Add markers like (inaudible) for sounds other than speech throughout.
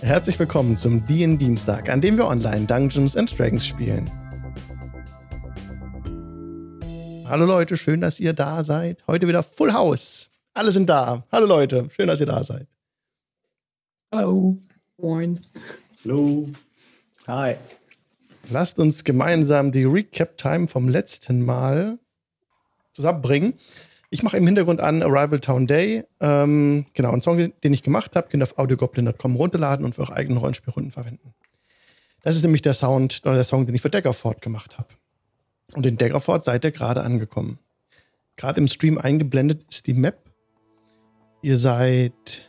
Herzlich willkommen zum DIN Dienstag, an dem wir online Dungeons and Dragons spielen. Hallo Leute, schön, dass ihr da seid. Heute wieder Full House. Alle sind da. Hallo Leute, schön, dass ihr da seid. Hallo. Moin. Hallo. Hi. Lasst uns gemeinsam die Recap-Time vom letzten Mal zusammenbringen. Ich mache im Hintergrund an Arrival Town Day. Ähm, genau, ein Song, den ich gemacht habe, könnt ihr auf audiogoblin.com runterladen und für eure eigenen Rollenspielrunden verwenden. Das ist nämlich der Sound oder der Song, den ich für Daggerford gemacht habe. Und in Daggerford seid ihr gerade angekommen. Gerade im Stream eingeblendet ist die Map. Ihr seid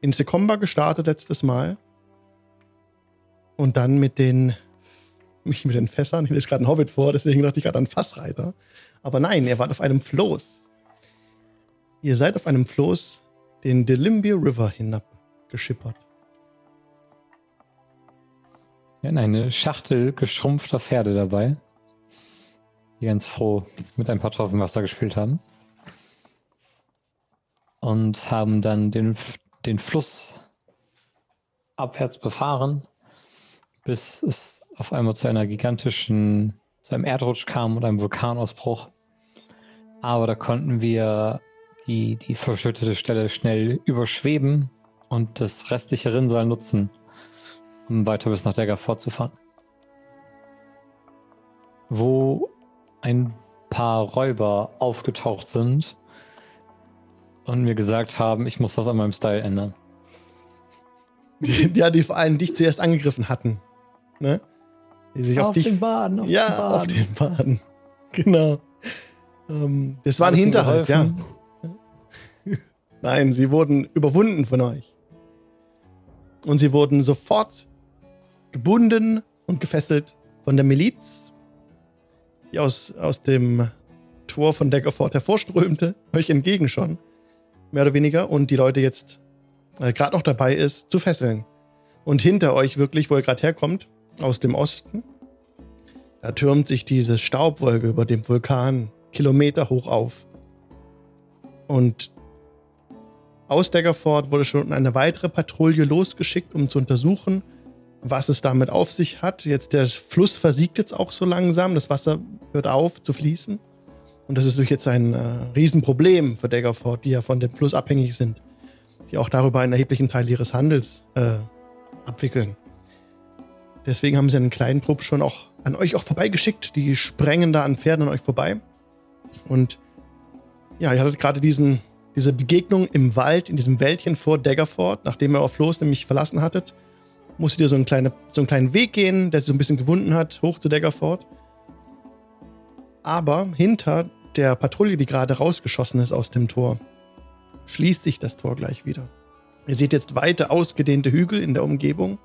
in Secomba gestartet letztes Mal. Und dann mit den, mit den Fässern. Ich lese gerade ein Hobbit vor, deswegen dachte ich gerade an Fassreiter. Aber nein, ihr wart auf einem Floß. Ihr seid auf einem Floß den Delimbir River hinabgeschippert. Wir hatten eine Schachtel geschrumpfter Pferde dabei, die ganz froh mit ein paar Tropfen Wasser gespielt haben. Und haben dann den, den Fluss abwärts befahren, bis es auf einmal zu einer gigantischen, zu einem Erdrutsch kam und einem Vulkanausbruch. Aber da konnten wir die, die verschüttete Stelle schnell überschweben und das restliche Rinnsal nutzen, um weiter bis nach Dagger fortzufahren. Wo ein paar Räuber aufgetaucht sind und mir gesagt haben, ich muss was an meinem Style ändern. Die, ja, die vor allem dich zuerst angegriffen hatten. Ne? Die sich auf, auf dich, den Baden. Auf ja, den Baden. auf den Baden. (laughs) Genau. Ähm, das war ein Hinterhalt, ja. Nein, sie wurden überwunden von euch. Und sie wurden sofort gebunden und gefesselt von der Miliz, die aus, aus dem Tor von Daggerford hervorströmte, (laughs) euch entgegen schon, mehr oder weniger, und die Leute jetzt äh, gerade noch dabei ist, zu fesseln. Und hinter euch wirklich, wo ihr gerade herkommt, aus dem Osten, da türmt sich diese Staubwolke über dem Vulkan Kilometer hoch auf. Und aus Daggerford wurde schon eine weitere Patrouille losgeschickt, um zu untersuchen, was es damit auf sich hat. Jetzt der Fluss versiegt jetzt auch so langsam, das Wasser hört auf zu fließen. Und das ist durch jetzt ein äh, Riesenproblem für Daggerford, die ja von dem Fluss abhängig sind, die auch darüber einen erheblichen Teil ihres Handels äh, abwickeln. Deswegen haben sie einen kleinen Trupp schon auch an euch auch vorbeigeschickt. Die sprengen da an Pferden an euch vorbei. Und ja, ihr hattet gerade diesen diese Begegnung im Wald, in diesem Wäldchen vor Daggerford, nachdem ihr auf Floß nämlich verlassen hattet, musstet ihr so einen, kleine, so einen kleinen Weg gehen, der sich so ein bisschen gewunden hat, hoch zu Daggerford. Aber hinter der Patrouille, die gerade rausgeschossen ist aus dem Tor, schließt sich das Tor gleich wieder. Ihr seht jetzt weite, ausgedehnte Hügel in der Umgebung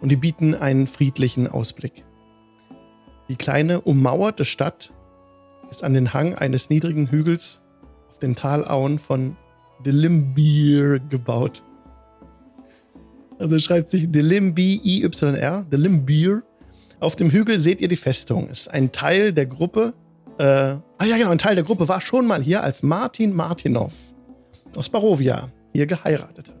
und die bieten einen friedlichen Ausblick. Die kleine, ummauerte Stadt ist an den Hang eines niedrigen Hügels den Talauen von Delimbir gebaut. Also schreibt sich Delimbi-I-Y-R, Delimbir. Auf dem Hügel seht ihr die Festung. Es ist ein Teil der Gruppe. Äh, ah ja, genau, ein Teil der Gruppe war schon mal hier, als Martin Martinov aus Barovia hier geheiratet hatte.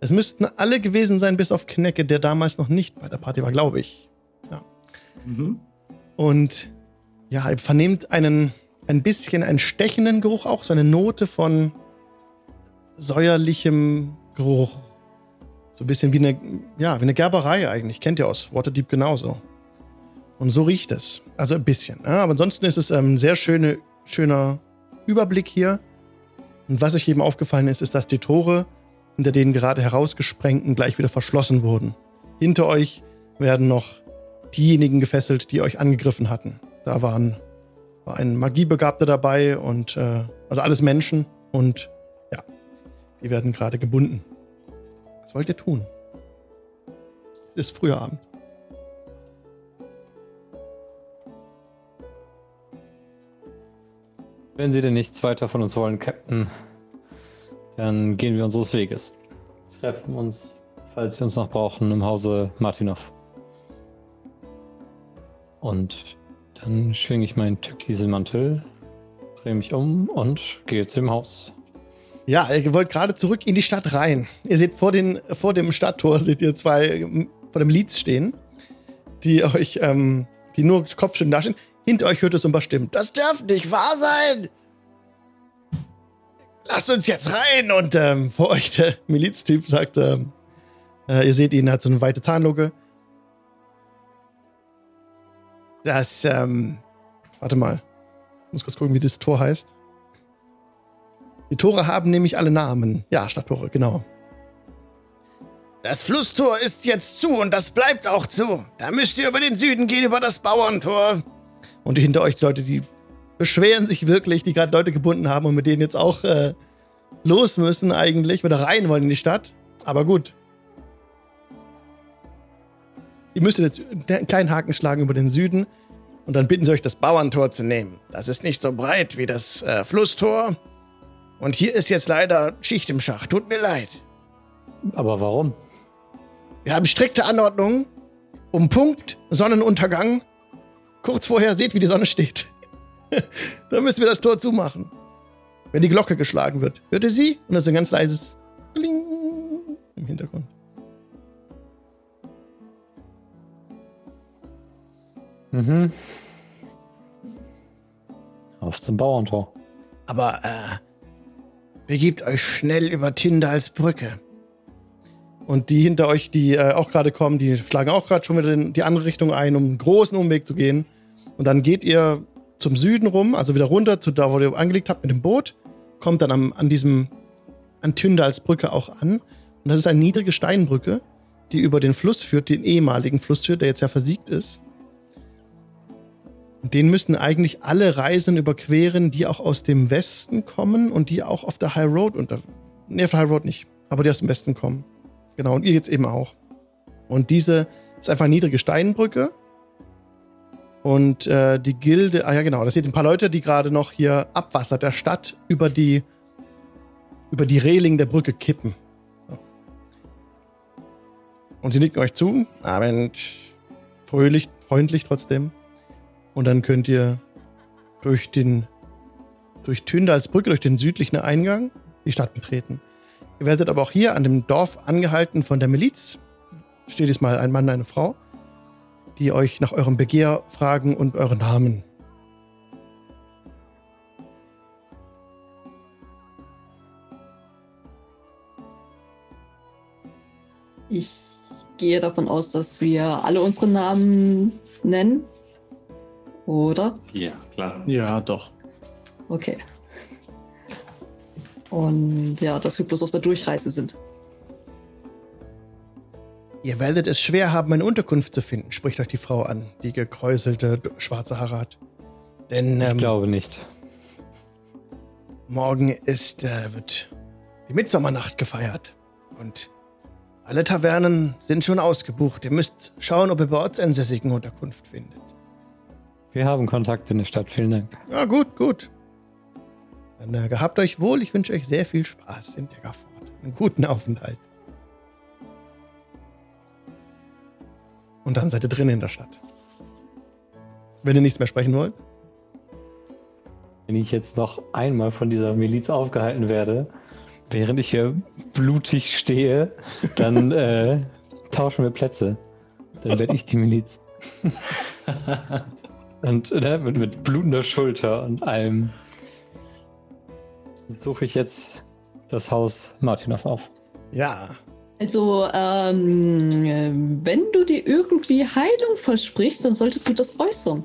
Es müssten alle gewesen sein, bis auf Knecke, der damals noch nicht bei der Party war, glaube ich. Ja. Mhm. Und ja, ihr vernehmt einen ein bisschen einen stechenden Geruch auch, so eine Note von säuerlichem Geruch. So ein bisschen wie eine, ja, wie eine Gerberei eigentlich. Kennt ihr aus Waterdeep genauso. Und so riecht es. Also ein bisschen. Ja, aber ansonsten ist es ein ähm, sehr schöne, schöner Überblick hier. Und was euch eben aufgefallen ist, ist, dass die Tore, hinter denen gerade herausgesprengten, gleich wieder verschlossen wurden. Hinter euch werden noch diejenigen gefesselt, die euch angegriffen hatten. Da waren ein Magiebegabter dabei und äh, also alles Menschen und ja, die werden gerade gebunden. Was wollt ihr tun? Es ist früher Abend. Wenn Sie denn nichts weiter von uns wollen, Captain, dann gehen wir unseres Weges. Treffen uns, falls Sie uns noch brauchen, im Hause Martinov. Und dann schwinge ich meinen Türkisenmantel, drehe mich um und gehe zu dem Haus. Ja, ihr wollt gerade zurück in die Stadt rein. Ihr seht vor, den, vor dem Stadttor seht ihr zwei ähm, vor dem Lied stehen, die euch, ähm, die nur Kopfschütteln dastehen. Hinter euch hört es ein paar Stimmen. Das darf nicht wahr sein! Lasst uns jetzt rein! Und ähm, vor euch der Miliztyp sagt, ähm, äh, ihr seht ihn, hat so eine weite Zahnluke. Das, ähm, warte mal. Ich muss kurz gucken, wie das Tor heißt. Die Tore haben nämlich alle Namen. Ja, Stadttore, genau. Das Flusstor ist jetzt zu und das bleibt auch zu. Da müsst ihr über den Süden gehen, über das Bauerntor. Und hinter euch die Leute, die beschweren sich wirklich, die gerade Leute gebunden haben und mit denen jetzt auch äh, los müssen eigentlich, wieder rein wollen in die Stadt. Aber gut. Ihr müsst jetzt einen kleinen Haken schlagen über den Süden und dann bitten sie euch, das Bauerntor zu nehmen. Das ist nicht so breit wie das äh, Flusstor. Und hier ist jetzt leider Schicht im Schach. Tut mir leid. Aber warum? Wir haben strikte Anordnungen. Um Punkt, Sonnenuntergang. Kurz vorher seht, wie die Sonne steht. (laughs) Dann müssen wir das Tor zumachen. Wenn die Glocke geschlagen wird, hört ihr sie? Und das ist ein ganz leises Bling im Hintergrund. Mhm. Auf zum Bauerntor. Aber äh, begebt euch schnell über Tindals Brücke. Und die hinter euch, die äh, auch gerade kommen, die schlagen auch gerade schon wieder in die andere Richtung ein, um einen großen Umweg zu gehen. Und dann geht ihr zum Süden rum, also wieder runter zu da, wo ihr angelegt habt mit dem Boot, kommt dann am, an diesem, an Tyndals Brücke auch an. Und das ist eine niedrige Steinbrücke, die über den Fluss führt, den ehemaligen Fluss führt, der jetzt ja versiegt ist. Den müssen eigentlich alle Reisen überqueren, die auch aus dem Westen kommen und die auch auf der High Road unter. Nee, auf der High Road nicht, aber die aus dem Westen kommen. Genau, und ihr jetzt eben auch. Und diese ist einfach eine niedrige Steinbrücke. Und äh, die Gilde, ah ja genau, das sind ein paar Leute, die gerade noch hier Abwasser der Stadt über die, über die Reling der Brücke kippen. Und sie nicken euch zu. Abend. Fröhlich, freundlich trotzdem. Und dann könnt ihr durch den, durch Tündalsbrücke, durch den südlichen Eingang die Stadt betreten. Ihr werdet aber auch hier an dem Dorf angehalten von der Miliz. Steht diesmal ein Mann, eine Frau, die euch nach eurem Begehr fragen und euren Namen. Ich gehe davon aus, dass wir alle unsere Namen nennen. Oder? Ja, klar. Ja, doch. Okay. Und ja, dass wir bloß auf der Durchreise sind. Ihr werdet es schwer haben, eine Unterkunft zu finden, spricht euch die Frau an, die gekräuselte schwarze Haare hat. Denn ähm, Ich glaube nicht. morgen ist, äh, wird die Mitsommernacht gefeiert. Und alle Tavernen sind schon ausgebucht. Ihr müsst schauen, ob ihr bei Ortsansässigen Unterkunft findet. Wir haben Kontakt in der Stadt. Vielen Dank. Ja, gut, gut. Dann äh, gehabt euch wohl. Ich wünsche euch sehr viel Spaß in Daggerford. Einen guten Aufenthalt. Und dann seid ihr drin in der Stadt. Wenn ihr nichts mehr sprechen wollt. Wenn ich jetzt noch einmal von dieser Miliz aufgehalten werde, während ich hier blutig stehe, dann (laughs) äh, tauschen wir Plätze. Dann werde ich die Miliz. (laughs) und ne, mit, mit blutender Schulter und allem suche ich jetzt das Haus Martinov auf. Ja, Also, ähm, äh, wenn du dir irgendwie Heilung versprichst, dann solltest du das äußern.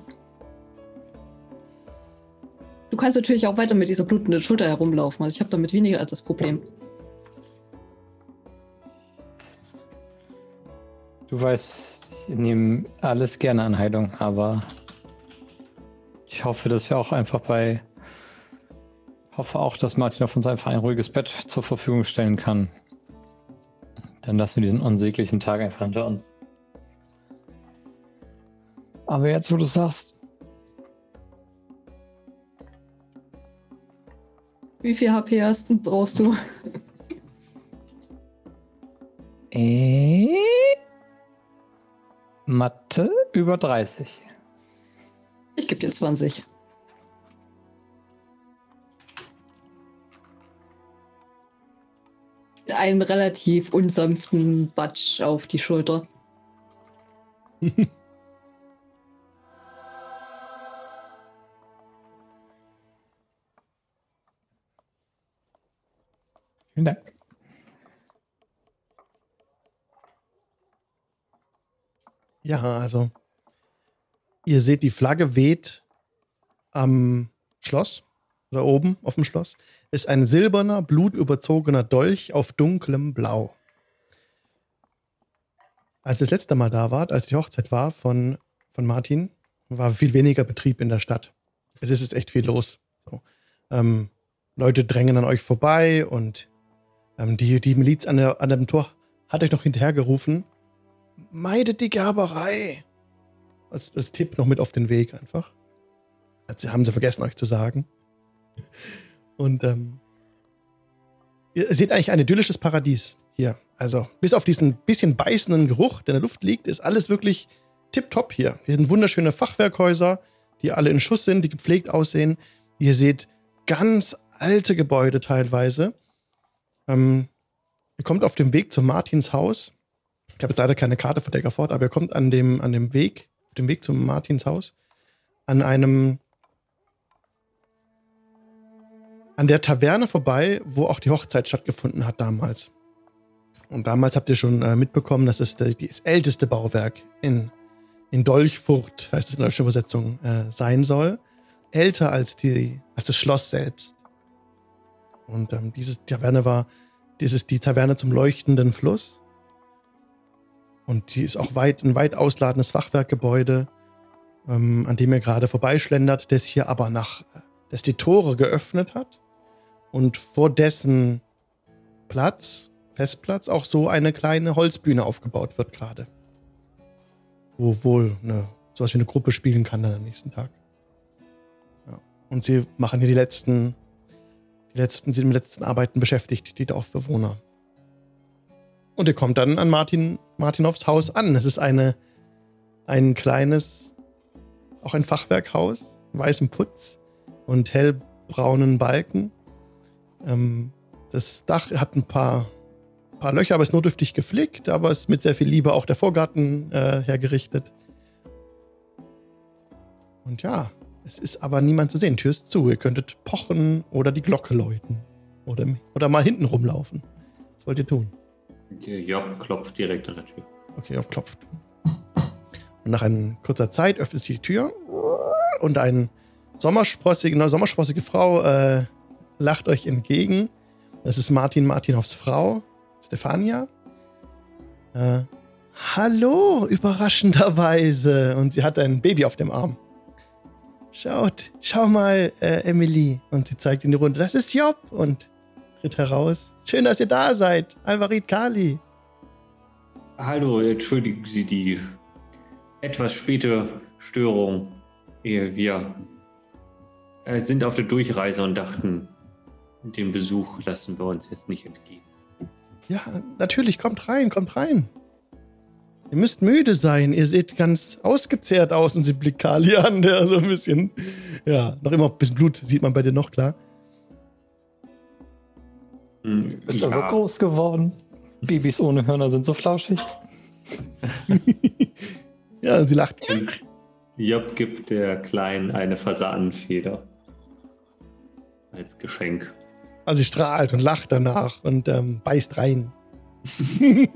Du kannst natürlich auch weiter mit dieser blutenden Schulter herumlaufen. Also ich habe damit weniger das Problem. Du weißt, ich nehme alles gerne an Heilung, aber ich hoffe, dass wir auch einfach bei. Hoffe auch, dass Martin auf uns einfach ein ruhiges Bett zur Verfügung stellen kann. Dann lassen wir diesen unsäglichen Tag einfach hinter uns. Aber jetzt, wo du sagst, Wie viel HP hast du, brauchst du? äh, Mathe über 30. Ich gebe dir 20. einen relativ unsanften Batsch auf die Schulter. (laughs) Vielen Dank. Ja, also ihr seht, die Flagge weht am Schloss oder oben auf dem Schloss. Ist ein silberner, blutüberzogener Dolch auf dunklem Blau. Als ihr das letzte Mal da wart, als die Hochzeit war von, von Martin, war viel weniger Betrieb in der Stadt. Es ist jetzt echt viel los. So. Ähm, Leute drängen an euch vorbei und ähm, die, die Miliz an, der, an dem Tor hat euch noch hinterhergerufen. Meidet die Gerberei. Als, als Tipp noch mit auf den Weg einfach. Also haben sie vergessen, euch zu sagen. (laughs) Und ähm, ihr seht eigentlich ein idyllisches Paradies hier. Also, bis auf diesen bisschen beißenden Geruch, der in der Luft liegt, ist alles wirklich tipptopp hier. Hier sind wunderschöne Fachwerkhäuser, die alle in Schuss sind, die gepflegt aussehen. Ihr seht ganz alte Gebäude teilweise. Ähm, ihr kommt auf dem Weg zu Martins Haus. Ich habe jetzt leider keine Karte von Deckerford, aber ihr kommt an dem, an dem Weg, auf dem Weg zum Martins Haus, an einem an der Taverne vorbei, wo auch die Hochzeit stattgefunden hat damals. Und damals habt ihr schon äh, mitbekommen, dass es das älteste Bauwerk in, in Dolchfurt, heißt es in der deutschen Übersetzung, äh, sein soll. Älter als, die, als das Schloss selbst. Und ähm, diese Taverne war, das ist die Taverne zum leuchtenden Fluss. Und die ist auch weit, ein weit ausladendes Fachwerkgebäude, ähm, an dem ihr gerade vorbeischlendert, das hier aber nach, das die Tore geöffnet hat und vor dessen Platz, Festplatz, auch so eine kleine Holzbühne aufgebaut wird gerade. Wo wohl eine, sowas wie eine Gruppe spielen kann dann am nächsten Tag. Ja. Und sie machen hier die letzten, die letzten, sind mit letzten Arbeiten beschäftigt, die Dorfbewohner. Und ihr kommt dann an Martin, Martinovs Haus an. Es ist eine, ein kleines, auch ein Fachwerkhaus, weißem Putz und hellbraunen Balken. Ähm, das Dach hat ein paar, paar Löcher, aber ist notdürftig gepflegt, aber ist mit sehr viel Liebe auch der Vorgarten äh, hergerichtet. Und ja, es ist aber niemand zu sehen. Tür ist zu. Ihr könntet pochen oder die Glocke läuten. Oder, oder mal hinten rumlaufen. Was wollt ihr tun? Job klopft direkt an der Tür. Okay, Job klopft. Und nach einer kurzer Zeit öffnet sich die Tür und eine sommersprossige, eine sommersprossige Frau äh, lacht euch entgegen. Das ist Martin Martinovs Frau, Stefania. Äh, Hallo, überraschenderweise. Und sie hat ein Baby auf dem Arm. Schaut, schau mal, äh, Emily. Und sie zeigt in die Runde, das ist Job. Und tritt heraus. Schön, dass ihr da seid. Alvarit Kali. Hallo, entschuldigen Sie die etwas späte Störung. Wir äh, sind auf der Durchreise und dachten, den Besuch lassen wir uns jetzt nicht entgehen. Ja, natürlich, kommt rein, kommt rein. Ihr müsst müde sein. Ihr seht ganz ausgezehrt aus und sie blickt Kali an, der so ein bisschen, ja, noch immer ein bisschen Blut sieht man bei dir noch klar. Hm, Bist du ja. so groß geworden? Babys ohne Hörner sind so flauschig. (laughs) ja, sie lacht. Und Job gibt der Kleinen eine Fasanenfeder als Geschenk. Also sie strahlt und lacht danach und ähm, beißt rein. (laughs)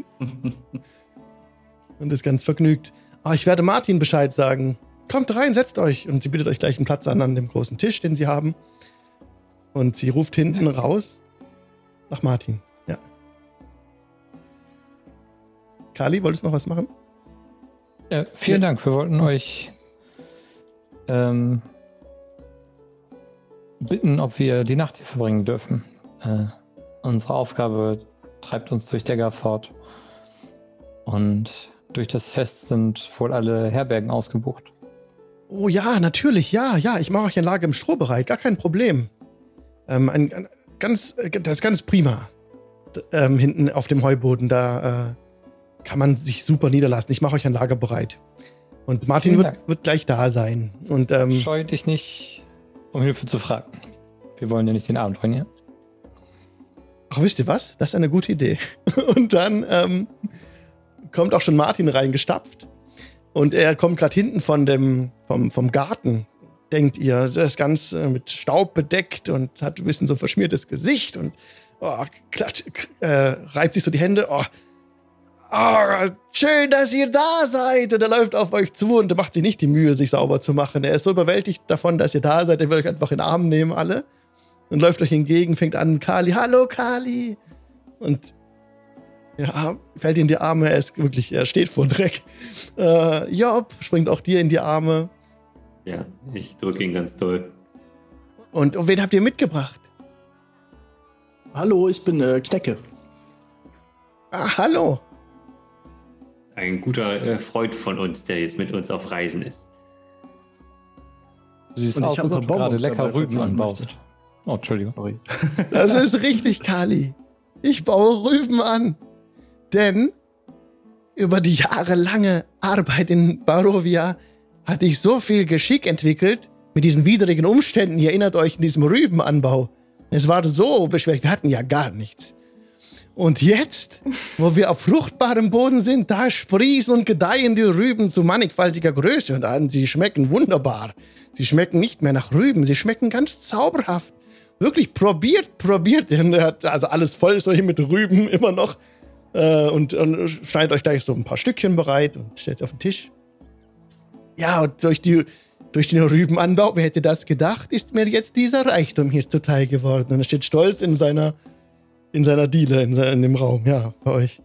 und ist ganz vergnügt. Oh, ich werde Martin Bescheid sagen. Kommt rein, setzt euch. Und sie bietet euch gleich einen Platz an an dem großen Tisch, den sie haben. Und sie ruft hinten raus nach Martin. Ja. Kali, wolltest du noch was machen? Ja, vielen ja. Dank. Wir wollten euch ähm, bitten, ob wir die Nacht hier verbringen dürfen. Äh, unsere Aufgabe treibt uns durch Degger fort. Und durch das Fest sind wohl alle Herbergen ausgebucht. Oh ja, natürlich, ja, ja. Ich mache euch ein Lager im Stroh bereit, gar kein Problem. Ähm, ein, ein, ganz, das ist ganz prima. Ähm, hinten auf dem Heuboden, da äh, kann man sich super niederlassen. Ich mache euch ein Lager bereit. Und Martin wird, wird, gleich da sein. Und, ähm, Scheu dich nicht um Hilfe zu fragen. Wir wollen ja nicht den Abend bringen. ach, wisst ihr was? Das ist eine gute Idee. (laughs) Und dann ähm, kommt auch schon Martin reingestapft. Und er kommt gerade hinten von dem, vom, vom Garten, denkt ihr. Ist ganz äh, mit Staub bedeckt und hat ein bisschen so verschmiertes Gesicht und oh, klatsch, äh, reibt sich so die Hände. Oh, oh, schön, dass ihr da seid. Und er läuft auf euch zu und macht sich nicht die Mühe, sich sauber zu machen. Er ist so überwältigt davon, dass ihr da seid. Er will euch einfach in den Arm nehmen, alle. Und läuft euch entgegen, fängt an, Kali, hallo Kali. Und ja, fällt in die Arme, er ist wirklich, er steht vor Dreck. Äh, Job springt auch dir in die Arme. Ja, ich drücke ihn ganz toll. Und, und wen habt ihr mitgebracht? Hallo, ich bin äh, Knecke. Ah, hallo. Ein guter äh, Freund von uns, der jetzt mit uns auf Reisen ist. Du siehst Und ich aus, als ob du gerade lecker Rüben anbaust. Oh, Entschuldigung. Sorry. (laughs) Das ist richtig, Kali. Ich baue Rüben an. Denn über die jahrelange Arbeit in Barovia hatte ich so viel Geschick entwickelt mit diesen widrigen Umständen. Ihr erinnert euch in diesem Rübenanbau. Es war so beschwert. Wir hatten ja gar nichts. Und jetzt, wo wir auf fruchtbarem Boden sind, da sprießen und gedeihen die Rüben zu mannigfaltiger Größe und. Sie schmecken wunderbar. Sie schmecken nicht mehr nach Rüben, sie schmecken ganz zauberhaft. Wirklich probiert, probiert. Er also alles voll so hier mit Rüben immer noch. Äh, und, und schneidet euch gleich so ein paar Stückchen bereit und stellt sie auf den Tisch. Ja, und durch, die, durch den Rübenanbau, wer hätte das gedacht, ist mir jetzt dieser Reichtum hier zuteil geworden. Und er steht stolz in seiner, in seiner Diele, in, in dem Raum, ja, bei euch.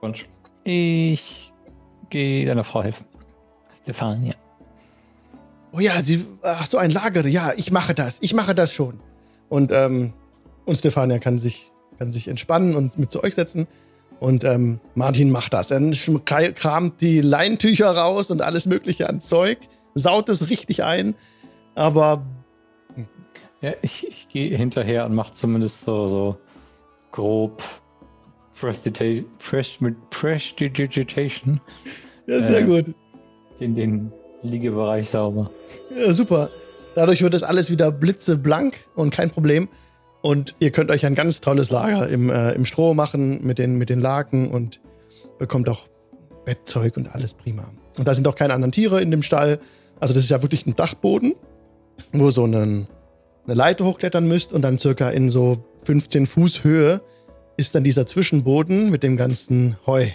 Wunsch. Ich gehe deiner Frau helfen. Stefania. Oh ja, sie, ach so, ein Lager, ja, ich mache das, ich mache das schon. Und, ähm, und Stefania kann sich, kann sich entspannen und mit zu euch setzen. Und ähm, Martin macht das. Er kra- kramt die Leintücher raus und alles Mögliche an Zeug, saut es richtig ein. Aber Ja, ich, ich gehe hinterher und mache zumindest so, so grob Prestidigitation ja, sehr Äh. gut. den, den Liegebereich sauber. Ja, super. Dadurch wird das alles wieder blitzeblank und kein Problem. Und ihr könnt euch ein ganz tolles Lager im, äh, im Stroh machen mit den, mit den Laken und bekommt auch Bettzeug und alles prima. Und da sind auch keine anderen Tiere in dem Stall. Also das ist ja wirklich ein Dachboden, wo so einen, eine Leiter hochklettern müsst und dann circa in so 15 Fuß Höhe ist dann dieser Zwischenboden mit dem ganzen Heu.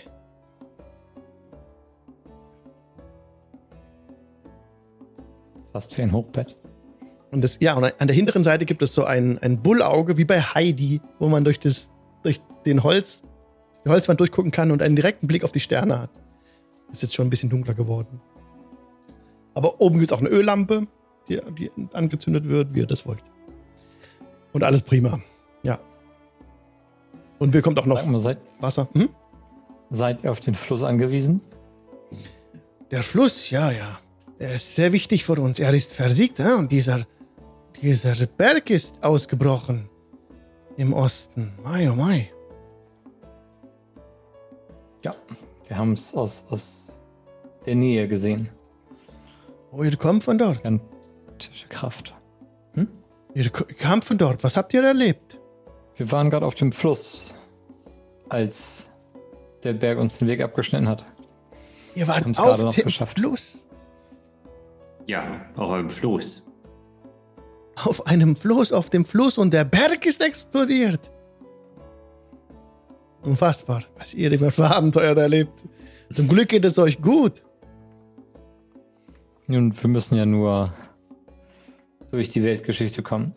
Fast wie ein Hochbett. Und das, ja, und an der hinteren Seite gibt es so ein, ein Bullauge, wie bei Heidi, wo man durch, das, durch den Holz, die Holzwand durchgucken kann und einen direkten Blick auf die Sterne hat. Ist jetzt schon ein bisschen dunkler geworden. Aber oben gibt es auch eine Öllampe, die, die angezündet wird, wie ihr das wollt. Und alles prima. Ja. Und bekommt auch noch mal, seid, Wasser. Hm? seid ihr auf den Fluss angewiesen? Der Fluss, ja, ja. Er ist sehr wichtig für uns. Er ist versiegt, ja? und dieser, dieser Berg ist ausgebrochen. Im Osten. Mai, oh mai. Ja. Wir haben es aus, aus der Nähe gesehen. Oh, ihr kommt von dort. Gigantische Kraft. Ihr k- kamt von dort. Was habt ihr erlebt? Wir waren gerade auf dem Fluss, als der Berg uns den Weg abgeschnitten hat. Ihr wart auf dem geschafft. Fluss. Ja, auch im Floß. Auf einem Floß, auf dem Fluss und der Berg ist explodiert. Unfassbar, was ihr immer für Abenteuer erlebt. Zum Glück geht es euch gut. Nun, wir müssen ja nur durch die Weltgeschichte kommen.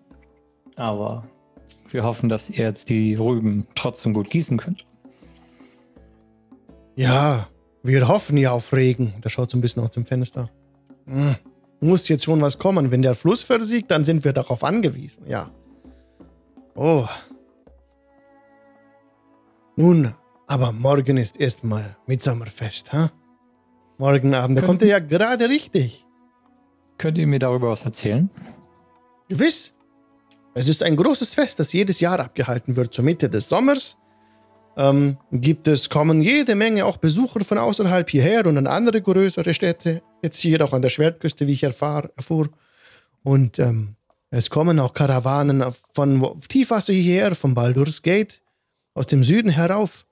Aber wir hoffen, dass ihr jetzt die Rüben trotzdem gut gießen könnt. Ja, wir hoffen ja auf Regen. Der schaut so ein bisschen aus dem Fenster. Hm, muss jetzt schon was kommen. Wenn der Fluss versiegt, dann sind wir darauf angewiesen, ja. Oh. Nun, aber morgen ist erstmal Mitsommerfest, ha? Morgen Abend, da kommt er ja gerade richtig. Könnt ihr mir darüber was erzählen? Gewiss. Es ist ein großes Fest, das jedes Jahr abgehalten wird. Zur Mitte des Sommers ähm, gibt es, kommen jede Menge auch Besucher von außerhalb hierher und an andere größere Städte. Jetzt hier auch an der Schwertküste, wie ich erfahr, erfuhr. Und ähm, Es kommen auch Karawanen von Tiefwasser hierher, von Baldur's Gate, aus dem Süden herauf.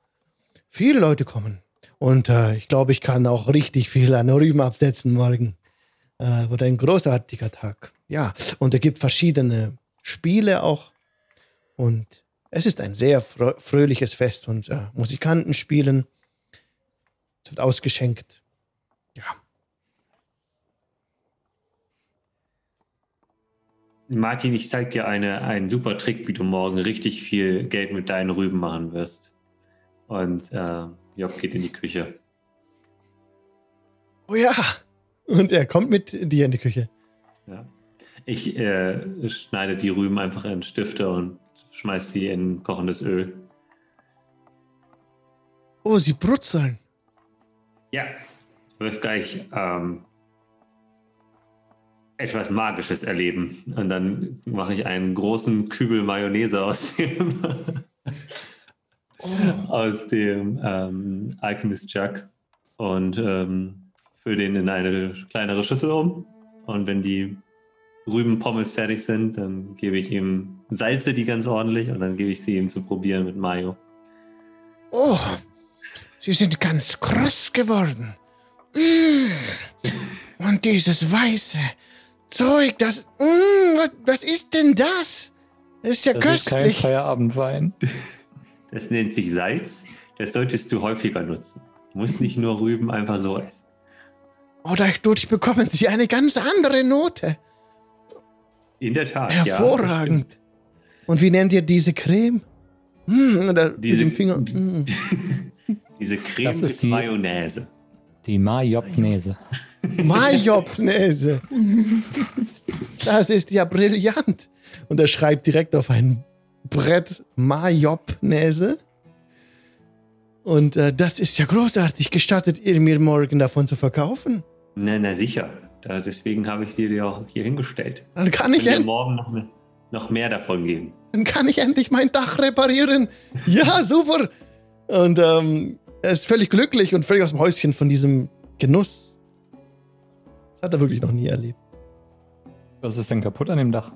Viele Leute kommen. Und äh, ich glaube, ich kann auch richtig viel an Rüben absetzen morgen. Äh, wird ein großartiger Tag. Ja, und es gibt verschiedene Spiele auch. Und es ist ein sehr frö fröhliches Fest und äh, Musikanten spielen. Es wird ausgeschenkt. Ja. Martin, ich zeig dir eine, einen super Trick, wie du morgen richtig viel Geld mit deinen Rüben machen wirst. Und äh, Job geht in die Küche. Oh ja. Und er kommt mit dir in die Küche. Ja. Ich äh, schneide die Rüben einfach in Stifte und schmeiß sie in kochendes Öl. Oh, sie brutzeln. Ja, du wirst gleich ähm, etwas Magisches erleben. Und dann mache ich einen großen Kübel Mayonnaise aus dem, aus dem ähm, Alchemist Jug und ähm, fülle den in eine kleinere Schüssel um. Und wenn die Rübenpommes fertig sind, dann gebe ich ihm, salze die ganz ordentlich und dann gebe ich sie ihm zu probieren mit Mayo. Oh, sie sind ganz kross geworden. Mm. Und dieses weiße Zeug, das. Mm, was, was ist denn das? Das ist ja Das ist kein köstlich. Feierabendwein. (laughs) Das nennt sich Salz. Das solltest du häufiger nutzen. Du musst nicht nur Rüben einfach so essen. Oh, dadurch bekommen sie eine ganz andere Note. In der Tat. Hervorragend. Und wie nennt ihr diese Creme? Mm, oder Diese- diese Finger. (laughs) Mm. Ja. Diese Creme Das ist ist die- Mayonnaise. Die Majopnese. Majopnese. Das ist ja brillant. Und er schreibt direkt auf ein Brett Majopnese. Und äh, das ist ja großartig. Gestattet ihr mir morgen davon zu verkaufen? Na, na sicher. Da, deswegen habe ich sie dir auch hier hingestellt. Dann kann Ich ich, dir morgen noch, noch mehr davon geben. dann kann ich endlich mein Dach reparieren. Ja, super. Und ähm, er ist völlig glücklich und völlig aus dem Häuschen von diesem Genuss. Das hat er wirklich noch nie erlebt. Was ist denn kaputt an dem Dach?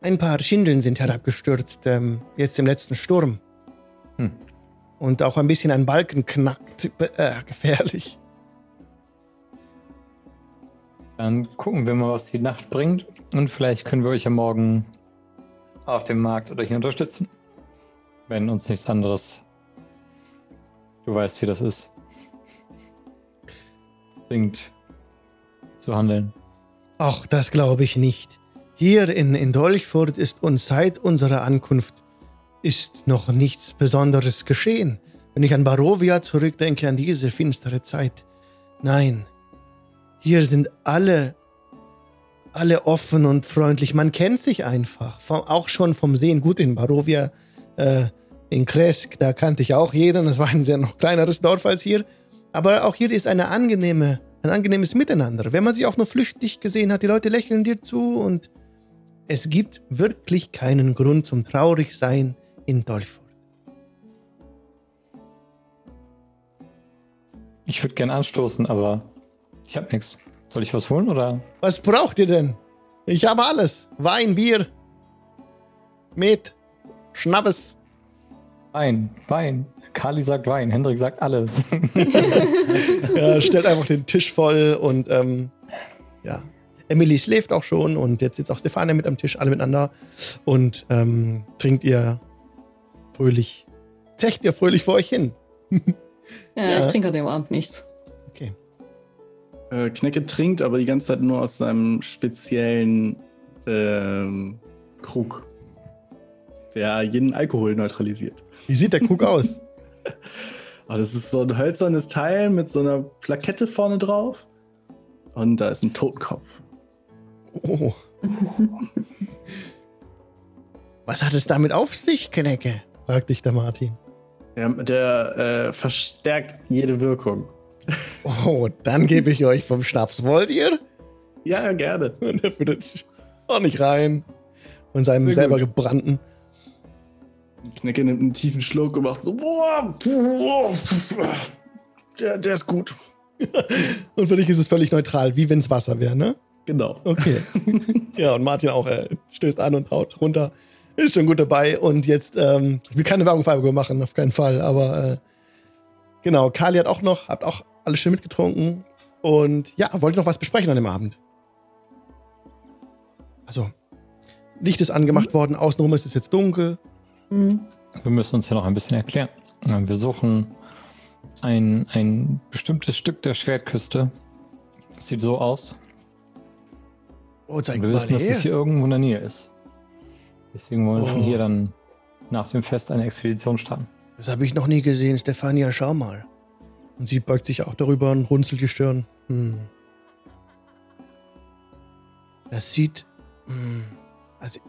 Ein paar Schindeln sind herabgestürzt, ähm, jetzt im letzten Sturm. Hm. Und auch ein bisschen ein Balken knackt. Äh, gefährlich. Dann gucken wir mal, was die Nacht bringt. Und vielleicht können wir euch ja morgen auf dem Markt oder hier unterstützen. Wenn uns nichts anderes. Du weißt, wie das ist. Singt zu handeln. Ach, das glaube ich nicht. Hier in, in Dolchfurt ist uns seit unserer Ankunft ist noch nichts Besonderes geschehen. Wenn ich an Barovia zurückdenke, an diese finstere Zeit. Nein, hier sind alle, alle offen und freundlich. Man kennt sich einfach. Auch schon vom Sehen. Gut, in Barovia, äh, in Kresk, da kannte ich auch jeden. Das war ein sehr noch kleineres Dorf als hier. Aber auch hier ist eine angenehme, ein angenehmes Miteinander. Wenn man sich auch nur flüchtig gesehen hat, die Leute lächeln dir zu und es gibt wirklich keinen Grund zum Traurigsein in Dolfurt. Ich würde gern anstoßen, aber ich habe nichts. Soll ich was holen oder? Was braucht ihr denn? Ich habe alles. Wein, Bier, Met, Schnappes. Wein, Wein. Kali sagt Wein, Hendrik sagt alles. (laughs) Ja, stellt einfach den Tisch voll und ähm, ja. Emily schläft auch schon und jetzt sitzt auch Stefania mit am Tisch, alle miteinander und ähm, trinkt ihr fröhlich, zecht ihr fröhlich vor euch hin. Ja, (laughs) Ja. ich trinke an dem Abend nichts. Okay. Äh, Knecke trinkt aber die ganze Zeit nur aus seinem speziellen ähm, Krug, der jeden Alkohol neutralisiert. Wie sieht der Krug aus? Aber (laughs) das ist so ein hölzernes Teil mit so einer Plakette vorne drauf. Und da ist ein Totenkopf. Oh. Was hat es damit auf sich, Knecke? fragt dich der Martin. Der, der äh, verstärkt jede Wirkung. (laughs) Oh, dann gebe ich euch vom Schnaps. Wollt ihr? Ja, gerne. (laughs) Und er findet auch nicht rein. Von seinem Sehr selber gut. gebrannten. Knecke nimmt einen tiefen Schluck und macht so, boah, boah, der, der ist gut. Und für dich ist es völlig neutral, wie wenn es Wasser wäre, ne? Genau. Okay. (laughs) ja, und Martin auch äh, stößt an und haut runter. Ist schon gut dabei. Und jetzt, ähm, ich will keine Werbung für Alkohol machen, auf keinen Fall. Aber äh, genau, Kali hat auch noch, habt auch alles schön mitgetrunken. Und ja, wollt noch was besprechen an dem Abend? Also, Licht ist angemacht worden, außenrum ist es jetzt dunkel. Mhm. Wir müssen uns ja noch ein bisschen erklären. Wir suchen ein, ein bestimmtes Stück der Schwertküste. Sieht so aus. Oh, zeig wir wissen, dass es her. hier irgendwo in der Nähe ist. Deswegen wollen wir von Oh. hier dann nach dem Fest eine Expedition starten. Das habe ich noch nie gesehen, Stefania, schau mal. Und sie beugt sich auch darüber und runzelt die Stirn. Hm. Das sieht. Hm. Also.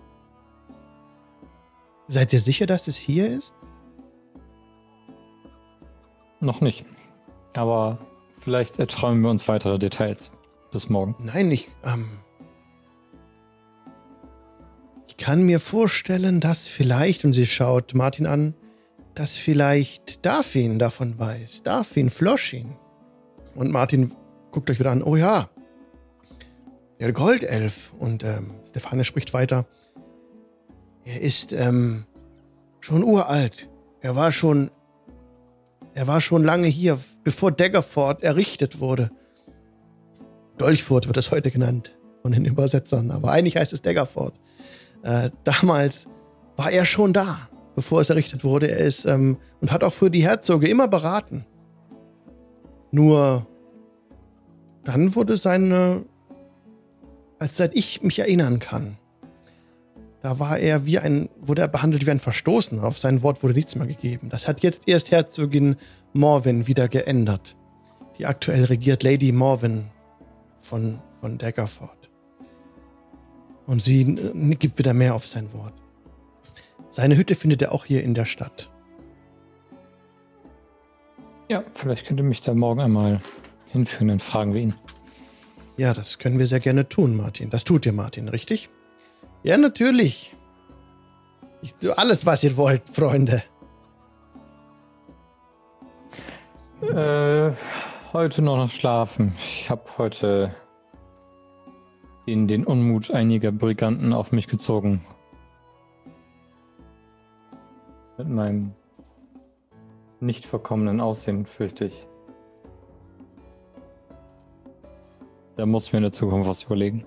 Seid ihr sicher, dass es hier ist? Noch nicht. Aber vielleicht erträumen wir uns weitere Details. Bis morgen. Nein, ich. Ähm, ich kann mir vorstellen, dass vielleicht, und sie schaut Martin an, dass vielleicht Darfin davon weiß. Darfin, Floschin. Und Martin guckt euch wieder an. Oh ja, der Goldelf. Und ähm, Stefane spricht weiter. Er ist ähm, schon uralt. Er war schon. Er war schon lange hier, bevor Daggerford errichtet wurde. Dolchfurt wird es heute genannt von den Übersetzern, aber eigentlich heißt es Daggerford. Äh, damals war er schon da, bevor es errichtet wurde. Er ist ähm, und hat auch für die Herzoge immer beraten. Nur dann wurde seine, als seit ich mich erinnern kann, da war er wie ein, wurde er behandelt wie ein Verstoßener. Auf sein Wort wurde nichts mehr gegeben. Das hat jetzt erst Herzogin Morwen wieder geändert. Die aktuell regiert Lady Morwen von, von Daggerford. Und sie äh, gibt wieder mehr auf sein Wort. Seine Hütte findet er auch hier in der Stadt. Ja, vielleicht könnte mich da morgen einmal hinführen, dann fragen wir ihn. Ja, das können wir sehr gerne tun, Martin. Das tut ihr, Martin, richtig? Ja, natürlich. Ich tue alles, was ihr wollt, Freunde. Äh, heute noch schlafen. Ich habe heute den, den Unmut einiger Briganten auf mich gezogen. Mit meinem nicht verkommenen Aussehen, fürchte ich. Da muss ich mir in der Zukunft was überlegen.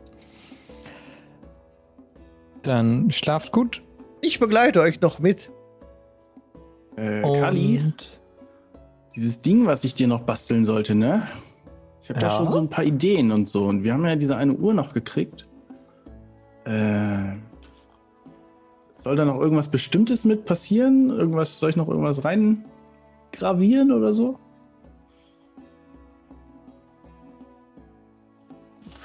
Dann schlaft gut. Ich begleite euch noch mit. Äh, Kali, dieses Ding, was ich dir noch basteln sollte, ne? Ich habe da Ja? schon so ein paar Ideen und so. Und wir haben ja diese eine Uhr noch gekriegt. Äh, soll da noch irgendwas Bestimmtes mit passieren? Irgendwas, soll ich noch irgendwas rein gravieren oder so?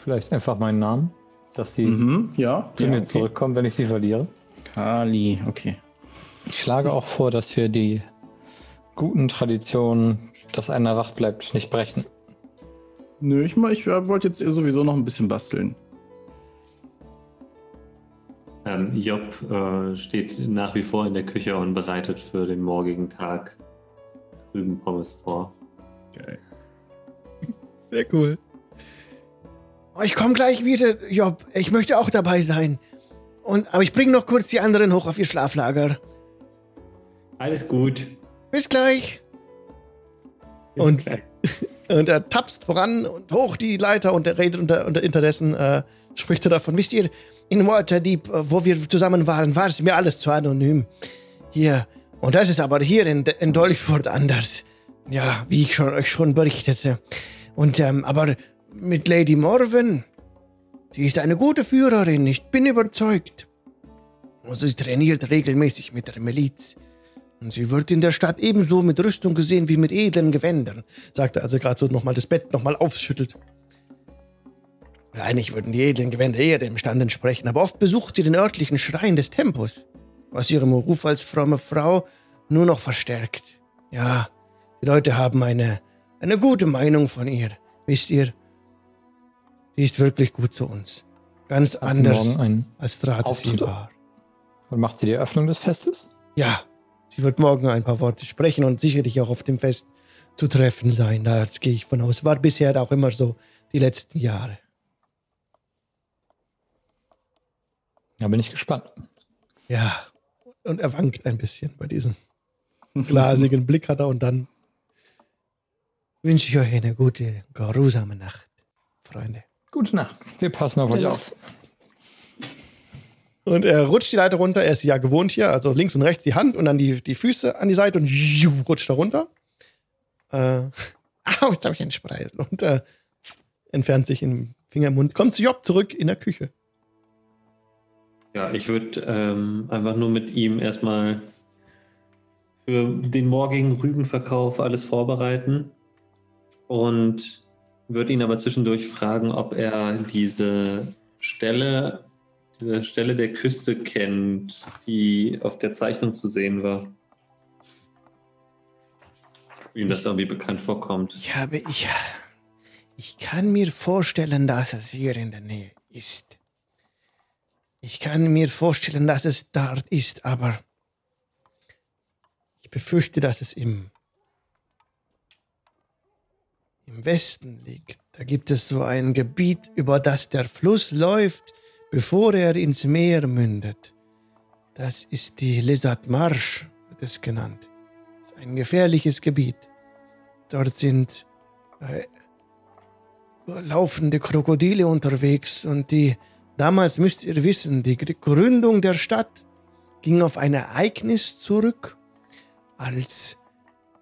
vielleicht einfach meinen Namen, dass sie Mhm, ja. zu ja, mir okay. zurückkommen, wenn ich sie verliere. Kali, okay. Ich schlage auch vor, dass wir die guten Traditionen, dass einer wach bleibt, nicht brechen. Nö, ich, mal- ich äh, wollte jetzt sowieso noch ein bisschen basteln. Ähm, Job äh, steht nach wie vor in der Küche und bereitet für den morgigen Tag Rübenpommes vor. Geil. Sehr cool. Oh, ich komme gleich wieder, Job. Ich möchte auch dabei sein. Und, aber ich bringe noch kurz die anderen hoch auf ihr Schlaflager. Alles gut. Bis gleich. Bis Und- gleich. (laughs) Und er tapst voran und hoch die Leiter und er redet unter, unter unterdessen, äh, spricht er davon. Wisst ihr, in Waterdeep, äh, wo wir zusammen waren, war es mir alles zu anonym. Hier. Und das ist aber hier in, in Dolchfurt anders. Ja, wie ich schon, euch schon berichtete. Und, ähm, aber mit Lady Morven, sie ist eine gute Führerin, ich bin überzeugt. Und sie trainiert regelmäßig mit der Miliz. Und sie wird in der Stadt ebenso mit Rüstung gesehen wie mit edlen Gewändern, sagte als er gerade so nochmal das Bett nochmal aufschüttelt. Eigentlich würden die edlen Gewänder eher dem Stand entsprechen, aber oft besucht sie den örtlichen Schrein des Tempus, was ihrem Ruf als fromme Frau nur noch verstärkt. Ja, die Leute haben eine, eine gute Meinung von ihr. Wisst ihr, sie ist wirklich gut zu uns. Ganz Hast anders als Auftritt? war. und macht sie die Eröffnung des Festes? Ja, sie wird morgen ein paar Worte sprechen und sicherlich auch auf dem Fest zu treffen sein. Da gehe ich von aus. War bisher auch immer so die letzten Jahre. Da bin ich gespannt. Ja. Und er wankt ein bisschen bei diesem (laughs) glasigen Blick hat er und dann wünsche ich euch eine gute, geruhsame Nacht, Freunde. Gute Nacht. Wir passen auf euch Gute auf. Nacht. Und er rutscht die Leiter runter. Er ist ja gewohnt hier, also links und rechts die Hand und dann die, die Füße an die Seite und rutscht er runter. Äh, (laughs) au, jetzt habe ich einen Spreisel. Und äh, entfernt sich im Finger im Mund. Kommt zu Job zurück in der Küche. Ja, ich würde ähm, einfach nur mit ihm erstmal für den morgigen Rübenverkauf alles vorbereiten und würde ihn aber zwischendurch fragen, ob er diese Stelle, diese Stelle der Küste kennt, die auf der Zeichnung zu sehen war. Ob ihm das irgendwie bekannt vorkommt. Ich habe, ich, ich kann mir vorstellen, dass es hier in der Nähe ist. Ich kann mir vorstellen, dass es dort ist, aber ich befürchte, dass es im, im Westen liegt. Da gibt es so ein Gebiet, über das der Fluss läuft, bevor er ins Meer mündet. Das ist die Lizard Marsh, wird es genannt. Das ist ein gefährliches Gebiet. Dort sind äh, laufende Krokodile unterwegs und die, damals müsst ihr wissen, die Gründung der Stadt ging auf ein Ereignis zurück, als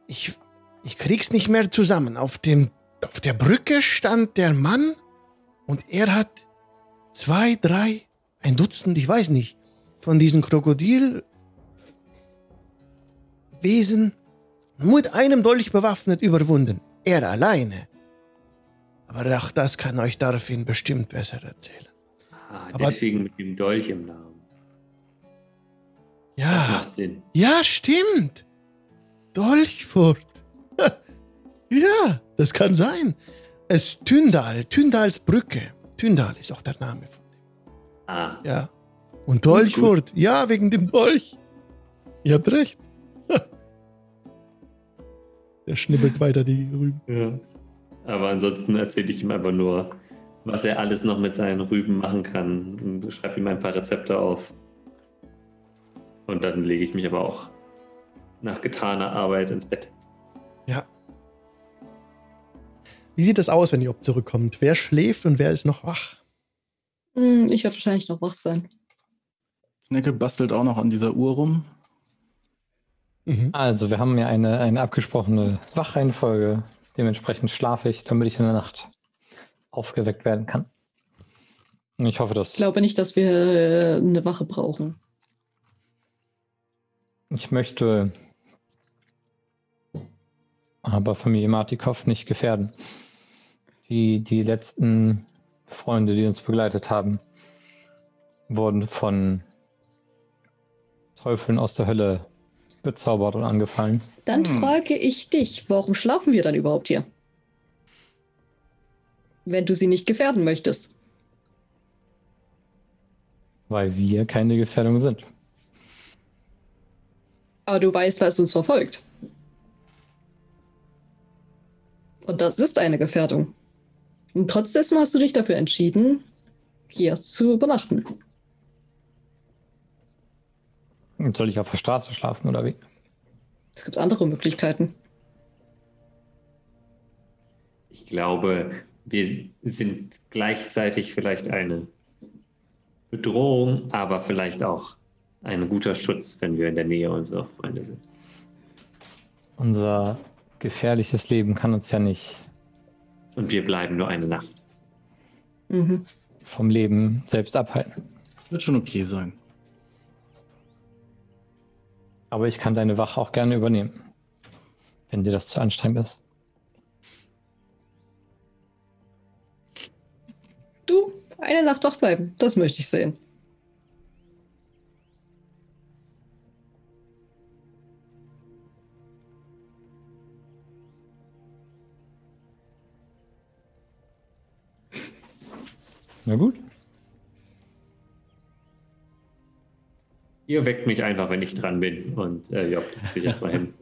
ich, ich krieg's nicht mehr zusammen. Auf dem, auf der Brücke stand der Mann und er hat zwei, drei, ein Dutzend, ich weiß nicht, von diesen Krokodilwesen mit einem Dolch bewaffnet überwunden. Er alleine. Aber auch das kann euch Darfin bestimmt besser erzählen. Ah, Aber- deswegen mit dem Dolch im Namen. Das Ja, macht Sinn. ja, stimmt. Dolchfurt. Ja, das kann sein. Es Tündal, Tündals Brücke. Tündal ist auch der Name von dem. Ah, Ja. Und Dolchfurt, ja, wegen dem Dolch. Ihr habt recht. (laughs) Der schnibbelt weiter die Rüben. Ja. Aber ansonsten erzähle ich ihm einfach nur, was er alles noch mit seinen Rüben machen kann und schreibe ihm ein paar Rezepte auf. Und dann lege ich mich aber auch nach getaner Arbeit ins Bett. Ja. Wie sieht es aus, wenn Job zurückkommt? Wer schläft und wer ist noch wach? Hm, ich werde wahrscheinlich noch wach sein. Knecke bastelt auch noch an dieser Uhr rum. Mhm. Also, wir haben ja eine, eine abgesprochene Wachreihenfolge. Dementsprechend schlafe ich, damit ich in der Nacht aufgeweckt werden kann. Und ich hoffe, dass Ich glaube nicht, dass wir äh, eine Wache brauchen. ich möchte aber Familie Martikow nicht gefährden. Die, die letzten Freunde, die uns begleitet haben, wurden von Teufeln aus der Hölle bezaubert und angefallen. Dann Hm. frage ich dich, warum schlafen wir dann überhaupt hier? Wenn du sie nicht gefährden möchtest. Weil wir keine Gefährdung sind. Aber du weißt, was uns verfolgt. Und das ist eine Gefährdung. Und trotzdem hast du dich dafür entschieden, hier zu übernachten. Und soll ich auf der Straße schlafen oder wie? Es gibt andere Möglichkeiten. Ich glaube, wir sind gleichzeitig vielleicht eine Bedrohung, aber vielleicht auch ein guter Schutz, wenn wir in der Nähe unserer Freunde sind. Unser gefährliches Leben kann uns ja nicht Und wir bleiben nur eine Nacht. Mhm. vom Leben selbst abhalten. Das wird schon okay sein. Aber ich kann deine Wache auch gerne übernehmen, wenn dir das zu anstrengend ist. Du, eine Nacht wach bleiben. Das möchte ich sehen. Na gut. Ihr weckt mich einfach, wenn ich dran bin. Und äh, ja, sich erstmal hin.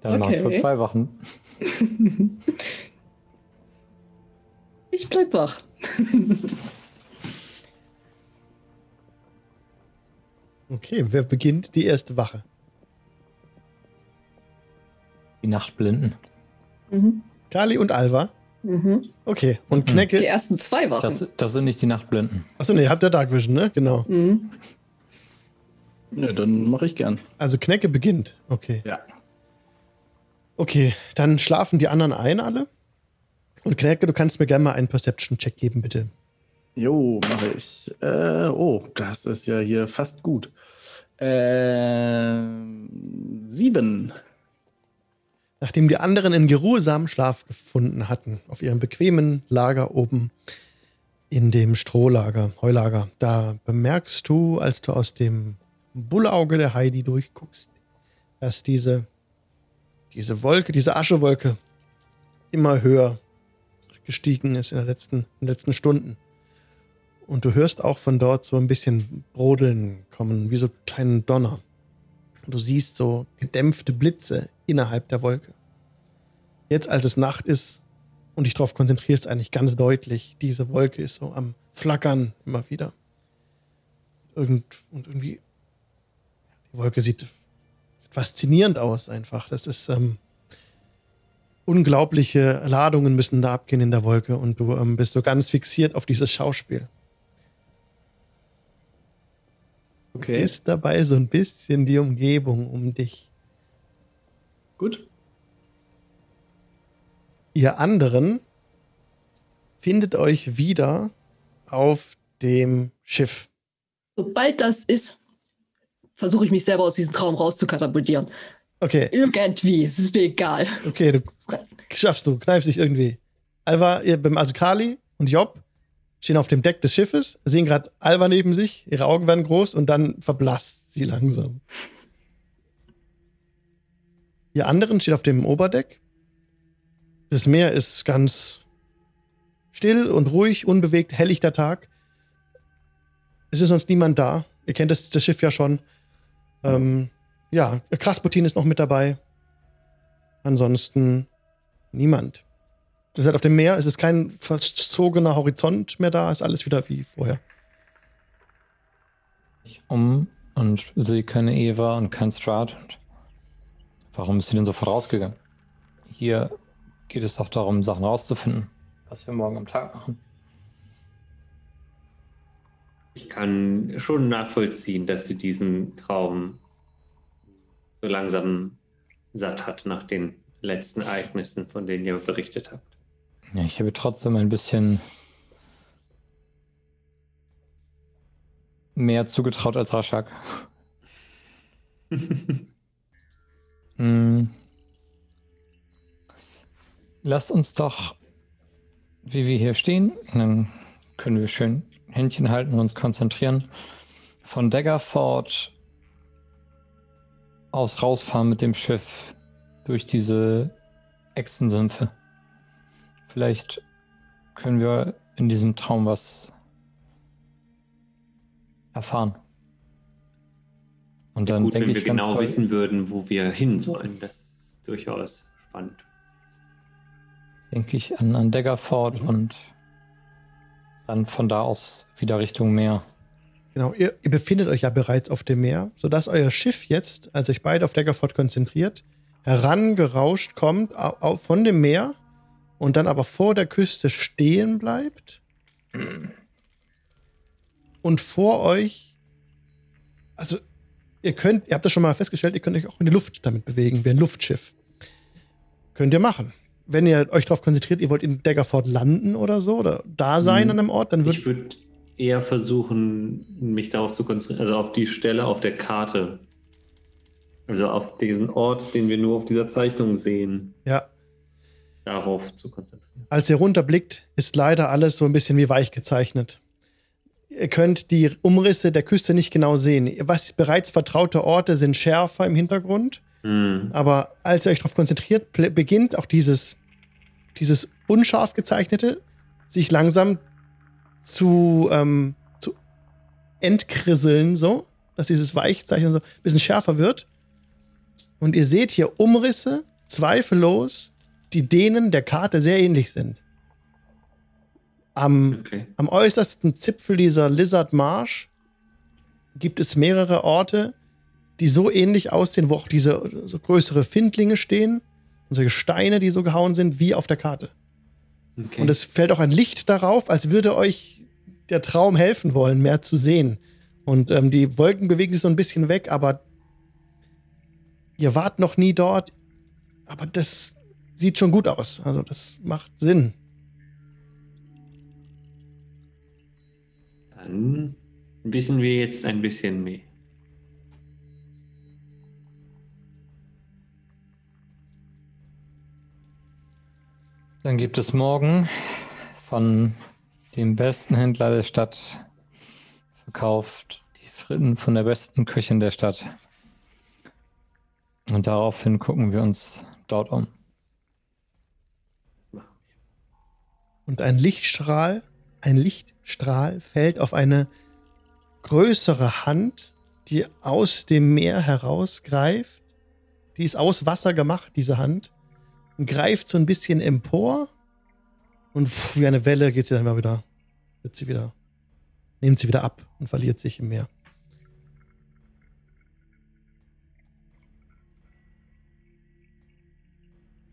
Dann mach ich wohl Okay. zwei Wachen. (laughs) Ich bleib wach. Okay, wer beginnt die erste Wache? Die Nachtblinden. Mhm. Kali und Alva. Mhm. Okay, und Die Knecke. ersten zwei Wachen. Das, das sind nicht die Nachtblinden. Achso, nee, habt ihr Dark Vision, ne? Genau. Mhm. Ja, dann mache ich gern. Also Knecke beginnt. Okay. Ja. Okay, dann schlafen die anderen ein alle. Und Knecke, du kannst mir gerne mal einen Perception-Check geben, bitte. Jo, mache ich. Äh, oh, das ist ja hier fast gut. Ähm, sieben. Nachdem die anderen in geruhsamen Schlaf gefunden hatten, auf ihrem bequemen Lager oben in dem Strohlager, Heulager, da bemerkst du, als du aus dem Bullauge der Heidi durchguckst, dass diese, diese Wolke, diese Aschewolke immer höher gestiegen ist in, der letzten, in den letzten Stunden. Und du hörst auch von dort so ein bisschen Brodeln kommen, wie so kleinen Donner. Du siehst so gedämpfte Blitze innerhalb der Wolke. Jetzt, als es Nacht ist und dich darauf konzentrierst, eigentlich ganz deutlich, diese Wolke ist so am Flackern immer wieder. Irgend, und irgendwie, die Wolke sieht faszinierend aus einfach. Das ist, ähm, unglaubliche Ladungen müssen da abgehen in der Wolke und du ähm, bist so ganz fixiert auf dieses Schauspiel. Okay. Ist dabei so ein bisschen die Umgebung um dich. Gut. Ihr anderen findet euch wieder auf dem Schiff. Sobald das ist, versuche ich mich selber aus diesem Traum rauszukatapultieren. Okay, Irgendwie, es ist mir egal. okay, du schaffst du, kneifst dich irgendwie. Alva, ihr, beim- also Kali und Job stehen auf dem Deck des Schiffes, sehen gerade Alva neben sich, ihre Augen werden groß und dann verblasst sie langsam. Ihr anderen steht auf dem Oberdeck. Das Meer ist ganz still und ruhig, unbewegt, hellichter Tag. Es ist sonst niemand da. Ihr kennt das, das Schiff ja schon. Ähm, ja, Krasputin ist noch mit dabei. Ansonsten niemand. Ihr seid auf dem Meer, es ist kein verzogener Horizont mehr da, ist alles wieder wie vorher. Ich um und sehe keine Eva und kein. Und warum ist sie denn sofort rausgegangen? Hier geht es doch darum, Sachen rauszufinden, was wir morgen am Tag machen. Ich kann schon nachvollziehen, dass sie diesen Traum so langsam satt hat nach den letzten Ereignissen, von denen ihr berichtet habt. Ja, ich habe trotzdem ein bisschen mehr zugetraut als Raschak. Hm. (laughs) Lasst uns doch, wie wir hier stehen, dann können wir schön Händchen halten und uns konzentrieren, von Daggerford aus rausfahren mit dem Schiff durch diese Echsensümpfe. Vielleicht können wir in diesem Traum was erfahren. Und dann Gut, denke wenn ich wir ganz genau toll, wissen würden, wo wir hin sollen. Das ist durchaus spannend. denke ich an, an Daggerford und dann von da aus wieder Richtung Meer. Genau, ihr, ihr befindet euch ja bereits auf dem Meer, sodass euer Schiff jetzt, als euch beide auf Daggerford konzentriert, herangerauscht kommt au, au, von dem Meer und dann aber vor der Küste stehen bleibt. Und vor euch, also ihr könnt, ihr habt das schon mal festgestellt, ihr könnt euch auch in die Luft damit bewegen, wie ein Luftschiff. Könnt ihr machen. Wenn ihr euch darauf konzentriert, ihr wollt in Daggerford landen oder so, oder da sein Mhm. an einem Ort, dann Ich wird. würde eher versuchen, mich darauf zu konzentrieren, also auf die Stelle auf der Karte. Also auf diesen Ort, den wir nur auf dieser Zeichnung sehen, Ja, darauf zu konzentrieren. Als ihr runterblickt, ist leider alles so ein bisschen wie weich gezeichnet. Ihr könnt die Umrisse der Küste nicht genau sehen. Was bereits vertraute Orte sind schärfer im Hintergrund, Hm. aber als ihr euch darauf konzentriert, beginnt auch dieses, dieses unscharf gezeichnete sich langsam zu, ähm, zu entkrisseln, so, dass dieses Weichzeichnen so ein bisschen schärfer wird. Und ihr seht hier Umrisse zweifellos, die denen der Karte sehr ähnlich sind. Am, Okay. am äußersten Zipfel dieser Lizard Marsh gibt es mehrere Orte, die so ähnlich aussehen, wo auch diese so größere Findlinge stehen und solche Steine, die so gehauen sind, wie auf der Karte. okay. Und es fällt auch ein Licht darauf, als würde euch der Traum helfen wollen, mehr zu sehen. Und ähm, die Wolken bewegen sich so ein bisschen weg, aber ihr wart noch nie dort. Aber das sieht schon gut aus. Also das macht Sinn. Dann wissen wir jetzt ein bisschen mehr. Dann gibt es morgen von dem besten Händler der Stadt verkauft die Fritten von der besten Küche in der Stadt. Und daraufhin gucken wir uns dort um. Und ein Lichtstrahl, ein Lichtstrahl fällt auf eine größere Hand, die aus dem Meer herausgreift. Die ist aus Wasser gemacht, diese Hand. Und greift so ein bisschen empor. Und pff, wie eine Welle geht sie dann mal wieder, wird sie wieder, nimmt sie wieder ab und verliert sich im Meer.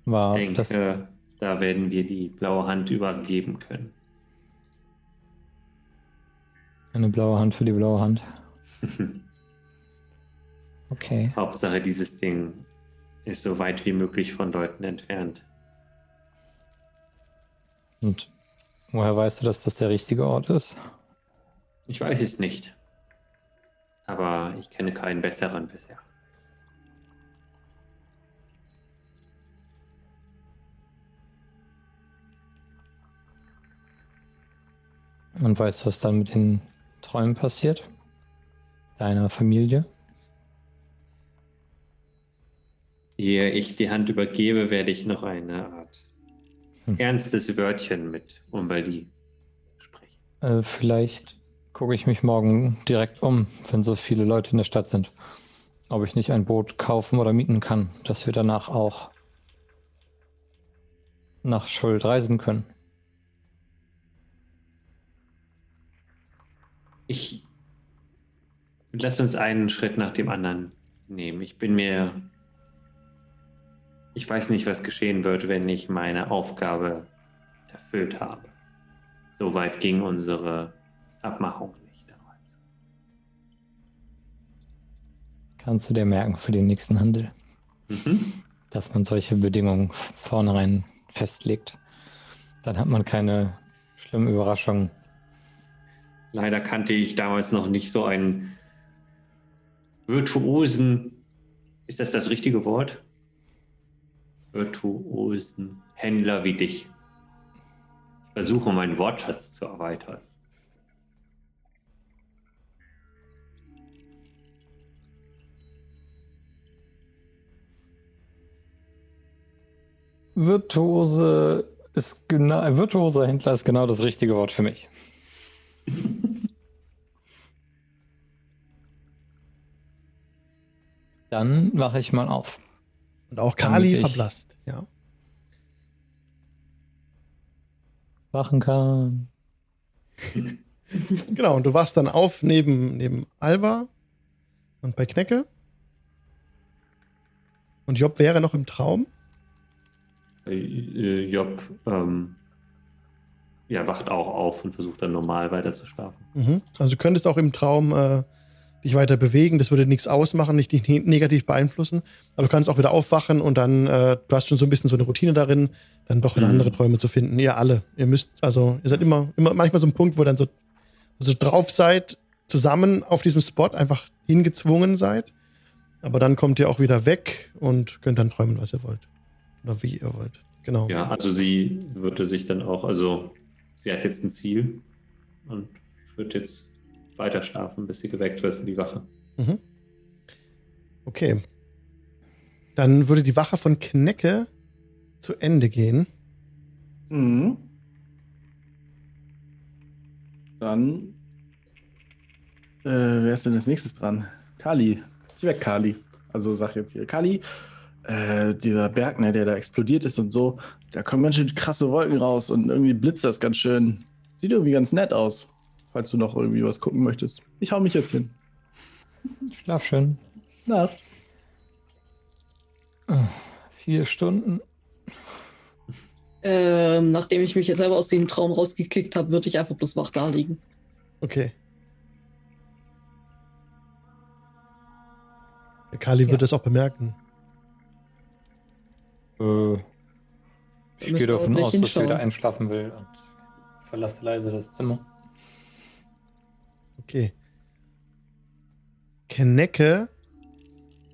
War Ich das denke, da werden wir die blaue Hand übergeben können. eine blaue Hand für die blaue Hand? (laughs) Okay. Hauptsache, dieses Ding ist so weit wie möglich von Leuten entfernt. Und woher weißt du, dass das der richtige Ort ist? Ich weiß es nicht. Aber ich kenne keinen besseren bisher. Und weißt du, was dann mit den Träumen passiert? Deiner Familie? Ehe ich die Hand übergebe, werde ich noch eine Art Hm. ernstes Wörtchen mit Umbali sprechen. Äh, vielleicht gucke ich mich morgen direkt um, wenn so viele Leute in der Stadt sind. Ob ich nicht ein Boot kaufen oder mieten kann, dass wir danach auch nach Schuld reisen können. Ich lass uns einen Schritt nach dem anderen nehmen. Ich bin mir. Ich weiß nicht, was geschehen wird, wenn ich meine Aufgabe erfüllt habe. Soweit ging unsere Abmachung nicht damals. Kannst du dir merken für den nächsten Handel, Mhm. dass man solche Bedingungen vornherein festlegt. Dann hat man keine schlimmen Überraschungen. Leider kannte ich damals noch nicht so einen virtuosen. Ist das das richtige Wort? Virtuosen Händler wie dich. Ich versuche, meinen Wortschatz zu erweitern. Virtuose ist genau, ein virtuoser Händler ist genau das richtige Wort für mich. (laughs) Dann wache ich mal auf. Und auch Kali verblasst, ja. Wachen kann. (laughs) Genau, und du wachst dann auf neben, neben Alva und bei Knecke. Und Job wäre noch im Traum. Äh, äh, Job ähm, ja, wacht auch auf und versucht dann normal weiter zu schlafen. Mhm. Also du könntest auch im Traum äh, dich weiter bewegen. Das würde nichts ausmachen, nicht dich ne- negativ beeinflussen. Aber du kannst auch wieder aufwachen und dann, äh, du hast schon so ein bisschen so eine Routine darin, dann doch in Mhm. andere Träume zu finden. Ihr alle. Ihr müsst, also ihr seid immer, immer manchmal so ein Punkt, wo ihr dann so, so drauf seid, zusammen auf diesem Spot einfach hingezwungen seid. Aber dann kommt ihr auch wieder weg und könnt dann träumen, was ihr wollt. Oder wie ihr wollt. Genau. Ja, also sie würde sich dann auch, also sie hat jetzt ein Ziel und wird jetzt weiter schlafen, bis sie geweckt wird für die Wache. Mhm. Okay. Dann würde die Wache von Knecke zu Ende gehen. Mhm. Dann. Äh, wer ist denn als nächstes dran? Kali. Ich wäre Kali. Also sag jetzt hier. Kali äh, dieser Berg, ne, der da explodiert ist und so, da kommen ganz schön krasse Wolken raus und irgendwie blitzt das ganz schön. Sieht irgendwie ganz nett aus, falls du noch irgendwie was gucken möchtest. Ich hau mich jetzt hin. Schlaf schön. Nacht. Vier Stunden. Ähm, nachdem ich mich jetzt selber aus dem Traum rausgekickt habe, würde ich einfach bloß wach da liegen. Okay. Kali Ja. wird das auch bemerken. Äh, ich gehe davon aus, dass sie wieder einschlafen will und verlasse leise das Zimmer. Okay. Knecke,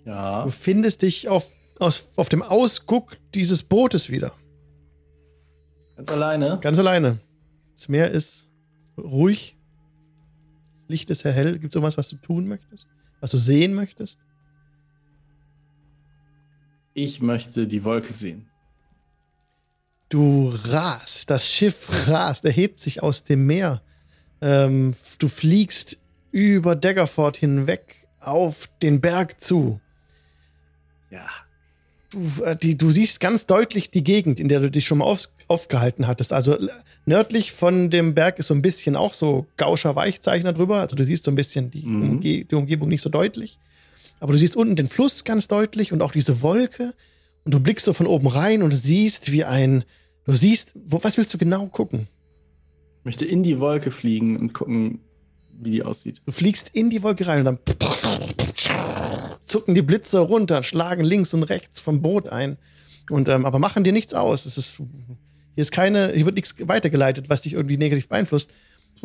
Ja. du findest dich auf, aus, auf dem Ausguck dieses Bootes wieder. Ganz alleine. Ganz alleine. Das Meer ist ruhig. Das Licht ist sehr hell. Gibt es irgendwas, was du tun möchtest? Was du sehen möchtest? Ich möchte die Wolke sehen. Du rast, das Schiff rast, erhebt sich aus dem Meer. Ähm, du fliegst über Daggerford hinweg auf den Berg zu. Ja. Du, äh, die, du siehst ganz deutlich die Gegend, in der du dich schon mal auf, aufgehalten hattest. Also l- nördlich von dem Berg ist so ein bisschen auch so Gauscher Weichzeichner drüber. Also du siehst so ein bisschen die, Mhm. Umge die Umgebung nicht so deutlich. Aber du siehst unten den Fluss ganz deutlich und auch diese Wolke. Und du blickst so von oben rein und siehst wie ein. Du siehst, wo, was willst du genau gucken? Ich möchte in die Wolke fliegen und gucken, wie die aussieht. Du fliegst in die Wolke rein und dann zucken die Blitze runter, schlagen links und rechts vom Boot ein. Und ähm, aber machen dir nichts aus. Es ist, hier ist keine, hier wird nichts weitergeleitet, was dich irgendwie negativ beeinflusst.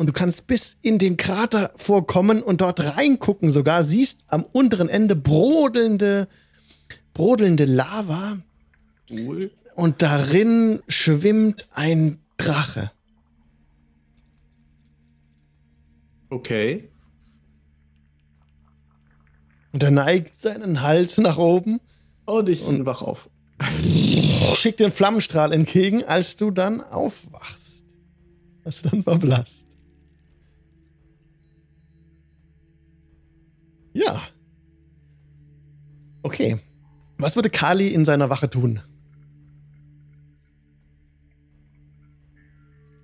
Und du kannst bis in den Krater vorkommen und dort reingucken sogar. Siehst am unteren Ende brodelnde, brodelnde Lava Cool. und darin schwimmt ein Drache. Okay. Und er neigt seinen Hals nach oben Und ich Und- wach auf. schickt den Flammenstrahl entgegen, als du dann aufwachst. Als du dann verblasst. Ja. Okay. Was würde Kali in seiner Wache tun?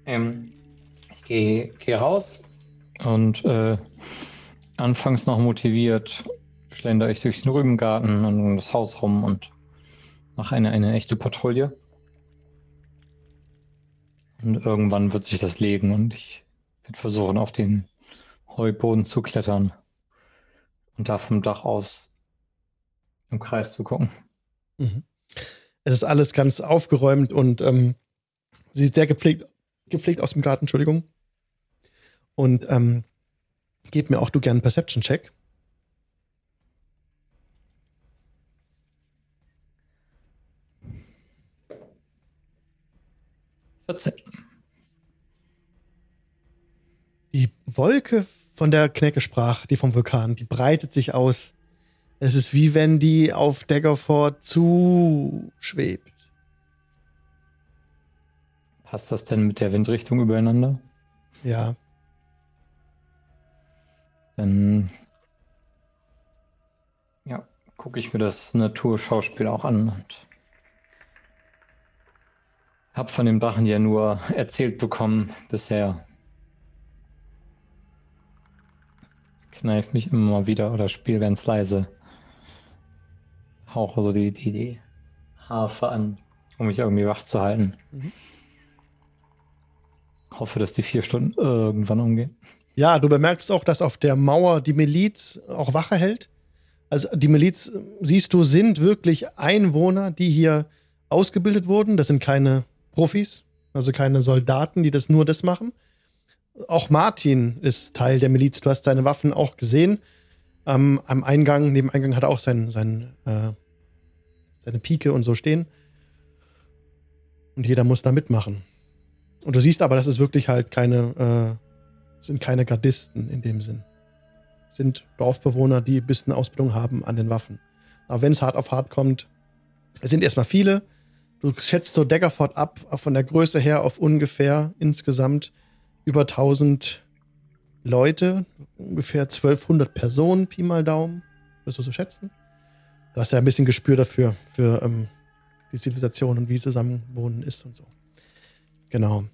Ähm, ich gehe geh raus und äh, anfangs noch motiviert schlender ich durch den Rübengarten und um das Haus rum und mache eine, eine echte Patrouille. Und irgendwann wird sich das legen und ich werde versuchen, auf den Heuboden zu klettern und da vom Dach aus im Kreis zu gucken. Mhm. Es ist alles ganz aufgeräumt und ähm, sieht sehr gepflegt, gepflegt aus dem Garten, Entschuldigung. Und ähm, gib mir auch du gern einen Perception-Check. 14. Die Wolke, von der Knecke sprach, die vom Vulkan, die breitet sich aus. Es ist wie wenn die auf Daggerford zuschwebt. Passt das denn mit der Windrichtung übereinander? Ja. Dann ja, gucke ich mir das Naturschauspiel auch an und habe von dem Drachen ja nur erzählt bekommen bisher. Kneif mich immer mal wieder oder spiele ganz leise. Hauche so die, die, die Harfe an, um mich irgendwie wach zu halten. Mhm. Hoffe, dass die vier Stunden irgendwann umgehen. Ja, du bemerkst auch, dass auf der Mauer die Miliz auch Wache hält. Also die Miliz, siehst du, sind wirklich Einwohner, die hier ausgebildet wurden. Das sind keine Profis, also keine Soldaten, die das nur das machen. Auch Martin ist Teil der Miliz. Du hast seine Waffen auch gesehen. Ähm, am Eingang, neben Eingang hat er auch sein, sein, äh, seine Pike und so stehen. Und jeder muss da mitmachen. Und du siehst aber, das ist wirklich halt keine, äh, sind keine Gardisten in dem Sinn. Sind Dorfbewohner, die ein bisschen Ausbildung haben an den Waffen. Aber wenn es hart auf hart kommt, sind erstmal viele. Du schätzt so Daggerford ab, von der Größe her auf ungefähr insgesamt über 1000 Leute, ungefähr 1200 Personen, Pi mal Daumen, wirst du so schätzen. Du hast ja ein bisschen Gespür dafür, für ähm, die Zivilisation und wie Zusammenwohnen ist und so. Genau.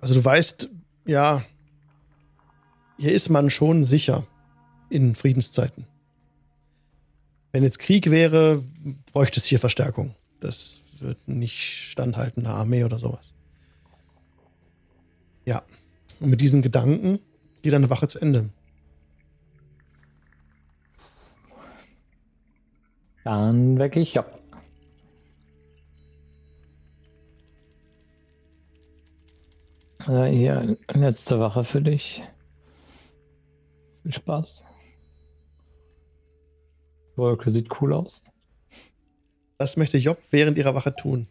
Also du weißt, ja, hier ist man schon sicher in Friedenszeiten. Wenn jetzt Krieg wäre, bräuchte es hier Verstärkung. Das wird nicht standhalten, eine Armee oder sowas. Ja. Und mit diesen Gedanken geht deine Wache zu Ende. Dann wecke ich Job. Äh, hier, letzte Wache für dich. Viel Spaß. Die Wolke sieht cool aus. Was möchte Job während ihrer Wache tun?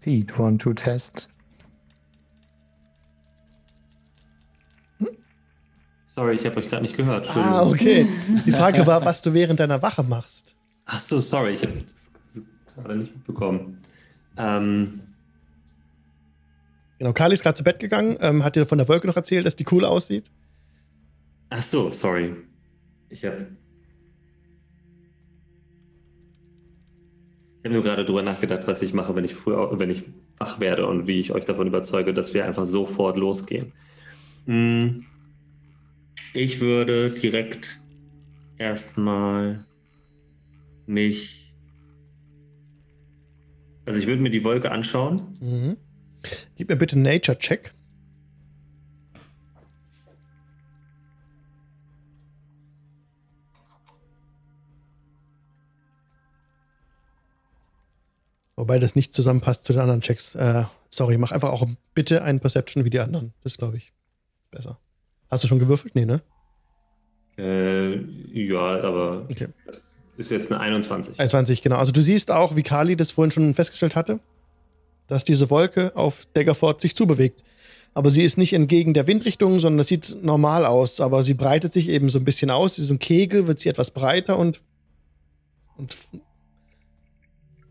Feed one to test. Sorry, ich habe euch gerade nicht gehört. Ah, okay. Die (laughs) Frage war, was du während deiner Wache machst. Ach so, sorry, ich habe das gerade nicht mitbekommen. Ähm, Genau, Kali ist gerade zu Bett gegangen, ähm, hat dir von der Wolke noch erzählt, dass die cool aussieht. ach so, sorry. Ich habe ich hab nur gerade drüber nachgedacht, was ich mache, wenn ich früher, wenn ich wach werde und wie ich euch davon überzeuge, dass wir einfach sofort losgehen. Hm, Ich würde direkt erstmal mich. Also ich würde mir die Wolke anschauen. Mhm. Gib mir bitte einen Nature-Check. Wobei das nicht zusammenpasst zu den anderen Checks. Äh, sorry, mach einfach auch bitte einen Perception wie die anderen. Das glaube ich besser. Hast du schon gewürfelt? Nee, ne? Äh, ja, aber Okay. das ist jetzt eine 21. 21, genau. Also du siehst auch, wie Kali das vorhin schon festgestellt hatte, dass diese Wolke auf Daggerford sich zubewegt. Aber sie ist nicht entgegen der Windrichtung, sondern das sieht normal aus. Aber sie breitet sich eben so ein bisschen aus. Wie so ein Kegel wird sie etwas breiter und, und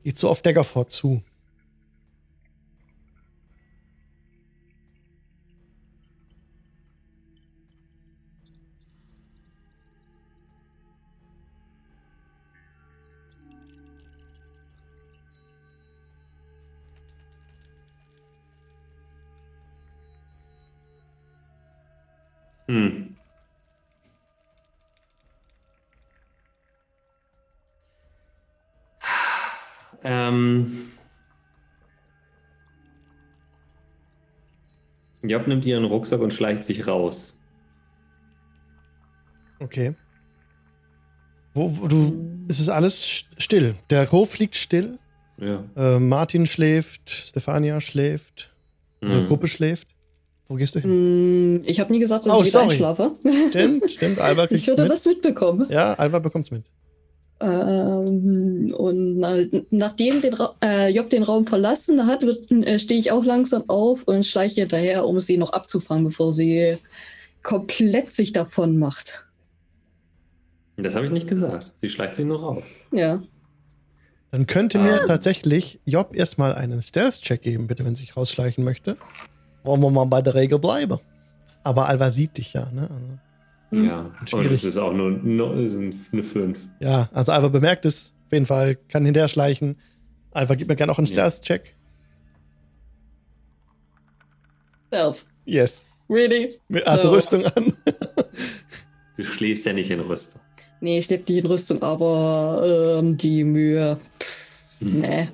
geht so auf Daggerford zu. Hm. Ähm. Job nimmt ihren Rucksack und schleicht sich raus. Okay. Wo, wo du. Es ist alles st- still. Der Hof liegt still. Ja. Äh, Martin schläft, Stefania schläft, die Hm. Gruppe schläft. Wo gehst du hin? Hm, Ich habe nie gesagt, dass Oh, ich wieder sorry. einschlafe. Stimmt, stimmt. Alba (laughs) Ich würde mit. das mitbekommen. Ja, Alba bekommt's mit. Ähm, und na, nachdem den Ra äh, Job den Raum verlassen hat, wird- äh, stehe ich auch langsam auf und schleiche hinterher, um sie noch abzufangen, bevor sie komplett sich davon macht. Das habe ich nicht gesagt. Sie schleicht sich nur raus. Ja. Dann könnte mir Ah. tatsächlich Job erstmal einen Stealth-Check geben, bitte, wenn sie sich rausschleichen möchte. Wollen wir mal bei der Regel bleiben. Aber Alba sieht dich ja, ne? Also, Hm. Ja. Und es ist auch nur, nur ist eine 5. ja, also Alba bemerkt es auf jeden Fall, kann hinterher schleichen. Alba, gib mir gerne auch einen Ja. Stealth-Check. Self. Yes. Really? Hast du Ja. Rüstung an? (laughs) Du schläfst ja nicht in Rüstung. Nee, ich lebe nicht in Rüstung, aber ähm, die Mühe. Pff, Hm. nee.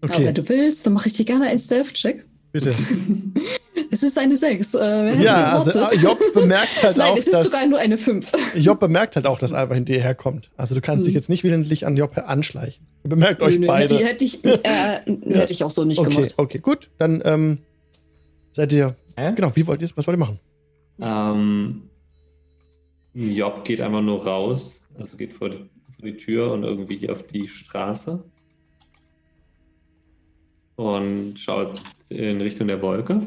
Aber Okay, wenn du willst, dann mache ich dir gerne einen Stealth-Check. bitte. (laughs) Es ist eine 6. Äh, Ja, also ah, Job bemerkt halt (laughs) Nein, auch, es ist dass sogar nur eine 5. Job bemerkt halt auch, dass Alba hinter ihr herkommt. Also du kannst dich Hm. jetzt nicht willentlich an Job anschleichen. Ihr bemerkt euch Nö, nö, beide. Hätte, hätte, ich, äh, (laughs) hätte ich auch so nicht okay, gemacht. okay, gut. Dann ähm, seid ihr. Hä? Genau, wie wollt ihr Was wollt ihr machen? Ähm, Job geht einfach nur raus, also geht vor die, vor die Tür und irgendwie auf die Straße und schaut in Richtung der Wolke.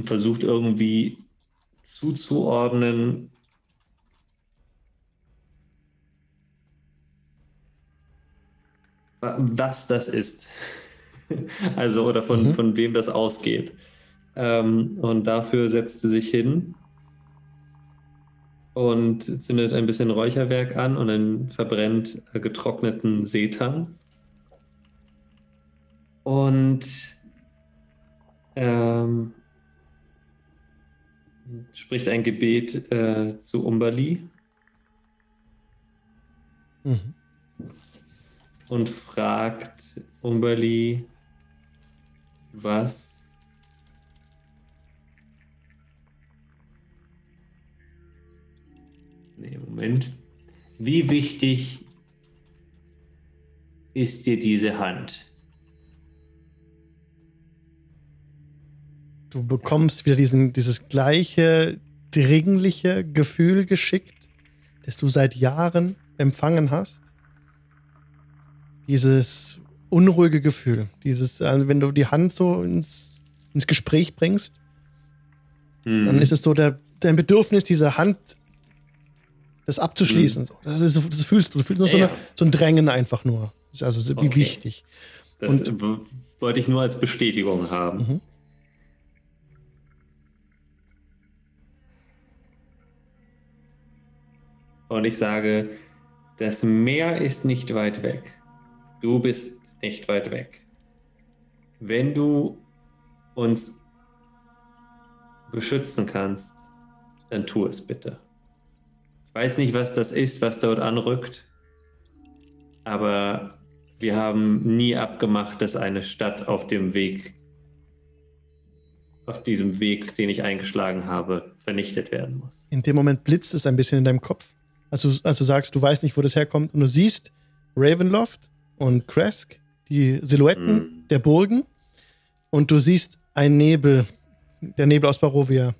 Und versucht irgendwie zuzuordnen, was das ist. (laughs) Also, oder von, mhm. von wem das ausgeht. Ähm, und dafür setzt sie sich hin und zündet ein bisschen Räucherwerk an und dann verbrennt getrockneten Seetang. Und ähm, spricht ein Gebet äh, zu Umbali. Mhm. Und fragt Umberli, was Nee, Moment. Wie wichtig ist dir diese Hand? Du bekommst wieder diesen, dieses gleiche dringliche Gefühl geschickt, das du seit Jahren empfangen hast. Dieses unruhige Gefühl. Dieses, also wenn du die Hand so ins, ins Gespräch bringst, hm. dann ist es so der, dein Bedürfnis, diese Hand das abzuschließen. Mhm. Das, ist, das fühlst du. Du fühlst nur ja. so, eine, so, ein Drängen einfach nur. Also wie okay. wichtig. Das Und, wollte ich nur als Bestätigung haben. Mhm. Und ich sage, das Meer ist nicht weit weg. Du bist nicht weit weg. Wenn du uns beschützen kannst, dann tu es bitte. Ich weiß nicht, was das ist, was dort anrückt, aber wir haben nie abgemacht, dass eine Stadt auf dem Weg, auf diesem Weg, den ich eingeschlagen habe, vernichtet werden muss. In dem Moment blitzt es ein bisschen in deinem Kopf. Also, als du sagst, du weißt nicht, wo das herkommt und du siehst Ravenloft und Kresk, die Silhouetten mm. der Burgen und du siehst ein Nebel, der Nebel aus Barovia.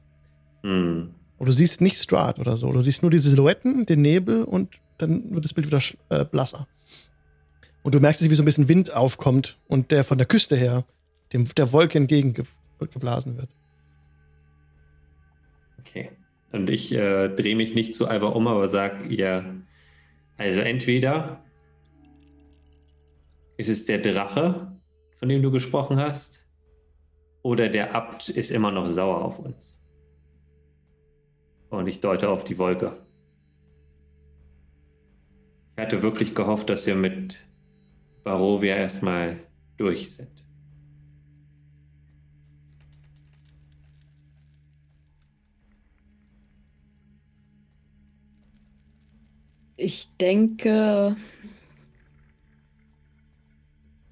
Mm. Und du siehst nicht Strahd oder so. Du siehst nur die Silhouetten, den Nebel und dann wird das Bild wieder äh, blasser. Und du merkst, wie so ein bisschen Wind aufkommt und der von der Küste her dem, der Wolke entgegengeblasen wird. Okay. Und ich äh, drehe mich nicht zu Alba um, aber sag ihr, also entweder ist es der Drache, von dem du gesprochen hast, oder der Abt ist immer noch sauer auf uns. Und ich deute auf die Wolke. Ich hatte wirklich gehofft, dass wir mit Barovia erstmal durch sind. Ich denke,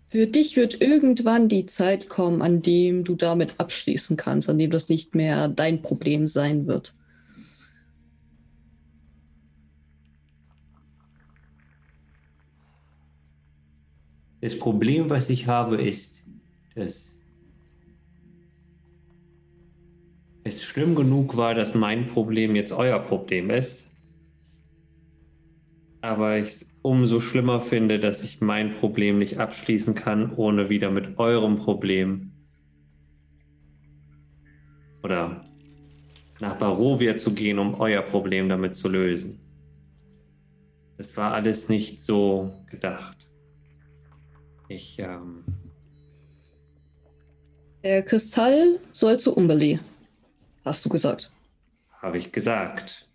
für dich wird irgendwann die Zeit kommen, an dem du damit abschließen kannst, an dem das nicht mehr dein Problem sein wird. Das Problem, was ich habe, ist, dass es schlimm genug war, dass mein Problem jetzt euer Problem ist. Aber ich es umso schlimmer finde, dass ich mein Problem nicht abschließen kann, ohne wieder mit eurem Problem oder nach Barovia zu gehen, um euer Problem damit zu lösen. Das war alles nicht so gedacht. Ich, ähm. Der Kristall soll zu Umberli, hast du gesagt. Habe ich gesagt.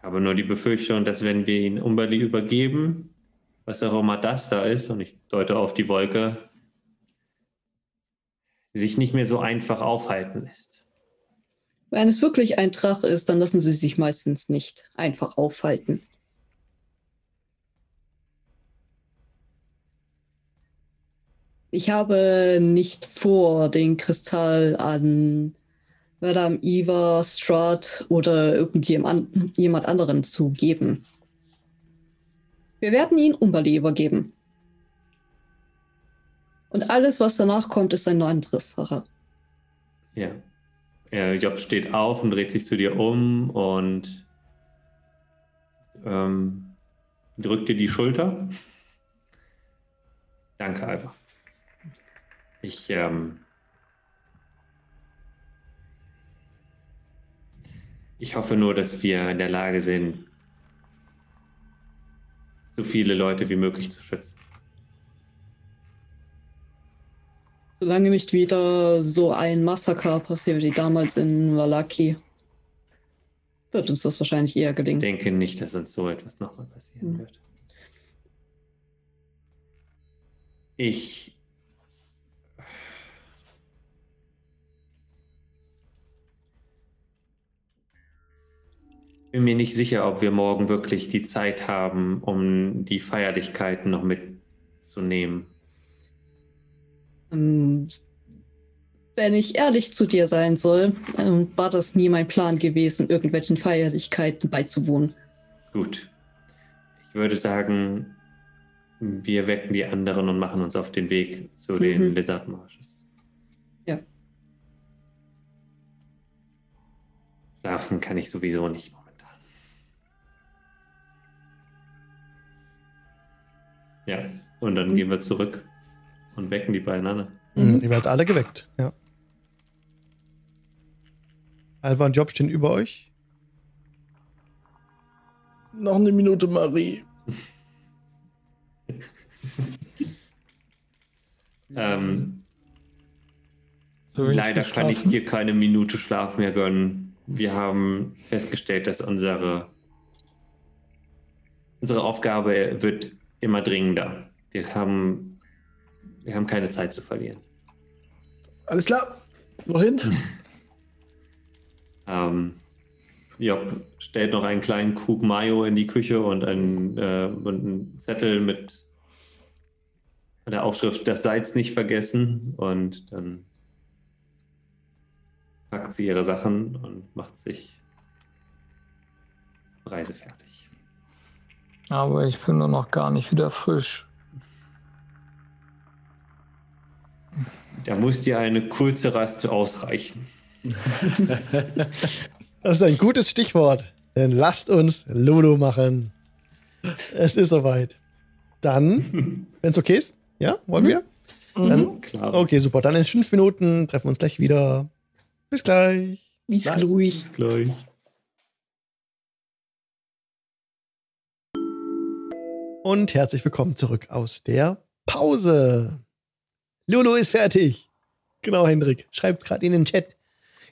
Ich habe nur die Befürchtung, dass wenn wir ihn Umberli übergeben, was auch immer das da ist, und ich deute auf die Wolke, sich nicht mehr so einfach aufhalten lässt. Wenn es wirklich ein Drache ist, dann lassen sie sich meistens nicht einfach aufhalten. Ich habe nicht vor, den Kristall an Madame Eva, Strahd oder irgendjemand anderen zu geben. Wir werden ihn Umberli übergeben. Und alles, was danach kommt, ist eine andere Sache. Ja. ja. Job steht auf und dreht sich zu dir um und ähm, drückt dir die Schulter. Danke, Alba. Ich, ähm, Ich hoffe nur, dass wir in der Lage sind, so viele Leute wie möglich zu schützen. Solange nicht wieder so ein Massaker passiert wie damals in Valaki, wird uns das wahrscheinlich eher Ich gelingen. denke nicht, dass uns so etwas nochmal passieren Hm. wird. Ich. Bin mir nicht sicher, ob wir morgen wirklich die Zeit haben, um die Feierlichkeiten noch mitzunehmen. Ähm, Wenn ich ehrlich zu dir sein soll, ähm, war das nie mein Plan gewesen, irgendwelchen Feierlichkeiten beizuwohnen. Gut. Ich würde sagen, wir wecken die anderen und machen uns auf den Weg zu den Mhm. Lizard Marshes. Ja. Schlafen kann ich sowieso nicht momentan. Ja, und dann Mhm. gehen wir zurück und wecken die beieinander. Mhm. Ihr werdet alle geweckt, ja. Alva und Job stehen über euch. Noch eine Minute, Marie. (laughs) Ähm, leider kann ich dir keine Minute Schlaf mehr gönnen. Wir haben festgestellt, dass unsere, unsere Aufgabe wird immer dringender. Wir haben, wir haben keine Zeit zu verlieren. Alles klar. Wohin? (laughs) Ähm, Job stellt noch einen kleinen Krug Mayo in die Küche und einen, äh, und einen Zettel mit der Aufschrift Das Salz nicht vergessen. Und dann packt sie ihre Sachen und macht sich reisefertig. Aber ich bin nur noch gar nicht wieder frisch. Da muss dir eine kurze Rast ausreichen. (laughs) Das ist ein gutes Stichwort. Denn lasst uns Lulu machen. Es ist soweit. Dann, (laughs) wenn es okay ist, ja, wollen wir? Dann, Klar. okay, super. Dann in fünf Minuten treffen wir uns gleich wieder. Bis gleich. Bis ruhig. Bis gleich. Und herzlich willkommen zurück aus der Pause. Lulu ist fertig. Genau, Hendrik. Schreibt gerade in den Chat.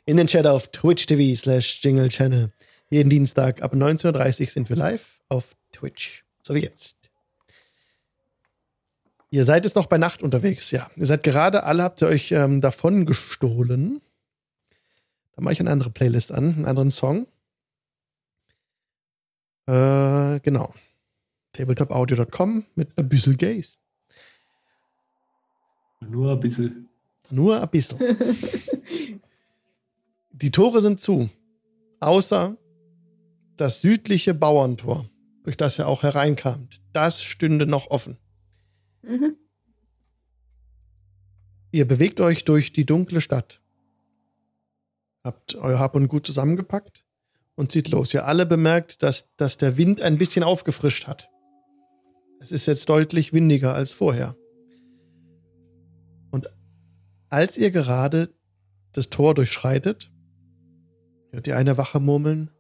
In den Chat auf Twitch TV slash Jingle Channel. Jeden Dienstag ab 19.30 Uhr sind wir live auf Twitch. So wie jetzt. Ihr seid jetzt noch bei Nacht unterwegs, ja. Ihr seid gerade alle, habt ihr euch ähm, davon gestohlen. Da mache ich eine andere Playlist an, einen anderen Song. Äh, genau tabletopaudio.com mit a bisschen Gaze. Nur ein bisschen. Nur ein bisschen. (laughs) Die Tore sind zu. Außer das südliche Bauerntor, durch das ihr auch hereinkamt. Das stünde noch offen. Mhm. Ihr bewegt euch durch die dunkle Stadt. Habt euer Hab und Gut zusammengepackt und zieht los. Ihr alle bemerkt, dass, dass der Wind ein bisschen aufgefrischt hat. Es ist jetzt deutlich windiger als vorher. Und als ihr gerade das Tor durchschreitet, hört ihr eine Wache murmeln.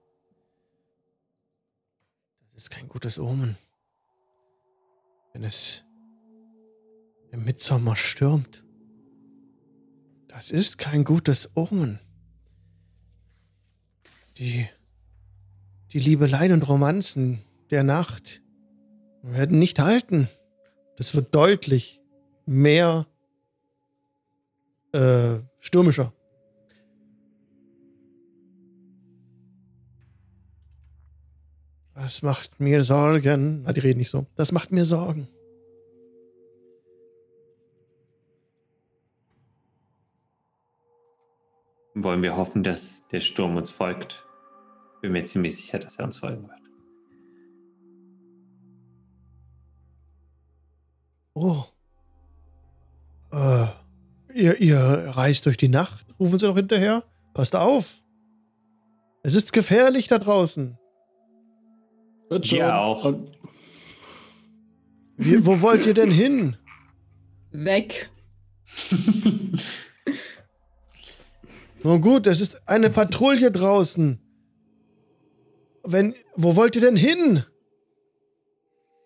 Das ist kein gutes Omen. Wenn es im Mitsommer stürmt. Das ist kein gutes Omen. Die, die Liebeleien und Romanzen der Nacht werden nicht halten. Das wird deutlich mehr äh, stürmischer. Das macht mir Sorgen. Ah, die reden nicht so. Das macht mir Sorgen. Wollen wir hoffen, dass der Sturm uns folgt. Bin mir ziemlich sicher, dass er uns folgen wird. Oh. Äh, ihr, ihr reist durch die Nacht, rufen sie noch hinterher. Passt auf. Es ist gefährlich da draußen. Wird Ja, auch. Und Wie, wo wollt ihr denn hin? Weg. (laughs) Nun gut, es ist eine Patrouille draußen. wenn, wo wollt ihr denn hin?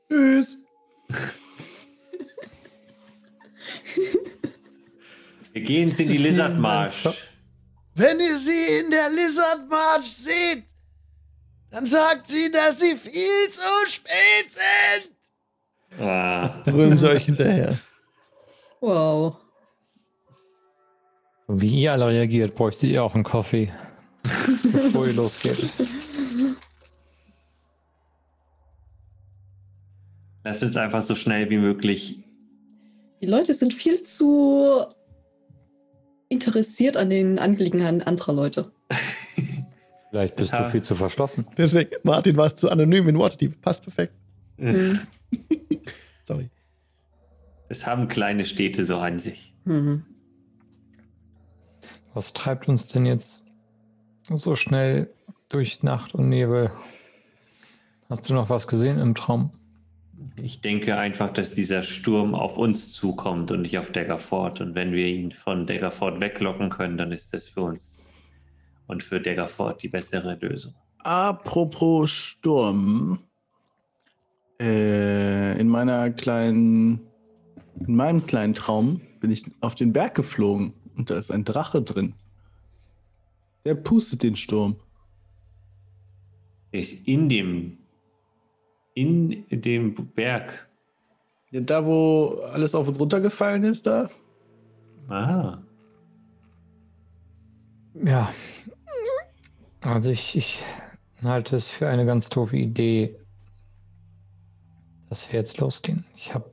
Tschüss. Wir gehen in die (laughs) Lizard Marsh. Wenn ihr sie in der Lizard March seht, dann sagt sie, dass sie viel zu spät sind. Ah, Brüllen sie euch hinterher. Wow. Wie ihr alle reagiert, bräuchte ihr auch einen Kaffee, (laughs) bevor ihr losgeht. lasst uns einfach so schnell wie möglich. Die Leute sind viel zu interessiert an den Angelegenheiten anderer Leute. (laughs) Vielleicht bist Ja. du viel zu verschlossen. Deswegen, Martin war es zu anonym in Waterdeep. Passt perfekt. Mhm. (laughs) Sorry. Das haben kleine Städte so an sich. Mhm. Was treibt uns denn jetzt so schnell durch Nacht und Nebel? Hast du noch was gesehen im Traum? Ich denke einfach, dass dieser Sturm auf uns zukommt und nicht auf Daggerford. Und wenn wir ihn von Daggerford weglocken können, dann ist das für uns und für Daggerford die bessere Lösung. Apropos Sturm. Äh, in meiner kleinen, in meinem kleinen Traum bin ich auf den Berg geflogen und da ist ein Drache drin. Der pustet den Sturm. Er ist in dem, in dem Berg. Ja, da, wo alles auf uns runtergefallen ist, da. Ah, Ja. Also ich, ich halte es für eine ganz doofe Idee, dass wir jetzt losgehen. Ich habe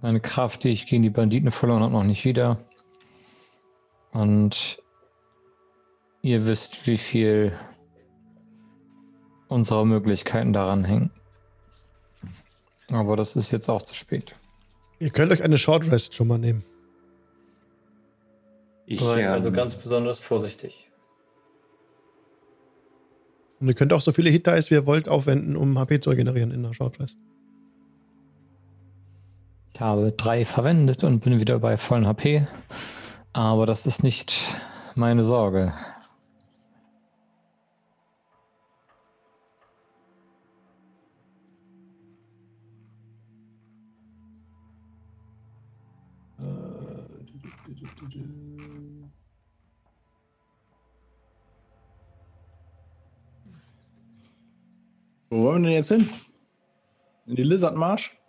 meine Kraft, die ich gegen die Banditen verloren habe, noch nicht wieder. Und ihr wisst, wie viel unserer Möglichkeiten daran hängen. Aber das ist jetzt auch zu spät. Ihr könnt euch eine Short Rest schon mal nehmen. ich Seid also ähm, ganz besonders vorsichtig. Und ihr könnt auch so viele Hit Dice, wie ihr wollt, aufwenden, um HP zu regenerieren in der Short Rest. Ich habe drei verwendet und bin wieder bei vollen HP. Aber das ist nicht meine Sorge. Wo wollen wir denn jetzt hin? In die Lizard Marsch?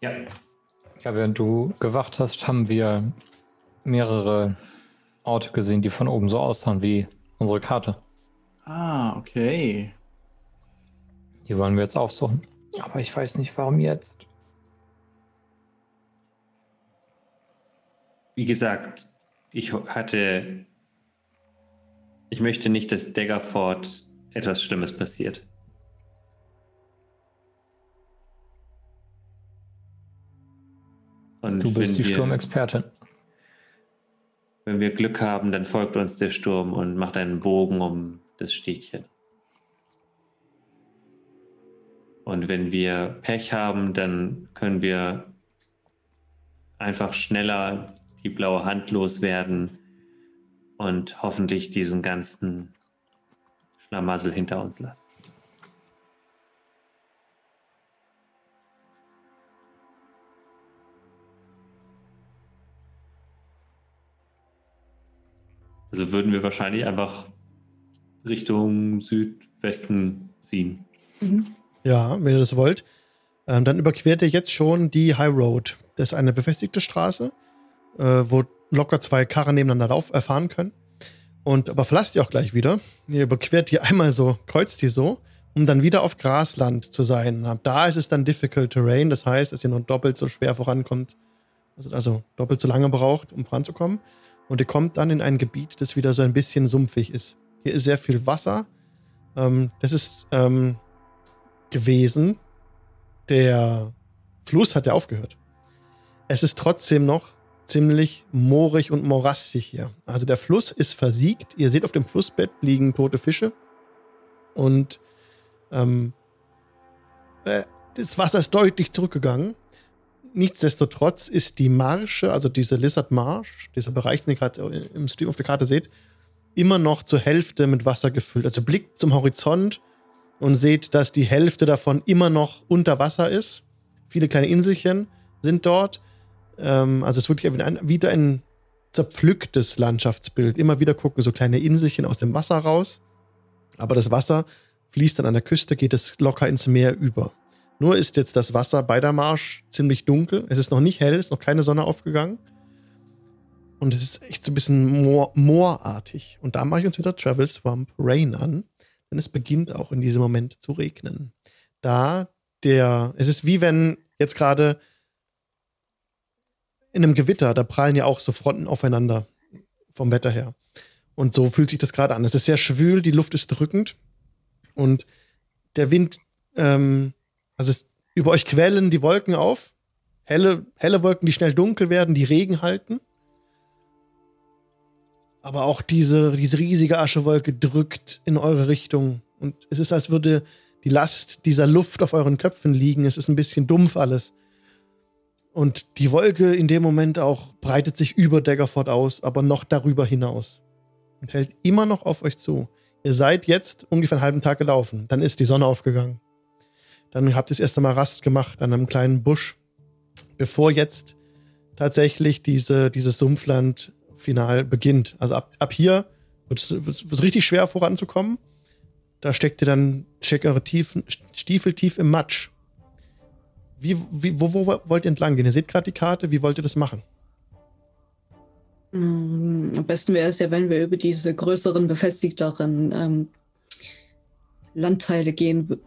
ja, Ja, während du gewacht hast, haben wir mehrere Orte gesehen, die von oben so aussahen wie unsere Karte. Ah, okay. Die wollen wir jetzt aufsuchen. Aber ich weiß nicht, warum jetzt. wie gesagt, ich hatte. Ich möchte nicht, dass Daggerford etwas Schlimmes passiert. Und Du bist die wir- Sturmexpertin. Wenn wir Glück haben, dann folgt uns der Sturm und macht einen Bogen um das Städtchen. Und wenn wir Pech haben, dann können wir einfach schneller die blaue Hand loswerden und hoffentlich diesen ganzen Schlamassel hinter uns lassen. Also würden wir wahrscheinlich einfach Richtung Südwesten ziehen. Mhm. Ja, wenn ihr das wollt. Ähm, dann überquert ihr jetzt schon die High Road. Das ist eine befestigte Straße, äh, wo locker zwei Karren nebeneinander lauf, äh, fahren können. Und aber verlasst ihr auch gleich wieder. Ihr überquert die einmal so, kreuzt die so, um dann wieder auf Grasland zu sein. Da ist es dann Difficult Terrain, das heißt, dass ihr nur doppelt so schwer vorankommt, also, also doppelt so lange braucht, um voranzukommen. Und ihr kommt dann in ein Gebiet, das wieder so ein bisschen sumpfig ist. Hier ist sehr viel Wasser. Ähm, das ist ähm, gewesen. Der Fluss hat ja aufgehört. Es ist trotzdem noch ziemlich moorig und morassig hier. Also der Fluss ist versiegt. Ihr seht auf dem Flussbett liegen tote Fische. Und ähm, äh, das Wasser ist deutlich zurückgegangen. Nichtsdestotrotz ist die Marsche, also diese Lizard Marsh, dieser Bereich, den ihr gerade im Stream auf der Karte seht, immer noch zur Hälfte mit Wasser gefüllt. Also blickt zum Horizont und seht, dass die Hälfte davon immer noch unter Wasser ist. Viele kleine Inselchen sind dort. Ähm, also es ist wirklich ein, wieder ein zerpflücktes Landschaftsbild. Immer wieder gucken so kleine Inselchen aus dem Wasser raus. Aber das Wasser fließt dann an der Küste, geht es locker ins Meer über. Nur ist jetzt das Wasser bei der Marsch ziemlich dunkel. Es ist noch nicht hell, es ist noch keine Sonne aufgegangen. Und es ist echt so ein bisschen moor, moorartig. Und da mache ich uns wieder Travel Swamp Rain an. Denn es beginnt auch in diesem Moment zu regnen. Da der, es ist wie wenn jetzt gerade in einem Gewitter, da prallen ja auch so Fronten aufeinander vom Wetter her. Und so fühlt sich das gerade an. Es ist sehr schwül, die Luft ist drückend und der Wind, ähm, also es, über euch quellen die Wolken auf. Helle, helle Wolken, die schnell dunkel werden, die Regen halten. Aber auch diese, diese riesige Aschewolke drückt in eure Richtung. Und es ist, als würde die Last dieser Luft auf euren Köpfen liegen. Es ist ein bisschen dumpf alles. Und die Wolke in dem Moment auch breitet sich über Daggerford aus, aber noch darüber hinaus. Und hält immer noch auf euch zu. Ihr seid jetzt ungefähr einen halben Tag gelaufen. Dann ist die Sonne aufgegangen. Dann habt ihr das erste Mal Rast gemacht an einem kleinen Busch, bevor jetzt tatsächlich diese, dieses Sumpfland final beginnt. Also ab, ab hier wird es richtig schwer voranzukommen. Da steckt ihr dann, steckt eure tiefen, Stiefel tief im Matsch. Wie, wie, wo, wo wollt ihr entlang gehen? Ihr seht gerade die Karte, wie wollt ihr das machen? Mm, am besten wäre es ja, wenn wir über diese größeren, befestigteren ähm, Landteile gehen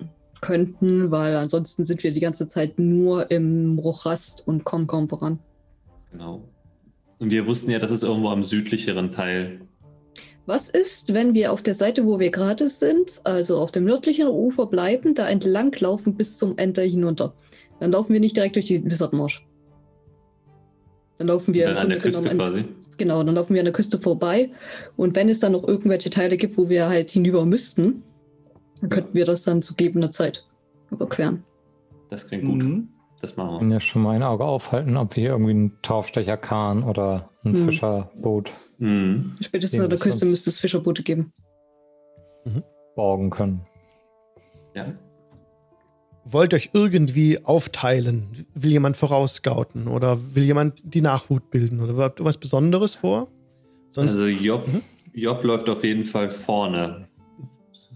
könnten, weil ansonsten sind wir die ganze Zeit nur im Rochast und kommen kaum voran. Genau. Und wir wussten ja, das ist irgendwo am südlicheren Teil. Was ist, wenn wir auf der Seite, wo wir gerade sind, also auf dem nördlichen Ufer bleiben, da entlang laufen bis zum Ende hinunter? Dann laufen wir nicht direkt durch die Lizardmarsch. Dann laufen wir dann an der Küste quasi. Genau, dann laufen wir an der Küste vorbei. Und wenn es dann noch irgendwelche Teile gibt, wo wir halt hinüber müssten, dann könnten wir das dann zu gegebener Zeit überqueren. Das klingt gut. Mhm. Das machen wir. können ja schon mal ein Auge aufhalten, ob wir hier irgendwie einen Taufstecherkahn oder ein mhm. Fischerboot. Mhm. Spätestens an der Küste müsste es Fischerboote geben. Mhm. Borgen können. Ja. Wollt euch irgendwie aufteilen? Will jemand vorausscouten oder will jemand die Nachhut bilden oder habt ihr was Besonderes vor? Sonst also Job, mhm. Job läuft auf jeden Fall vorne.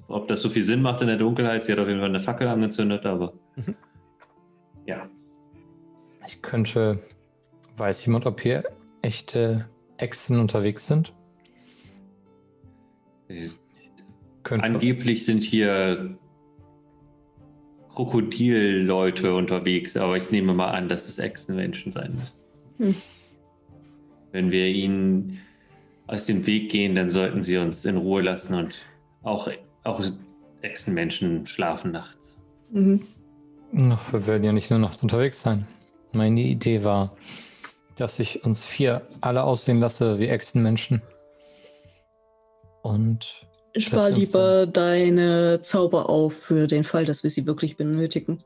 Ob das so viel Sinn macht in der Dunkelheit, sie hat auf jeden Fall eine Fackel angezündet, aber mhm. ja. Ich könnte, weiß jemand, ob hier echte Echsen unterwegs sind? Könnte. Angeblich sind hier Krokodilleute unterwegs, aber ich nehme mal an, dass es Echsenmenschen sein müssen. Hm. Wenn wir ihnen aus dem Weg gehen, dann sollten sie uns in Ruhe lassen und auch, auch Echsenmenschen schlafen nachts. Mhm. Ach, wir werden ja nicht nur nachts unterwegs sein. Meine Idee war, dass ich uns vier alle aussehen lasse wie Echsenmenschen. Und Spar lieber deine Zauber auf für den Fall, dass wir sie wirklich benötigen.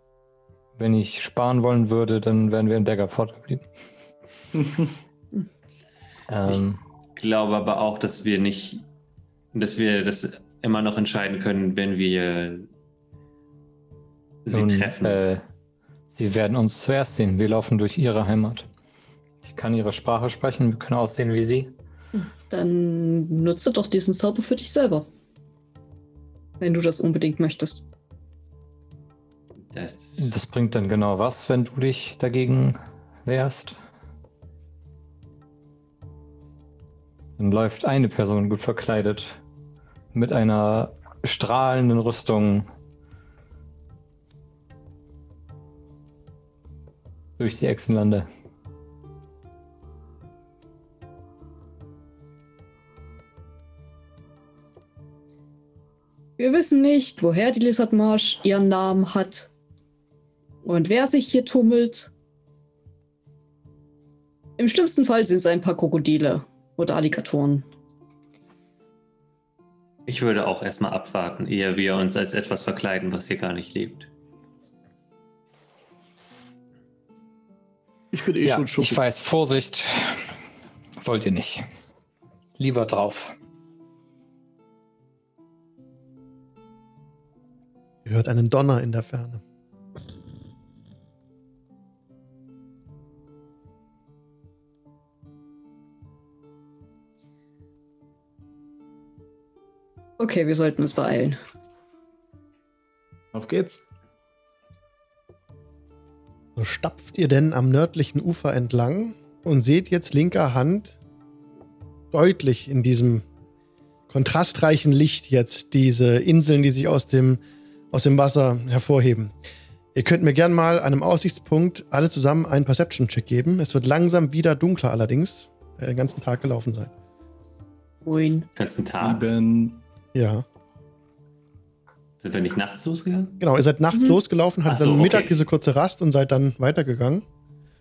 Wenn ich sparen wollen würde, dann wären wir in Dagger fortgeblieben. (laughs) ähm, ich glaube aber auch, dass wir nicht, dass wir das immer noch entscheiden können, wenn wir sie nun, treffen. Äh, sie werden uns zuerst sehen. Wir laufen durch ihre Heimat. Ich kann ihre Sprache sprechen, wir können aussehen wie sie. Dann nutze doch diesen Zauber für dich selber. Wenn du das unbedingt möchtest. Das, das bringt dann genau was, wenn du dich dagegen wehrst. Dann läuft eine Person gut verkleidet mit einer strahlenden Rüstung durch die Echsenlande. Wir wissen nicht, woher die Lizardmarsch ihren Namen hat und wer sich hier tummelt. Im schlimmsten Fall sind es ein paar Krokodile oder Alligatoren. Ich würde auch erstmal abwarten, ehe wir uns als etwas verkleiden, was hier gar nicht lebt. Ich bin eh ja, schon schuppig. Ich weiß, Vorsicht wollt ihr nicht. Lieber drauf. Hört einen Donner in der Ferne. Okay, wir sollten uns beeilen. Auf geht's. So stapft ihr denn am nördlichen Ufer entlang und seht jetzt linker Hand deutlich in diesem kontrastreichen Licht jetzt diese Inseln, die sich aus dem, aus dem Wasser hervorheben. Ihr könnt mir gern mal an einem Aussichtspunkt alle zusammen einen Perception-Check geben. Es wird langsam wieder dunkler allerdings, weil ihr den ganzen Tag gelaufen seid. Moin. Ganzen Tag. Sieben. Ja. Sind wir nicht nachts losgegangen? Genau, ihr seid nachts Mhm. losgelaufen, hattet so, dann Mittag okay. diese kurze Rast und seid dann weitergegangen.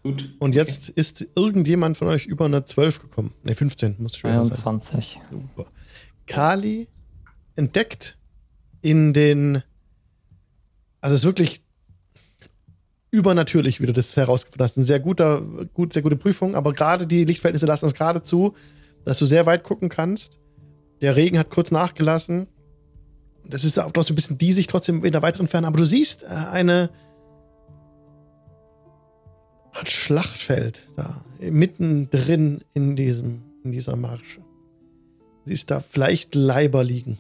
Gut. Und jetzt ist irgendjemand von euch über eine 12 gekommen. Ne, 15 muss schwer sein. 23. Super. Kali entdeckt in den. Also es ist wirklich übernatürlich, wie du das herausgefunden hast. Eine sehr guter, gut, sehr gute Prüfung, aber gerade die Lichtverhältnisse lassen es gerade zu, dass du sehr weit gucken kannst. Der Regen hat kurz nachgelassen. Das ist auch so ein bisschen diesig, trotzdem in der weiteren Ferne, aber du siehst äh, eine Art Schlachtfeld da, mittendrin in diesem, in dieser Marsche. Siehst da vielleicht Leiber liegen.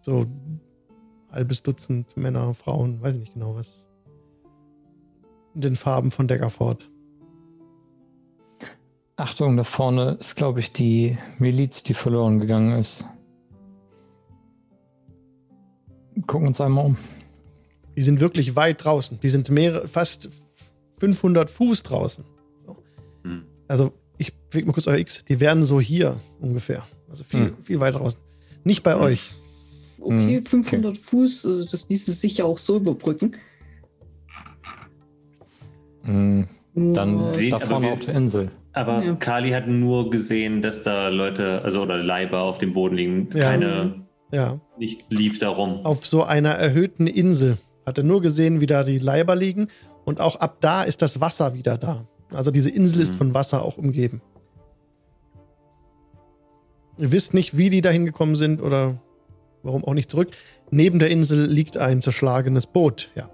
So halbes Dutzend Männer, Frauen, weiß ich nicht genau was. In den Farben von Deckerford. Achtung, da vorne ist, glaube ich, die Miliz, die verloren gegangen ist. Gucken uns einmal um. Die sind wirklich weit draußen. Die sind mehrere, fast 500 Fuß draußen. Hm. Also, ich bewege mal kurz euer X. Die wären so hier ungefähr. Also viel, Hm. viel weit draußen. Nicht bei Hm. euch. Okay, Hm, 500 Fuß, also das ließ es sicher auch so überbrücken. Hm, Dann Seht da aber vorne wir- auf der Insel. Aber Ja. Kali hat nur gesehen, dass da Leute, also oder Leiber auf dem Boden liegen. Ja. Keine, Ja. nichts lief da rum. Auf so einer erhöhten Insel. Hat er nur gesehen, wie da die Leiber liegen. Und auch ab da ist das Wasser wieder da. Also diese Insel ist Mhm. von Wasser auch umgeben. Ihr wisst nicht, wie die da hingekommen sind oder warum auch nicht zurück. Neben der Insel liegt ein zerschlagenes Boot. Ja.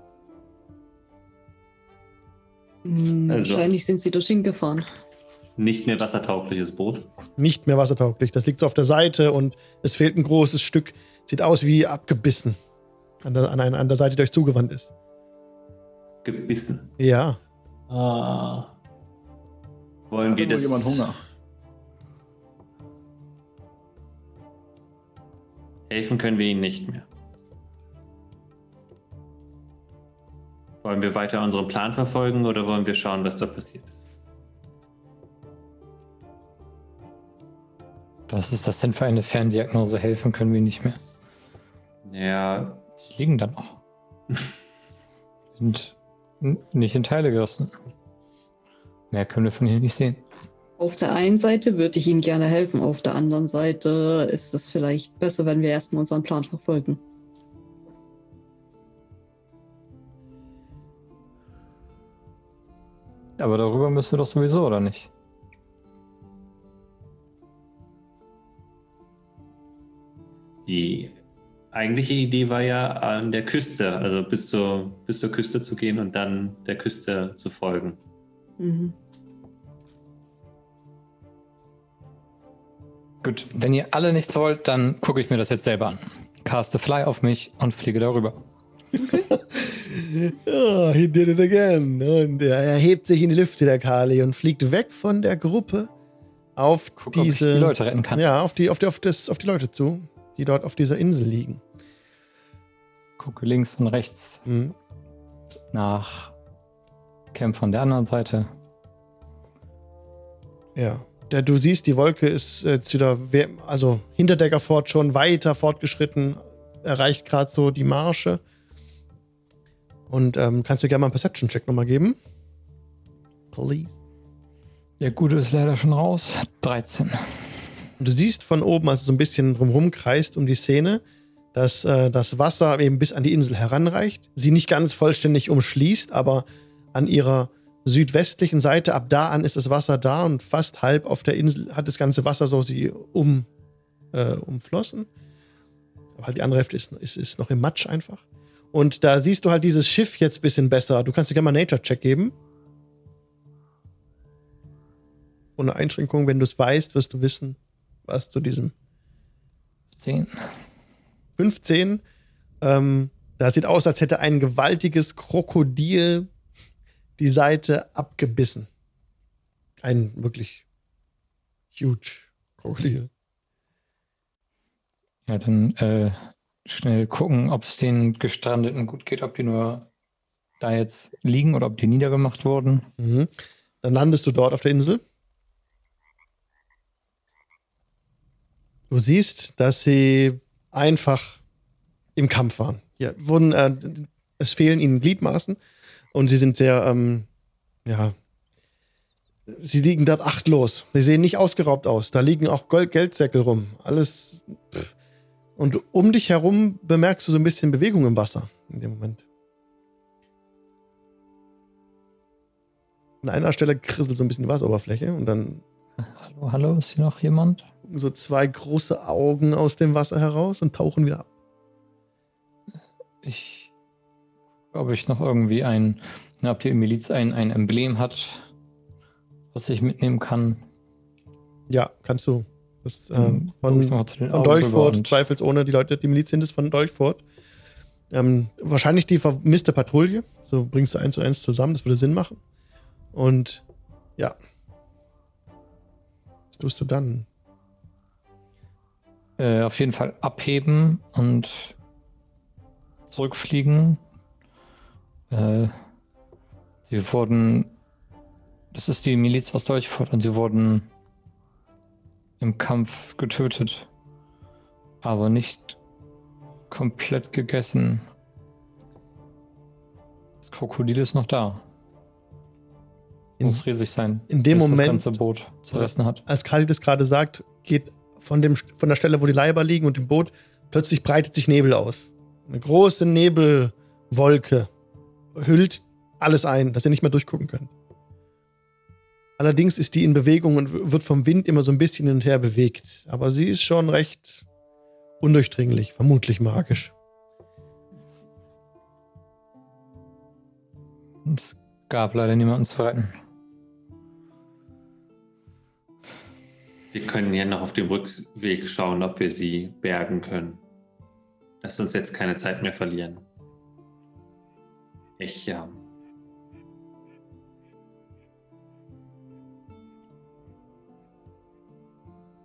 Hm, Also- Wahrscheinlich sind sie dorthin gefahren. Nicht mehr wassertaugliches Boot. Nicht mehr wassertauglich. Das liegt so auf der Seite und es fehlt ein großes Stück. Sieht aus wie abgebissen. An der, an, einer- an der Seite, die euch zugewandt ist. Gebissen. Ja. Ah. Wollen Hat wir das. jemand Hunger? Helfen können wir ihnen nicht mehr. Wollen wir weiter unseren Plan verfolgen oder wollen wir schauen, was da passiert ist? Was ist das denn für eine Ferndiagnose? Helfen können wir nicht mehr. Ja, Die liegen da noch. (laughs) Sind nicht in Teile gerissen. Mehr können wir von hier nicht sehen. Auf der einen Seite würde ich ihnen gerne helfen, auf der anderen Seite ist es vielleicht besser, wenn wir erstmal unseren Plan verfolgen. Aber darüber müssen wir doch sowieso, oder nicht? die eigentliche Idee war ja an der Küste, also bis zur, bis zur Küste zu gehen und dann der Küste zu folgen. Mhm. Gut, wenn ihr alle nichts wollt, dann gucke ich mir das jetzt selber an. Caste Fly auf mich und fliege darüber. (laughs) Oh, he did it again. Und er erhebt sich in die Lüfte, der Kali, und fliegt weg von der Gruppe auf Guck, diese. die Leute retten kann. Ja, auf die, auf, die, auf, das, auf die Leute zu, die dort auf dieser Insel liegen. Gucke links und rechts Hm. nach Kämpfern der anderen Seite. Ja. Der, du siehst, die Wolke ist jetzt wieder, we- also hinter Deckerford schon weiter fortgeschritten, erreicht gerade so die Marsche. Und ähm, kannst du gerne mal einen Perception-Check nochmal geben? Please. Der Gute ist leider schon raus. 13. Und du siehst von oben, als du so ein bisschen drumherum kreist um die Szene, dass äh, das Wasser eben bis an die Insel heranreicht. Sie nicht ganz vollständig umschließt, aber an ihrer südwestlichen Seite, ab da an ist das Wasser da und fast halb auf der Insel hat das ganze Wasser so sie um, äh, umflossen. Aber halt die andere Hälfte ist, ist, ist noch im Matsch einfach. Und da siehst du halt dieses Schiff jetzt ein bisschen besser. Du kannst dir gerne mal Nature-Check geben. Ohne Einschränkung, wenn du es weißt, wirst du wissen, was zu diesem 10. 15. Ähm, das sieht aus, als hätte ein gewaltiges Krokodil die Seite abgebissen. Ein wirklich huge Krokodil. Ja, dann äh, schnell gucken, ob es den Gestrandeten gut geht, ob die nur da jetzt liegen oder ob die niedergemacht wurden. Mhm. Dann landest du dort auf der Insel. Du siehst, dass sie einfach im Kampf waren. Ja, wurden, äh, es fehlen ihnen Gliedmaßen und sie sind sehr, ähm, ja, sie liegen dort achtlos. Sie sehen nicht ausgeraubt aus. Da liegen auch Gold Geldsäckel rum. Alles. Pff. Und um dich herum bemerkst du so ein bisschen Bewegung im Wasser in dem Moment. An einer Stelle krisselt so ein bisschen die Wasseroberfläche und dann Hallo, hallo, ist hier noch jemand? gucken so zwei große Augen aus dem Wasser heraus und tauchen wieder ab. Ich glaube, ich noch irgendwie ein, na, ob die Miliz ein, ein Emblem hat, was ich mitnehmen kann. Ja, kannst du. Das, äh, ich von, von Dolchfurt, zweifelsohne, die Leute, die Miliz sind es von Dolchfurt. Ähm, wahrscheinlich die vermisste Patrouille. So bringst du eins zu eins zusammen, das würde Sinn machen. Und ja. Was tust du dann? Äh, auf jeden Fall abheben und zurückfliegen. Äh, sie wurden. Das ist die Miliz aus Deutschfurt und sie wurden im Kampf getötet. Aber nicht komplett gegessen. Das Krokodil ist noch da. In, Muss riesig sein. in dem Moment, Das ganze Boot zerrissen hat. als Kali das gerade sagt, geht von, dem, von der Stelle, wo die Leiber liegen und dem Boot, plötzlich breitet sich Nebel aus. Eine große Nebelwolke hüllt alles ein, dass ihr nicht mehr durchgucken könnt. Allerdings ist die in Bewegung und wird vom Wind immer so ein bisschen hin und her bewegt. Aber sie ist schon recht undurchdringlich, vermutlich magisch. Es gab leider niemanden zu retten. Wir können ja noch auf dem Rückweg schauen, ob wir sie bergen können. Lass uns jetzt keine Zeit mehr verlieren. Ich, ja.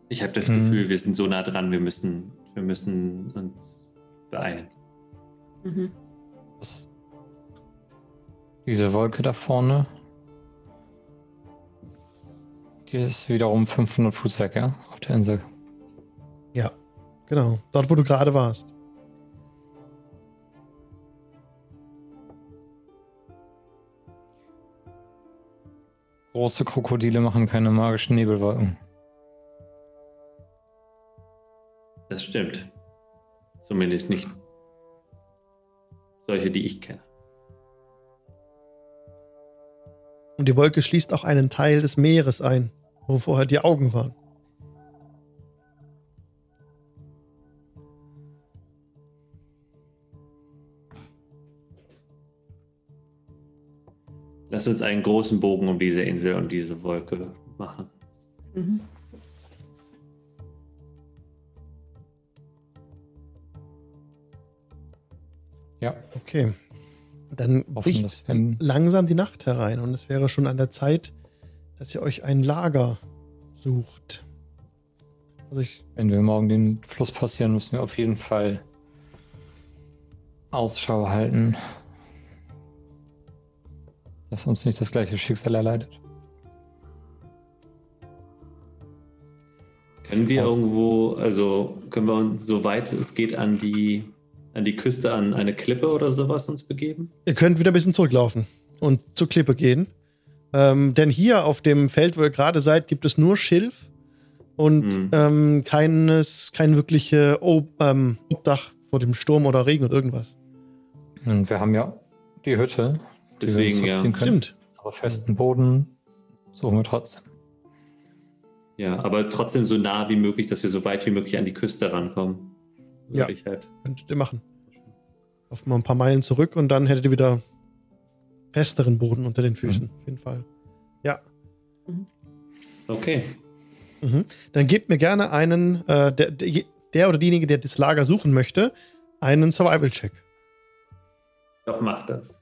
Ich habe das Mhm. Gefühl, wir sind so nah dran, wir müssen, wir müssen uns beeilen. Mhm. Diese Wolke da vorne, die ist wiederum 500 Fuß weg, ja, auf der Insel. Ja, genau. Dort, wo du gerade warst. Große Krokodile machen keine magischen Nebelwolken. Das stimmt. Zumindest nicht solche, die ich kenne. Und die Wolke schließt auch einen Teil des Meeres ein, wo vorher die Augen waren. Lass uns einen großen Bogen um diese Insel und diese Wolke machen. Mhm. Ja, Okay. Dann hoffen, bricht langsam die Nacht herein und es wäre schon an der Zeit, dass ihr euch ein Lager sucht. Also ich, Wenn wir morgen den Fluss passieren, müssen wir auf jeden Fall Ausschau halten. Dass uns nicht das gleiche Schicksal erleidet. Können wir irgendwo, also können wir uns, soweit es geht, an die, an die Küste, an eine Klippe oder sowas uns begeben? ihr könnt wieder ein bisschen zurücklaufen und zur Klippe gehen. Ähm, denn hier auf dem Feld, wo ihr gerade seid, gibt es nur Schilf und Mhm. ähm, keines, kein wirkliche Ob ähm, Obdach vor dem Sturm oder Regen und irgendwas. Und wir haben ja die Hütte. Deswegen, ja. können. Stimmt. Aber festen Boden suchen wir trotzdem. Ja, aber trotzdem so nah wie möglich, dass wir so weit wie möglich an die Küste rankommen. Ja. Halt. Könntet ihr machen. Auf mal ein paar Meilen zurück und dann hättet ihr wieder festeren Boden unter den Füßen. Auf jeden Fall. Ja. Okay. Mhm. Dann gebt mir gerne einen, äh, der, der, der oder diejenige, der das Lager suchen möchte, einen Survival-Check. Doch, mach das.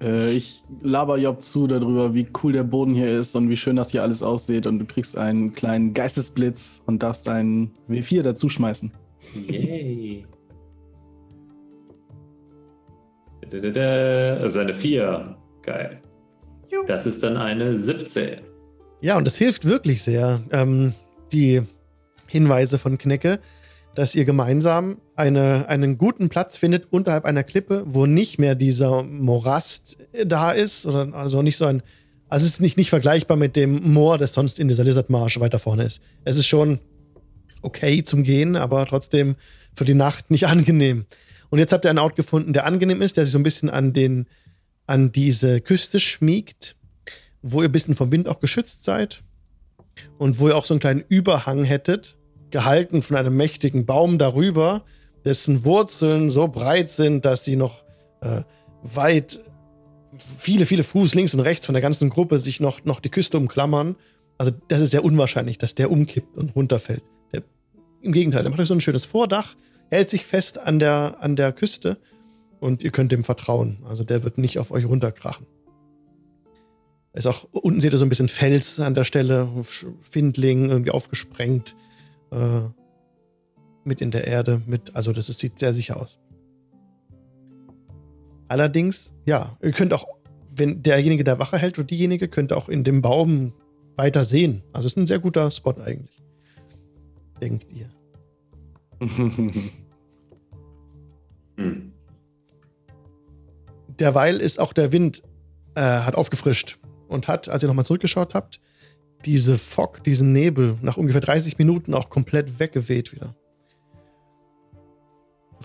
Äh, ich laber Job zu darüber, wie cool der Boden hier ist und wie schön das hier alles aussieht. Und du kriegst einen kleinen Geistesblitz und darfst einen W4 dazu schmeißen. Yay. Also eine 4. Geil. Das ist dann eine 17. Ja, und das hilft wirklich sehr, ähm, die Hinweise von Knecke, dass ihr gemeinsam eine, einen guten Platz findet unterhalb einer Klippe, wo nicht mehr dieser Morast da ist, oder also nicht so ein, also es ist nicht, nicht vergleichbar mit dem Moor, das sonst in dieser Lizardmarsch weiter vorne ist. Es ist schon okay zum Gehen, aber trotzdem für die Nacht nicht (laughs) angenehm. Und jetzt habt ihr einen Ort gefunden, der angenehm ist, der sich so ein bisschen an den, an diese Küste schmiegt, wo ihr ein bisschen vom Wind auch geschützt seid und wo ihr auch so einen kleinen Überhang hättet, gehalten von einem mächtigen Baum darüber, dessen Wurzeln so breit sind, dass sie noch äh, weit, viele, viele Fuß links und rechts von der ganzen Gruppe sich noch, noch die Küste umklammern. Also das ist sehr unwahrscheinlich, dass der umkippt und runterfällt. Der, Im Gegenteil, der macht euch so ein schönes Vordach, hält sich fest an der, an der Küste und ihr könnt dem vertrauen. Also der wird nicht auf euch runterkrachen. Ist auch, unten seht ihr so ein bisschen Fels an der Stelle, Findling irgendwie aufgesprengt, äh, mit in der Erde, mit, also das ist, sieht sehr sicher aus. Allerdings, ja, ihr könnt auch, wenn derjenige, der Wache hält oder diejenige, könnt auch in dem Baum weiter sehen. Also es ist ein sehr guter Spot eigentlich. Denkt ihr. (laughs) Hm. Derweil ist auch der Wind äh, hat aufgefrischt und hat, als ihr nochmal zurückgeschaut habt, diese Fog, diesen Nebel nach ungefähr 30 Minuten auch komplett weggeweht wieder.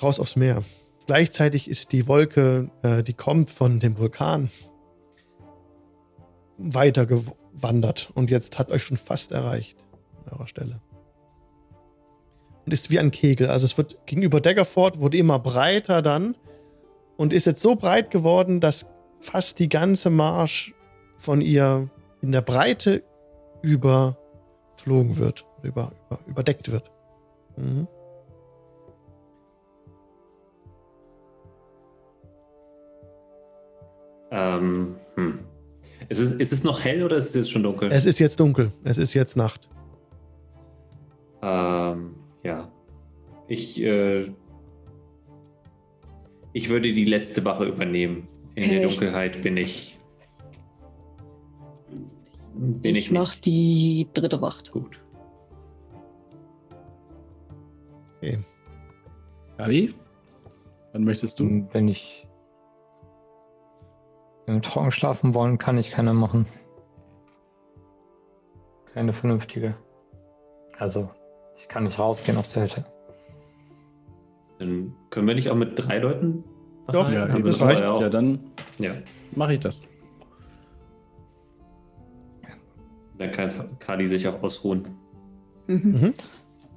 Raus aufs Meer. Gleichzeitig ist die Wolke, äh, die kommt von dem Vulkan, weitergewandert und jetzt hat euch schon fast erreicht an eurer Stelle. Und ist wie ein Kegel. Also es wird gegenüber Daggerford wurde immer breiter dann und ist jetzt so breit geworden, dass fast die ganze Marsch von ihr in der Breite überflogen wird, über, über, überdeckt wird. Mhm. Ähm, hm. ist, es, ist es noch hell oder ist es jetzt schon dunkel? Es ist jetzt dunkel, es ist jetzt Nacht. Ähm, ja. Ich, äh, ich würde die letzte Wache übernehmen. In der Echt? Dunkelheit bin ich. Bin ich ich, mach die dritte Wacht. nicht gut. Okay. Gabi? Wann möchtest du? Wenn ich im Trocken schlafen wollen, kann ich keine machen. Keine vernünftige. Also, ich kann nicht rausgehen aus der Hütte. Dann können wir nicht auch mit drei Leuten? Doch, Ja? Haben das reicht. Ja, dann Ja, mache ich das. dann kann Kali sich auch ausruhen. Mhm. Mhm.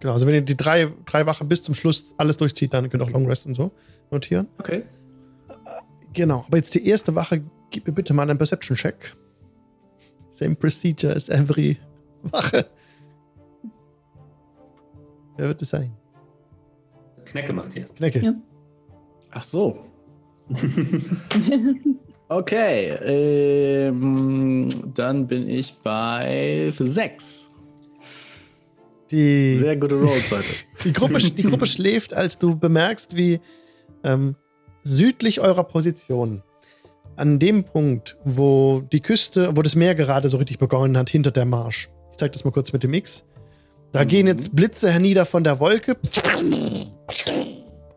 Genau, also wenn ihr die drei, drei Wache bis zum Schluss alles durchzieht, dann könnt ihr auch Long Rest und so notieren. Okay. Genau, aber jetzt die erste Wache, gib mir bitte mal einen Perception-Check. Same procedure as every Wache. Wer wird es sein? Knecke macht erst. Knecke. Ja. Ach so. (laughs) Okay, ähm, dann bin ich bei sechs. Die, Sehr gute Rolls heute. (laughs) die, Gruppe, die Gruppe schläft, als du bemerkst, wie ähm, südlich eurer Position, an dem Punkt, wo die Küste, wo das Meer gerade so richtig begonnen hat, hinter der Marsch. Ich zeig das mal kurz mit dem X. Da Mhm. gehen jetzt Blitze hernieder von der Wolke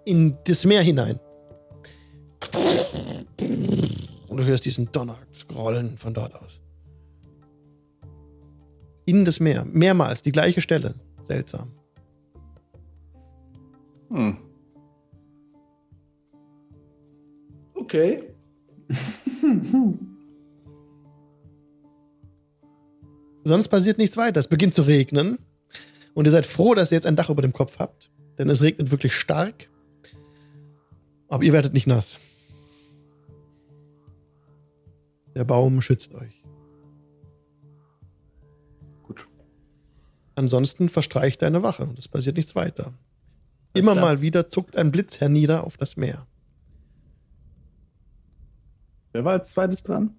in das Meer hinein. Und du hörst diesen Donner scrollen von dort aus. In das Meer. Mehrmals, die gleiche Stelle. Seltsam. Hm. Okay. (laughs) Sonst passiert nichts weiter. Es beginnt zu regnen. Und ihr seid froh, dass ihr jetzt ein Dach über dem Kopf habt. denn es regnet wirklich stark. Aber ihr werdet nicht nass. Der Baum schützt euch. Gut. Ansonsten verstreicht deine Wache und es passiert nichts weiter. Immer mal wieder zuckt ein Blitz hernieder auf das Meer. Wer war als zweites dran?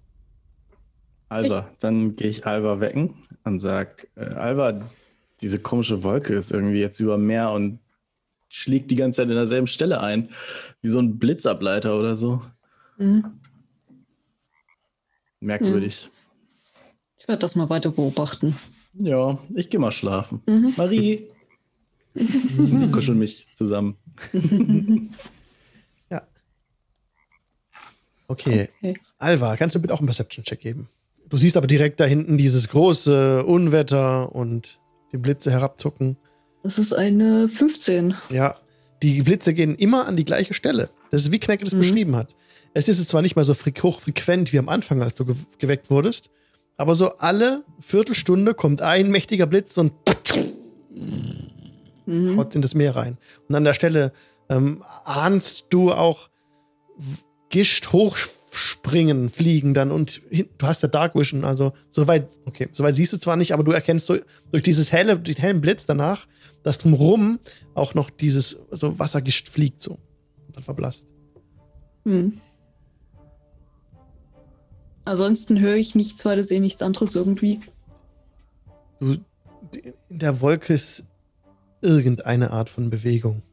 Alba. Dann gehe ich Alba wecken und sag, äh, Alba, diese komische Wolke ist irgendwie jetzt über Meer und schlägt die ganze Zeit in derselben Stelle ein. Wie so ein Blitzableiter oder so. Mhm. Merkwürdig. Ich werde das mal weiter beobachten. Ja, ich gehe mal schlafen. Mhm. Marie. (laughs) Sie kuscheln mich zusammen. (laughs) Okay. Okay. Alva, kannst du bitte auch einen Perception-Check geben? Du siehst aber direkt da hinten dieses große Unwetter und die Blitze herabzucken. Das ist eine 15. Ja, die Blitze gehen immer an die gleiche Stelle. Das ist wie Knecke das Mhm. beschrieben hat. Es ist jetzt zwar nicht mal so fre- hochfrequent wie am Anfang, als du ge geweckt wurdest, aber so alle Viertelstunde kommt ein mächtiger Blitz und Mhm. haut in das Meer rein. Und an der Stelle ähm, ahnst du auch Gischt hochspringen, fliegen dann und du hast ja Dark Vision, also soweit, okay, soweit siehst du zwar nicht, aber du erkennst so durch dieses helle, durch den hellen Blitz danach, dass drumrum auch noch dieses so Wassergischt fliegt so und dann verblasst. Mhm. Ansonsten höre ich nichts weiter, sehe nichts anderes irgendwie. Du, in der Wolke ist irgendeine Art von Bewegung,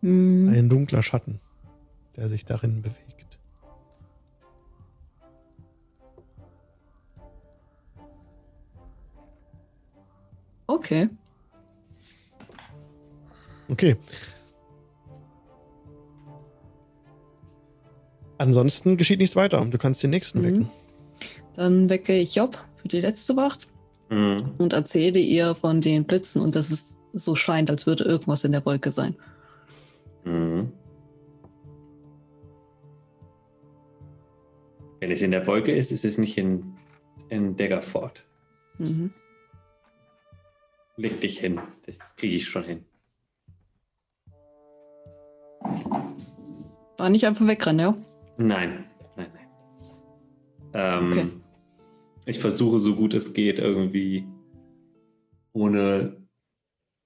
Mhm. ein dunkler Schatten, der sich darin bewegt. Okay. Okay. Ansonsten geschieht nichts weiter. Du kannst den nächsten Mhm. wecken. Dann wecke ich Job für die letzte Wacht Mhm. und erzähle ihr von den Blitzen und dass es so scheint, als würde irgendwas in der Wolke sein. Mhm. Wenn es in der Wolke ist, ist es nicht in, in Daggerford. Mhm. Leg dich hin. Das kriege ich schon hin. War nicht einfach wegrennen, ja? Nein, nein, nein. Ähm, Okay. Ich versuche so gut es geht, irgendwie ohne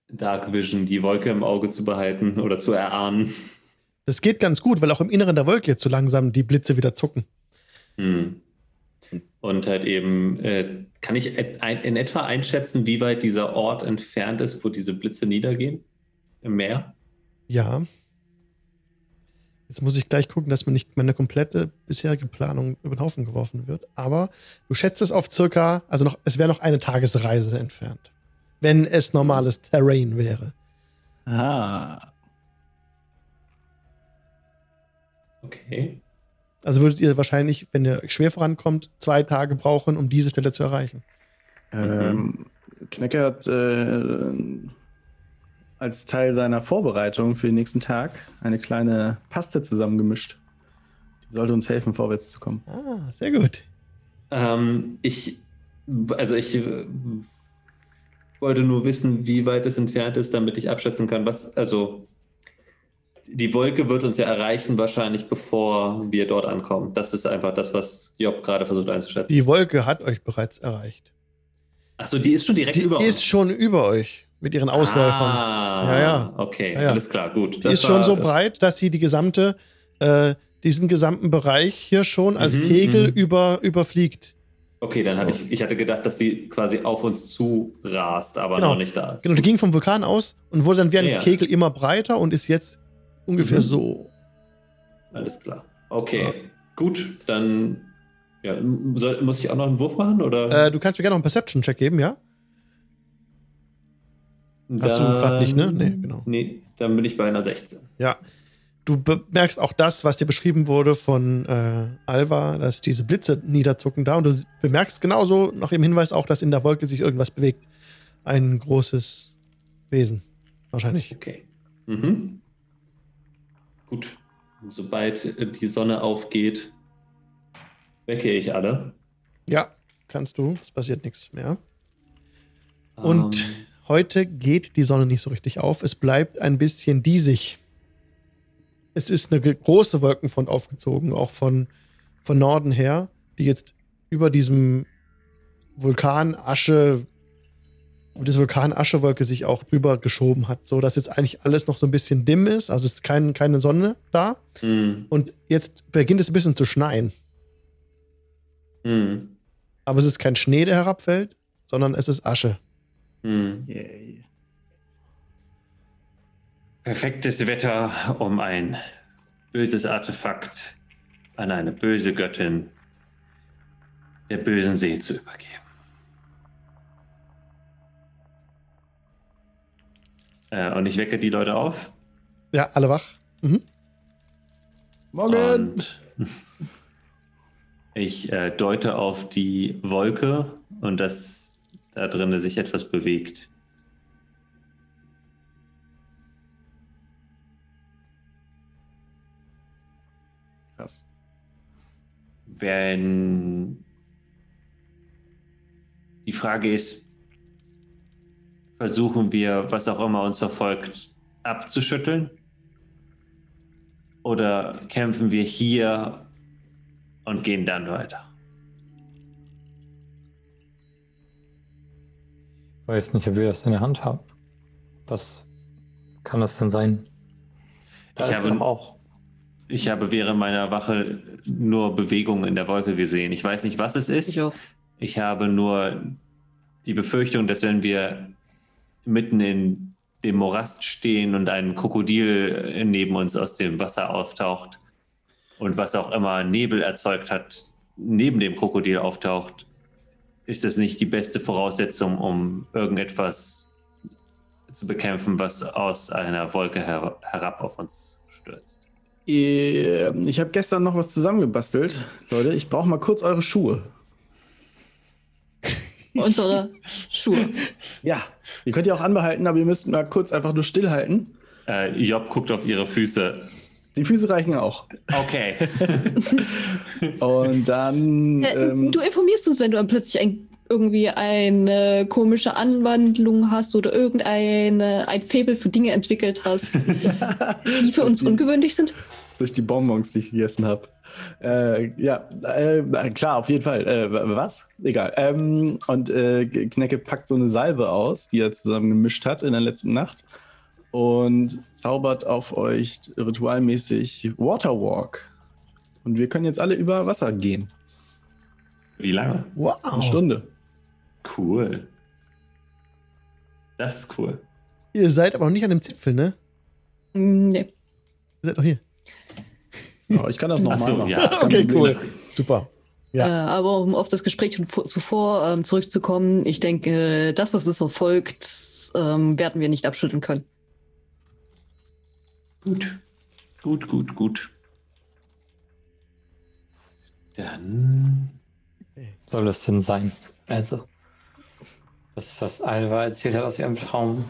Dark Vision die Wolke im Auge zu behalten oder zu erahnen. Das geht ganz gut, weil auch im Inneren der Wolke jetzt so langsam die Blitze wieder zucken. Hm. Und halt eben, äh, kann ich in etwa einschätzen, wie weit dieser Ort entfernt ist, wo diese Blitze niedergehen? Im Meer? Ja. Jetzt muss ich gleich gucken, dass mir nicht meine komplette bisherige Planung über den Haufen geworfen wird. Aber du schätzt es auf circa, also noch, es wäre noch eine Tagesreise entfernt. Wenn es normales Terrain wäre. Ah. Okay. Also würdet ihr wahrscheinlich, wenn ihr schwer vorankommt, zwei Tage brauchen, um diese Stelle zu erreichen. Ähm, Knecke hat äh, als Teil seiner Vorbereitung für den nächsten Tag eine kleine Paste zusammengemischt. Die sollte uns helfen, vorwärts zu kommen. Ah, sehr gut. Ähm, ich, also ich äh, wollte nur wissen, wie weit es entfernt ist, damit ich abschätzen kann, was, also die Wolke wird uns ja erreichen, wahrscheinlich bevor wir dort ankommen. Das ist einfach das, was Job gerade versucht einzuschätzen. Die Wolke hat euch bereits erreicht. Achso, die ist schon direkt Die über uns. ist schon über euch mit ihren Ausläufern. Ah, Ja, ja. Okay, Ja, ja. alles klar, gut. Die ist schon so das- breit, dass sie die gesamte, äh, diesen gesamten Bereich hier schon als Mhm, Kegel mhm. über, überfliegt. Okay, dann hatte ich, ich hatte gedacht, dass sie quasi auf uns zu rast, aber Genau. noch nicht da ist. Genau, die ging vom Vulkan aus und wurde dann wie ein. Kegel immer breiter und ist jetzt ungefähr Mhm. so. Alles klar. Okay, Ja. gut, dann ja, soll, muss ich auch noch einen Wurf machen? Oder? Äh, du kannst mir gerne noch einen Perception-Check geben, ja? hast du Dann- grad nicht, ne? Nee, genau. Nee, dann bin ich bei einer 16. Ja. Du bemerkst auch das, was dir beschrieben wurde von äh, Alva, dass diese Blitze niederzucken da. Und du bemerkst genauso nach dem Hinweis auch, dass in der Wolke sich irgendwas bewegt. Ein großes Wesen. Wahrscheinlich. Okay. Mhm. Gut. Sobald äh, die Sonne aufgeht, wecke ich alle. Ja, kannst du. Es passiert nichts mehr. Und Ähm, heute geht die Sonne nicht so richtig auf. Es bleibt ein bisschen diesig. Es ist eine große Wolkenfront aufgezogen, auch von, von Norden her, die jetzt über diesem Vulkanasche, über diese Vulkanaschewolke sich auch drüber geschoben hat, so dass jetzt eigentlich alles noch so ein bisschen dimm ist. Also es ist kein, keine Sonne da. Hm. Und jetzt beginnt es ein bisschen zu schneien. Hm. Aber es ist kein Schnee, der herabfällt, sondern es ist Asche. Hm. Yay. Perfektes Wetter, um ein böses Artefakt an eine böse Göttin der bösen See zu übergeben. Äh, und ich wecke die Leute auf. Ja, alle wach. Mhm. Morgen! Und ich äh, deute auf die Wolke und dass da drinnen sich etwas bewegt. Krass. Wenn die Frage ist, versuchen wir, was auch immer uns verfolgt, abzuschütteln? Oder kämpfen wir hier und gehen dann weiter? Ich weiß nicht, ob wir das in der Hand haben. Was kann das denn sein? Da Ich ist habe- doch auch. Ich habe während meiner Wache nur Bewegungen in der Wolke gesehen. Ich weiß nicht, was es ist. Ich. Ich habe nur die Befürchtung, dass wenn wir mitten in dem Morast stehen und ein Krokodil neben uns aus dem Wasser auftaucht und was auch immer Nebel erzeugt hat, neben dem Krokodil auftaucht, ist das nicht die beste Voraussetzung, um irgendetwas zu bekämpfen, was aus einer Wolke her herab auf uns stürzt. Ich habe gestern noch was zusammengebastelt. Leute, ich brauche mal kurz eure Schuhe. Unsere Schuhe. Ja, ihr könnt die auch anbehalten, aber ihr müsst mal kurz einfach nur stillhalten. Äh, Job guckt auf ihre Füße. Die Füße reichen auch. Okay. (laughs) Und dann. Äh, ähm, du informierst uns, wenn du dann plötzlich ein, irgendwie eine komische Anwandlung hast oder irgendeine ein Faible für Dinge entwickelt hast, (laughs) die für uns ungewöhnlich sind. durch die Bonbons, die ich gegessen habe. Äh, ja, äh, klar, auf jeden Fall. Äh, was? Egal. Ähm, und äh, Knecke packt so eine Salbe aus, die er zusammen gemischt hat in der letzten Nacht und zaubert auf euch ritualmäßig Waterwalk. Und wir können jetzt alle über Wasser gehen. Wie lange? Wow. Eine Stunde. Cool. Das ist cool. Ihr seid aber noch nicht an dem Zipfel, ne? Mm, Nee. Ihr seid noch hier. Ja, ich kann das nochmal so, machen. ja. (laughs) Okay, cool. Super. Ja. Äh, aber um auf das Gespräch zuvor ähm, zurückzukommen, ich denke, das, was uns noch folgt, ähm, werden wir nicht abschütteln können. Gut. Gut, gut, gut. Dann. soll es denn sein? Also, das, was Alva erzählt hat aus ihrem Traum.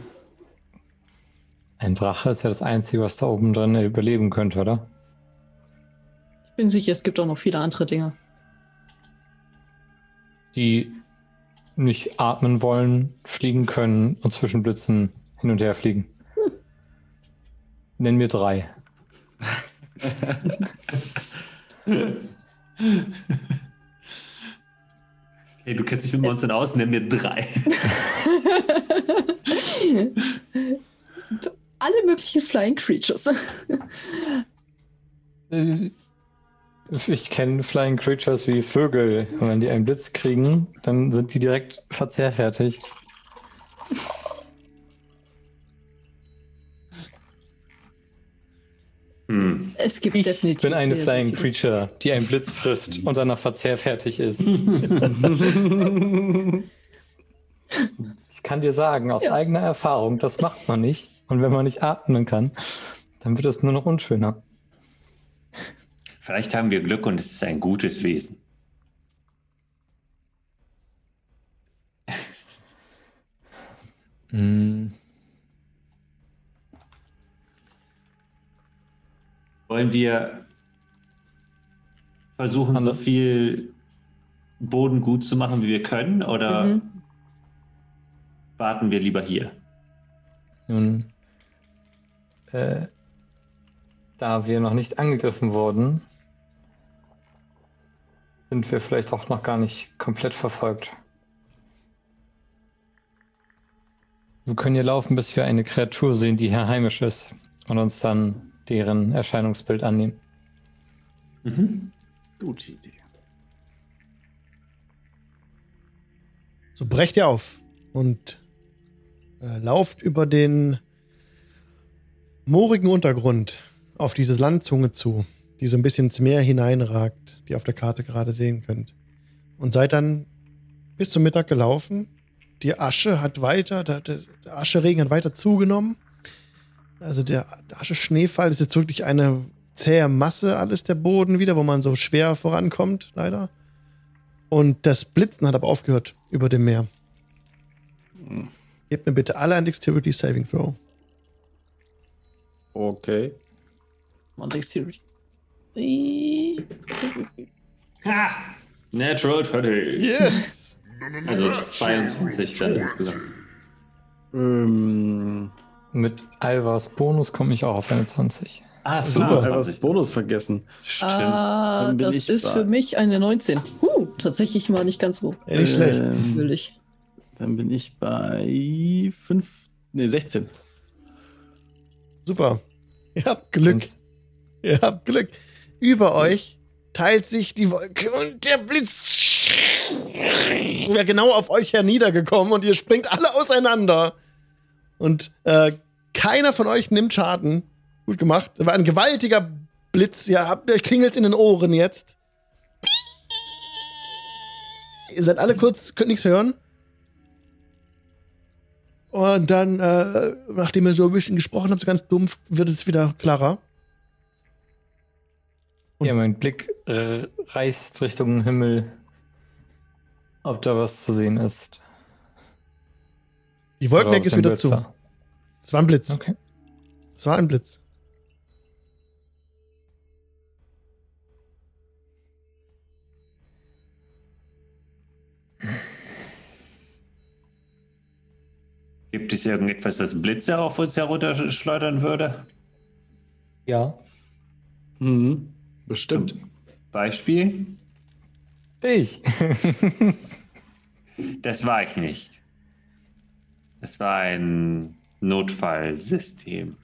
Ein Drache ist ja das Einzige, was da oben drin überleben könnte, oder? Ich bin sicher, es gibt auch noch viele andere Dinge. Die nicht atmen wollen, fliegen können und zwischen Blitzen hin und her fliegen. Nennen wir drei. (laughs) Hey, du kennst dich mit Monstern aus, nenn mir drei. (laughs) Alle möglichen Flying Creatures. (laughs) Ich kenne Flying Creatures wie Vögel. Und wenn die einen Blitz kriegen, dann sind die direkt verzehrfertig. Hm. Es gibt Ich definitiv. bin eine sehr, Flying. Creature, die einen Blitz frisst und danach verzehrfertig ist. (laughs) Ich kann dir sagen, aus Ja. eigener Erfahrung, das macht man nicht. Und wenn man nicht atmen kann, dann wird es nur noch unschöner. Vielleicht haben wir Glück und es ist ein gutes Wesen. Mm, Wollen wir versuchen, Anders. so viel Boden gut zu machen, wie wir können? Oder Mhm. warten wir lieber hier. Nun, äh, da wir noch nicht angegriffen wurden, sind wir vielleicht auch noch gar nicht komplett verfolgt. Wir können hier laufen, bis wir eine Kreatur sehen, die hier heimisch ist und uns dann deren Erscheinungsbild annehmen. Mhm. Gute Idee. So brecht ihr auf und äh, lauft über den moorigen Untergrund auf diese Landzunge zu, die so ein bisschen ins Meer hineinragt, die ihr auf der Karte gerade sehen könnt. Und seid dann bis zum Mittag gelaufen. Die Asche hat weiter, der, Ascheregen hat weiter zugenommen. Also der, Asche-Schneefall ist jetzt wirklich eine zähe Masse, alles der Boden wieder, wo man so schwer vorankommt, leider. Und das Blitzen hat aber aufgehört über dem Meer. Gebt mir bitte alle ein Dexterity Saving Throw. Okay. On Dexterity. Ha! Natural 20. Yes! Also 22 dann insgesamt. Ähm, Mit Alvas Bonus komme ich auch auf eine 20. Ah, super, ich habe 25. das Bonus vergessen. Stimmt. Ah, das ist bei- für mich eine 19. Huh, tatsächlich mal nicht ganz so Ja, nicht schlecht. Ähm, natürlich. Dann bin ich bei 5, nee, 16. Super. Ihr habt Glück. Ihr habt Glück. Über euch teilt sich die Wolke und der Blitz wäre genau auf euch herniedergekommen und ihr springt alle auseinander. Und äh, keiner von euch nimmt Schaden. Gut gemacht. Das war ein gewaltiger Blitz. Ihr habt euch klingelt in den Ohren jetzt. Ihr seid alle kurz, könnt nichts hören. Und dann, äh, nachdem ihr so ein bisschen gesprochen habt, so ganz dumpf, wird es wieder klarer. Ja, mein Blick äh, reißt Richtung Himmel, ob da was zu sehen ist. Die Wolkendecke ist wieder Blitz zu. war. Es war ein Blitz. Okay. Es war ein Blitz. Gibt es irgendetwas, das Blitze auf uns herunterschleudern würde? Ja. Mhm. Bestimmt. Beispiel? Dich. (laughs) Das war ich nicht. Das war ein Notfallsystem.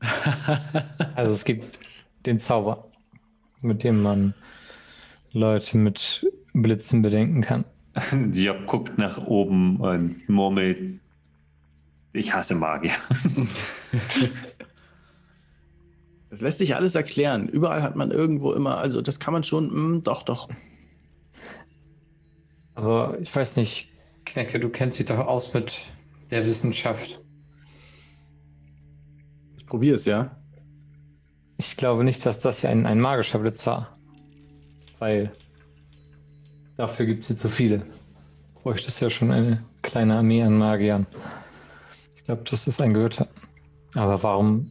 (laughs) also es gibt den Zauber, mit dem man Leute mit Blitzen bedenken kann. (laughs) Job guckt nach oben und murmelt. Ich hasse Magier. Das lässt sich alles erklären. Überall hat man irgendwo immer, also das kann man schon, mm, doch, doch. (laughs) Aber ich weiß nicht, Knecke, du kennst dich doch aus mit der Wissenschaft. Ich probiere es, ja. Ich glaube nicht, dass das hier ein, ein magischer Blitz war. Weil dafür gibt es hier zu viele. Bräuchte es ja schon eine kleine Armee an Magiern. Ich glaube, das ist ein Gewitter. Aber warum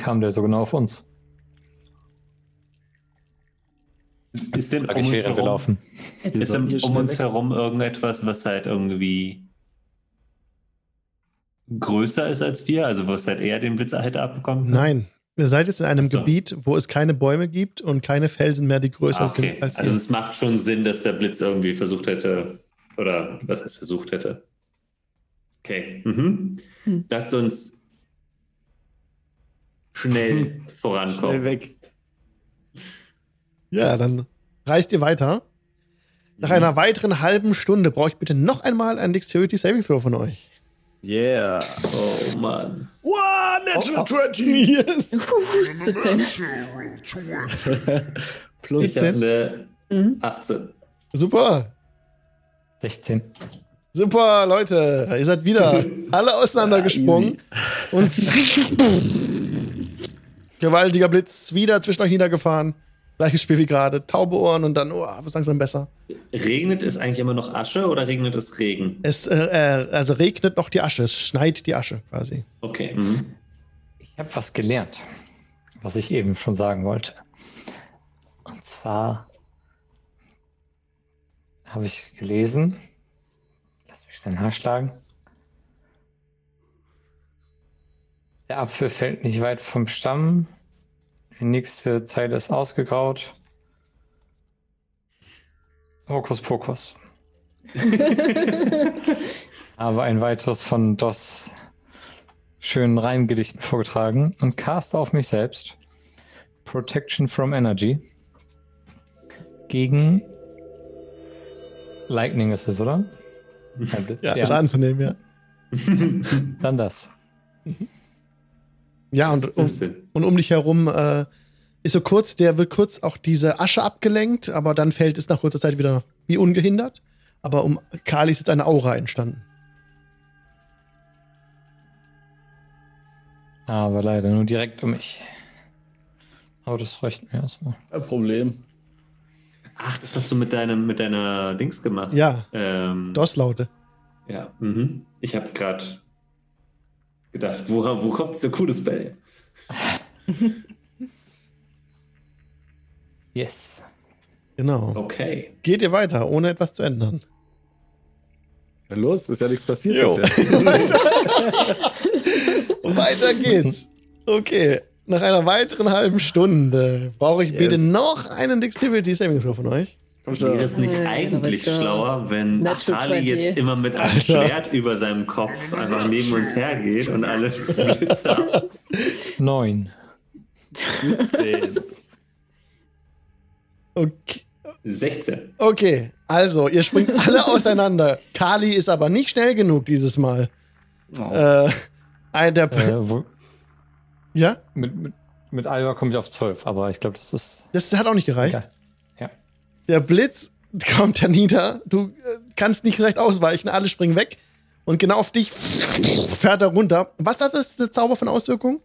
kam der so genau auf uns? Ist denn um uns herum, ist denn um uns herum irgendetwas, was halt irgendwie größer ist als wir? Also was halt eher den Blitz hätte abbekommen? können? Nein. Ihr seid jetzt in einem so. Gebiet, wo es keine Bäume gibt und keine Felsen mehr, die größer Ah, okay. sind als Also ihr. es macht schon Sinn, dass der Blitz irgendwie versucht hätte, oder was heißt versucht hätte? Okay. Mhm. Hm. Lasst uns schnell (laughs) vorankommen. Schnell weg. Ja, dann reist ihr weiter. Nach einer weiteren halben Stunde brauche ich bitte noch einmal ein Dexterity Saving Throw von euch. Yeah. Oh Mann. Wow, natural 20! Yes! Puh, 17. (laughs) Plus 17. Eine Mhm. 18. Super! 16. Super, Leute. Ihr seid wieder (laughs) alle auseinandergesprungen. und gewaltiger Blitz wieder zwischen euch niedergefahren. Gleiches Spiel wie gerade. Taube Ohren und dann, oh, was langsam besser. Regnet es eigentlich immer noch Asche oder regnet es Regen? Es äh, äh, also regnet noch die Asche. Es schneit die Asche quasi. Okay. Mhm. Ich habe was gelernt, was ich eben schon sagen wollte. Und zwar habe ich gelesen, Lass mich schnell nachschlagen. Der Apfel fällt nicht weit vom Stamm. Die nächste Zeile ist ausgegraut. Hokus Pokus. (laughs) Aber ein weiteres von Dos schönen Reimgedichten vorgetragen und cast auf mich selbst. Protection from Energy. Gegen Lightning ist es, oder? (laughs) Ja, ist anzunehmen, ja. Dann das. (laughs) Ja, und, um, und um dich herum äh, ist so kurz, der wird kurz auch diese Asche abgelenkt, aber dann fällt es nach kurzer Zeit wieder wie ungehindert. Aber um Kali ist jetzt eine Aura entstanden. Aber leider nur direkt um mich. Aber das reicht mir erstmal. Kein Problem. Ach, das hast du mit deinem, mit deiner Dings gemacht. Ja, Ähm, DOS-Laute. Ja, mhm. Ich habe gerade gedacht, wo, wo kommt dieser coole Spell? (laughs) Yes. Genau. Okay. Geht ihr weiter, ohne etwas zu ändern? Ja, los, ist ja nichts passiert bisher. (laughs) (laughs) Weiter geht's. Okay. Nach einer weiteren halben Stunde brauche ich bitte Yes. noch einen Dexterity Saving Throw von euch. Komm Wäre schon. es nicht eigentlich ja schlauer, wenn Natural Ali 20. jetzt immer mit einem Alter. Schwert über seinem Kopf einfach neben uns hergeht und alle Blitze Neun. 10. Okay. 16. okay, also ihr springt alle (laughs) auseinander. Kali ist aber nicht schnell genug dieses Mal. Oh. Äh, ein der Äh, wo, ja, mit, mit, mit Alba komme ich auf zwölf, aber ich glaube, das ist. das hat auch nicht gereicht. Ja. Der Blitz kommt da nieder. Du äh, kannst nicht recht ausweichen. Alle springen weg. Und genau auf dich fährt er runter. Was hat das der Zauber von Auswirkungen?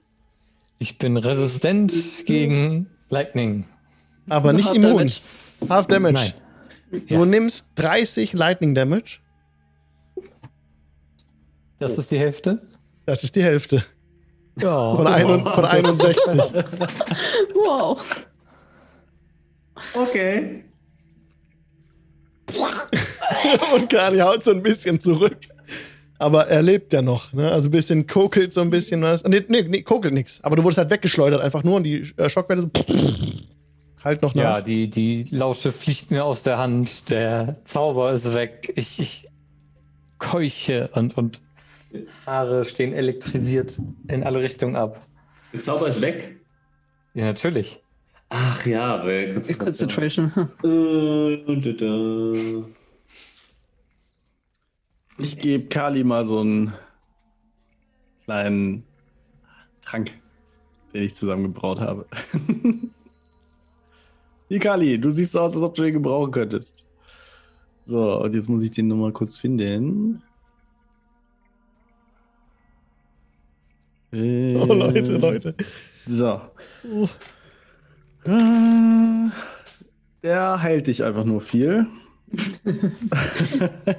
Ich bin resistent gegen Lightning. Aber nicht Half immun. Damage. Half Damage. Nein. Du Ja. nimmst 30 Lightning Damage. Das ist die Hälfte. Das ist die Hälfte. Ja. Von, ein, von 61. (laughs) Wow. Okay. (laughs) Und Kali haut so ein bisschen zurück. Aber er lebt ja noch. Ne? Also ein bisschen kokelt so ein bisschen was. Nee, nee, nee kokelt nix. Aber du wurdest halt weggeschleudert einfach nur und die äh, Schockwelle so (laughs) halt noch nach. Ja, die, die Laute fliegt mir aus der Hand. Der Zauber ist weg. Ich, ich keuche und, und Haare stehen elektrisiert in alle Richtungen ab. Der Zauber ist weg. Ja, natürlich. Ach ja, weil Concentration. Hm. Äh. Ich gebe Kali mal so einen kleinen Trank, den ich zusammengebraut habe. (laughs) Hier, Kali, du siehst so aus, als ob du den gebrauchen könntest. So, und jetzt muss ich den nochmal kurz finden. Äh, Oh, Leute, Leute. So. Oh. Äh, Der heilt dich einfach nur viel. (laughs)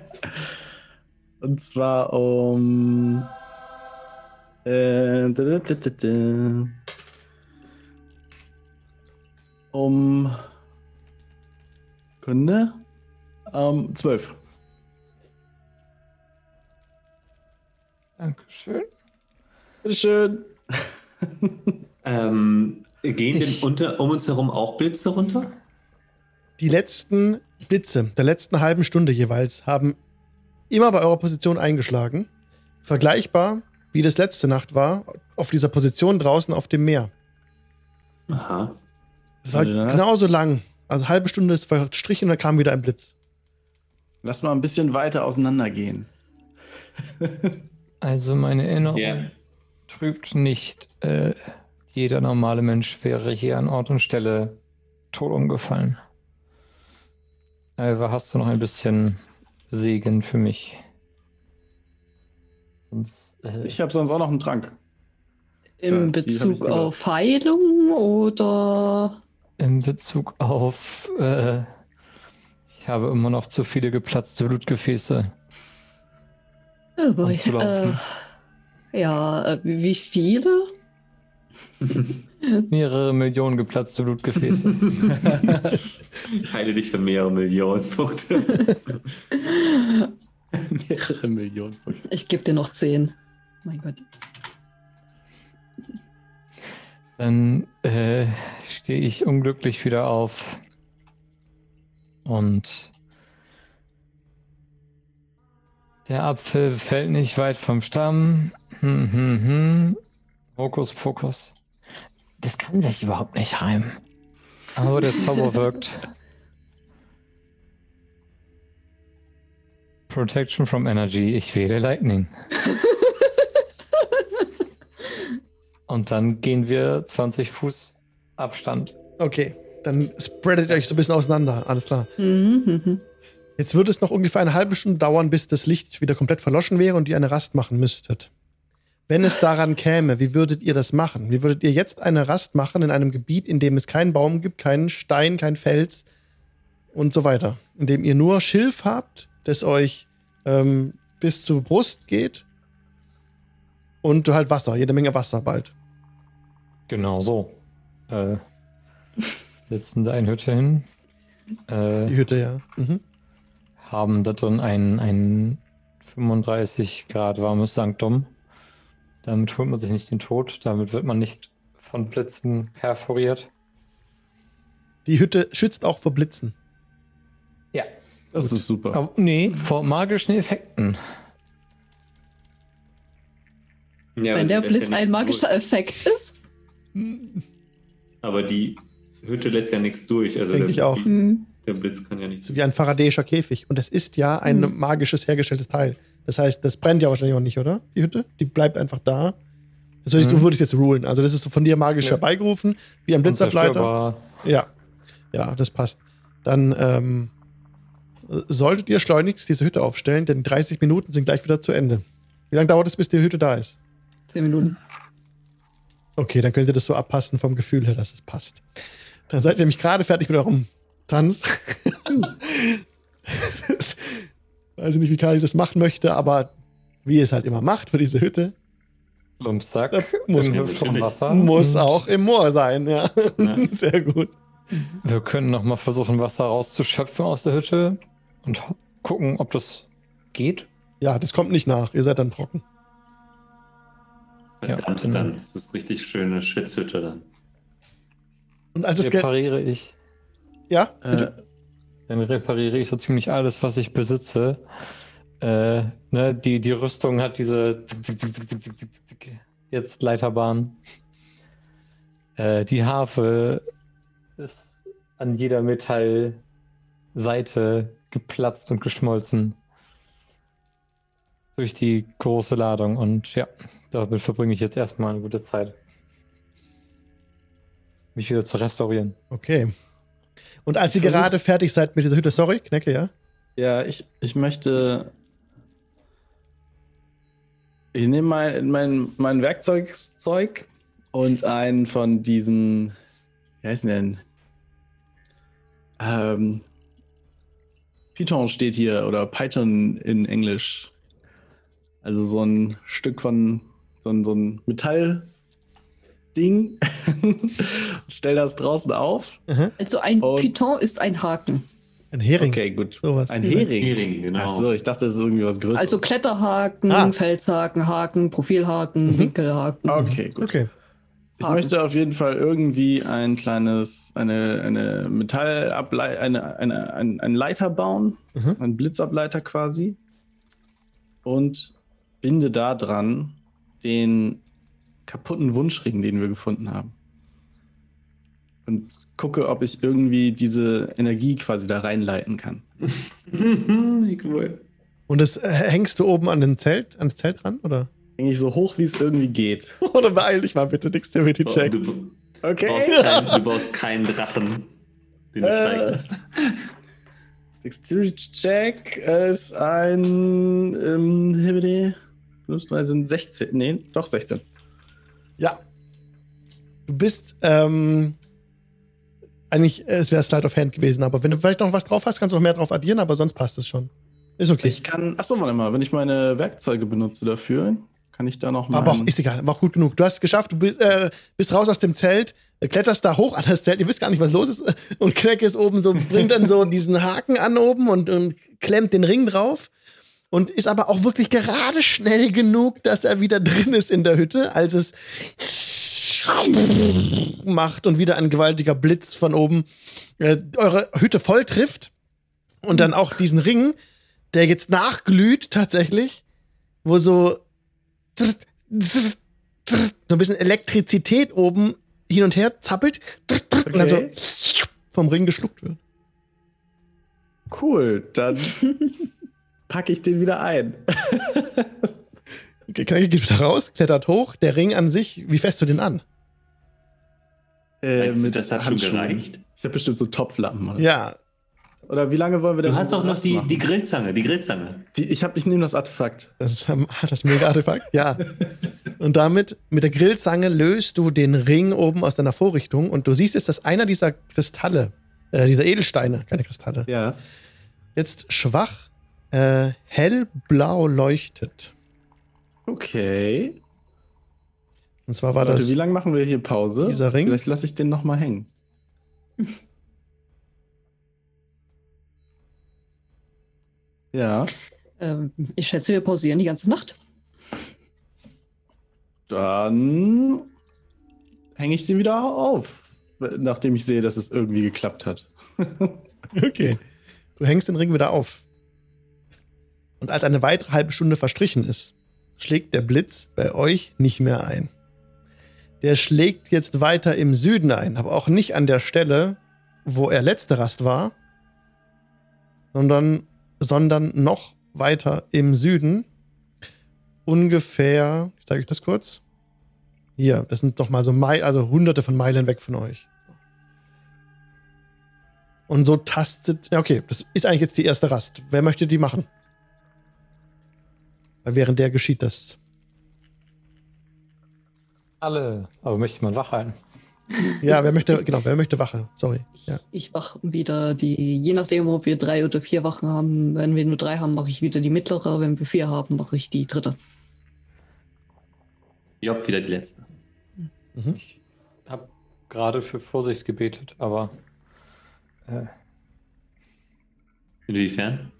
Und zwar um. Äh, da. Um. Kunde? Um, 12. Dankeschön. Bitteschön. Ähm, gehen denn unter, um uns herum auch Blitze runter? Die letzten Blitze der letzten halben Stunde jeweils haben immer bei eurer Position eingeschlagen. Vergleichbar, wie das letzte Nacht war, auf dieser Position draußen auf dem Meer. Aha. Es war Also genauso lang. Also halbe Stunde ist verstrichen und dann kam wieder ein Blitz. Lass mal ein bisschen weiter auseinander gehen. Also meine Erinnerung Ja. trübt nicht. Äh, jeder normale Mensch wäre hier an Ort und Stelle tot umgefallen. Alva, hast du noch ein bisschen Segen für mich? Sonst, äh, Ich habe sonst auch noch einen Trank. Im ich Bezug auf Heilung oder in Bezug auf, äh, ich habe immer noch zu viele geplatzte Blutgefäße. oh boy, Um zu äh, ja, äh, wie viele? (laughs) Mehrere Millionen geplatzte Blutgefäße. Ich heile dich für mehrere Millionen Punkte. (laughs) Mehrere Millionen. Push. Ich gebe dir noch zehn. Mein Gott. Dann äh, stehe ich unglücklich wieder auf und der Apfel fällt nicht weit vom Stamm. Hm, hm, hm. Hokus Pokus. Das kann sich überhaupt nicht reimen. Aber der Zauber wirkt. Protection from Energy. Ich wähle Lightning. (laughs) Und dann gehen wir 20 Fuß Abstand. Okay, dann spreadet ihr euch so ein bisschen auseinander. Alles klar. Mhm, mhm. (laughs) Jetzt wird es noch ungefähr eine halbe Stunde dauern, bis das Licht wieder komplett verloschen wäre und ihr eine Rast machen müsstet. Wenn es daran käme, wie würdet ihr das machen? Wie würdet ihr jetzt eine Rast machen in einem Gebiet, in dem es keinen Baum gibt, keinen Stein, kein Fels und so weiter? In dem ihr nur Schilf habt, das euch ähm, bis zur Brust geht und halt Wasser, jede Menge Wasser bald. Genau so. Äh, setzen da eine Hütte hin. Äh, Die Hütte, ja. Mhm. haben da drin ein, ein 35 Grad warmes Sanktum. Damit holt man sich nicht den Tod, damit wird man nicht von Blitzen perforiert. Die Hütte schützt auch vor Blitzen. Ja. Das ist super. Aber, nee, vor magischen Effekten. Ja, Wenn der Blitz ja ein magischer durch. Effekt ist. Aber die Hütte lässt ja nichts durch. Also Denke der, ich auch. Hm. Der Blitz kann ja nichts. So wie ein faradäischer Käfig. Und das ist ja ein Hm. magisches hergestelltes Teil. Das heißt, das brennt ja wahrscheinlich auch nicht, oder? Die Hütte? Die bleibt einfach da. Also, Mhm. du würdest jetzt rulen. Also, das ist so von dir magisch Ja. herbeigerufen, wie ein Blitzableiter. Ja. Ja, das passt. Dann ähm, solltet ihr schleunigst diese Hütte aufstellen, denn 30 Minuten sind gleich wieder zu Ende. Wie lange dauert es, bis die Hütte da ist? Zehn Minuten. Okay, dann könnt ihr das so abpassen vom Gefühl her, dass es passt. Dann seid ihr nämlich gerade fertig mit eurem Tanz. (laughs) Das- Weiß ich nicht, wie Kali das machen möchte, aber wie es halt immer macht für diese Hütte, Lumpsack Da muss- im. Wasser. muss auch im Moor sein, ja. Ja. (laughs) Sehr gut. Wir können noch mal versuchen, Wasser rauszuschöpfen aus der Hütte und gucken, ob das geht. Ja, das kommt nicht nach. Ihr seid dann trocken. Ja, Verdammt genau. dann. Das ist richtig schöne Schwitzhütte dann. Und als es ge- repariere ich. ja, Äh? Dann repariere ich so ziemlich alles, was ich besitze. Äh, ne, die, die Rüstung hat diese jetzt Leiterbahn. Äh, die Harfe ist an jeder Metallseite geplatzt und geschmolzen. Durch die große Ladung. Und ja, damit verbringe ich jetzt erstmal eine gute Zeit. Mich wieder zu restaurieren. Okay. Und als ihr versuch- gerade fertig seid mit dieser Hütte, sorry, Knecke, ja? Ja, ich, ich möchte. Ich nehme mein, mein, mein Werkzeugzeug und einen von diesen. Wie heißen denn? Ähm, Python steht hier oder Python in Englisch. Also so ein Stück von so ein, so ein Metallding. (laughs) Stell das draußen auf. Also ein Und- Python ist ein Haken. Ein Hering. Okay, gut. Sowas. Ein Hering. Hering, genau. Ach so, ich dachte, das ist irgendwie was Größeres. Also Kletterhaken, Ah. Felshaken, Haken, Profilhaken, Mhm. Winkelhaken. Okay, gut. Okay. Ich Haken. möchte auf jeden Fall irgendwie ein kleines, eine, eine Metallableiter, eine, eine, ein, einen Leiter bauen, Mhm. einen Blitzableiter quasi. Und binde da dran den kaputten Wunschring, den wir gefunden haben. Und gucke, ob ich irgendwie diese Energie quasi da reinleiten kann. (laughs) Cool. Und das äh, hängst du oben an den Zelt, ans Zelt ran, oder? Eigentlich so hoch, wie es irgendwie geht. (laughs) Oder beeil dich mal bitte, Dexterity Oh, Check. Du, du, Okay. brauchst keinen, (laughs) du brauchst keinen Drachen, den du Äh. steigen lässt. Dexterity Check ist ein ähm, plus drei sind 16. Nee, doch 16. Ja. Du bist, ähm, eigentlich, äh, es wäre Slide of Hand gewesen, aber wenn du vielleicht noch was drauf hast, kannst du noch mehr drauf addieren, aber sonst passt es schon. Ist okay. Ich kann. Achso, warte mal, wenn ich meine Werkzeuge benutze dafür, kann ich da noch mal. aber auch, ist egal, war auch gut genug. Du hast es geschafft, du bist, äh, bist raus aus dem Zelt, äh, kletterst da hoch (laughs) an das Zelt, ihr wisst gar nicht, was los ist, äh, und Kneck ist oben so, bringt dann so diesen Haken an oben und, und klemmt den Ring drauf. Und ist aber auch wirklich gerade schnell genug, dass er wieder drin ist in der Hütte, als es macht und wieder ein gewaltiger Blitz von oben äh, eure Hütte voll trifft und dann auch diesen Ring, der jetzt nachglüht tatsächlich, wo so so ein bisschen Elektrizität oben hin und her zappelt und dann so Okay. vom Ring geschluckt wird. Cool, dann (laughs) packe ich den wieder ein. (laughs) Okay, Knacki geht wieder raus, klettert hoch. Der Ring an sich, wie fässt du den an? Äh, Meinst du, das hat schon gereicht? Ich habe bestimmt so Topflampen. Oder, Ja, oder wie lange wollen wir Du denn hast doch noch die, die Grillzange, die Grillzange. Die, ich habe, ich nehme das Artefakt. das ist (laughs) das Mega-Artefakt, ja. Und damit, mit der Grillzange, löst du den Ring oben aus deiner Vorrichtung und du siehst jetzt, dass einer dieser Kristalle, äh, dieser Edelsteine, keine Kristalle, Ja. jetzt schwach äh, hellblau leuchtet. Okay. Und zwar war Leute, das. wie lange machen wir hier Pause? dieser Ring? Vielleicht lasse ich den noch mal hängen. (laughs) ja, Ähm, ich schätze, wir pausieren die ganze Nacht. dann hänge ich den wieder auf, nachdem ich sehe, dass es irgendwie geklappt hat. (laughs) Okay. Du hängst den Ring wieder auf. Und als eine weitere halbe Stunde verstrichen ist, schlägt der Blitz bei euch nicht mehr ein. Der schlägt jetzt weiter im Süden ein, aber auch nicht an der Stelle, wo er letzte Rast war, sondern, sondern noch weiter im Süden. Ungefähr, ich zeige euch das kurz. Hier, das sind doch mal so Mei also hunderte von Meilen weg von euch. Und so tastet. Ja, okay, das ist eigentlich jetzt die erste Rast. Wer möchte die machen? Während der geschieht das. Alle. Aber möchte man wach halten? Ja, wer möchte, genau, wer möchte Wache? Sorry. Ich, Ja. ich mache wieder die, je nachdem, ob wir drei oder vier Wachen haben. Wenn wir nur drei haben, mache ich wieder die mittlere. Wenn wir vier haben, mache ich die dritte. Job wieder die letzte. Ich habe gerade für Vorsicht gebetet, aber äh, Inwiefern?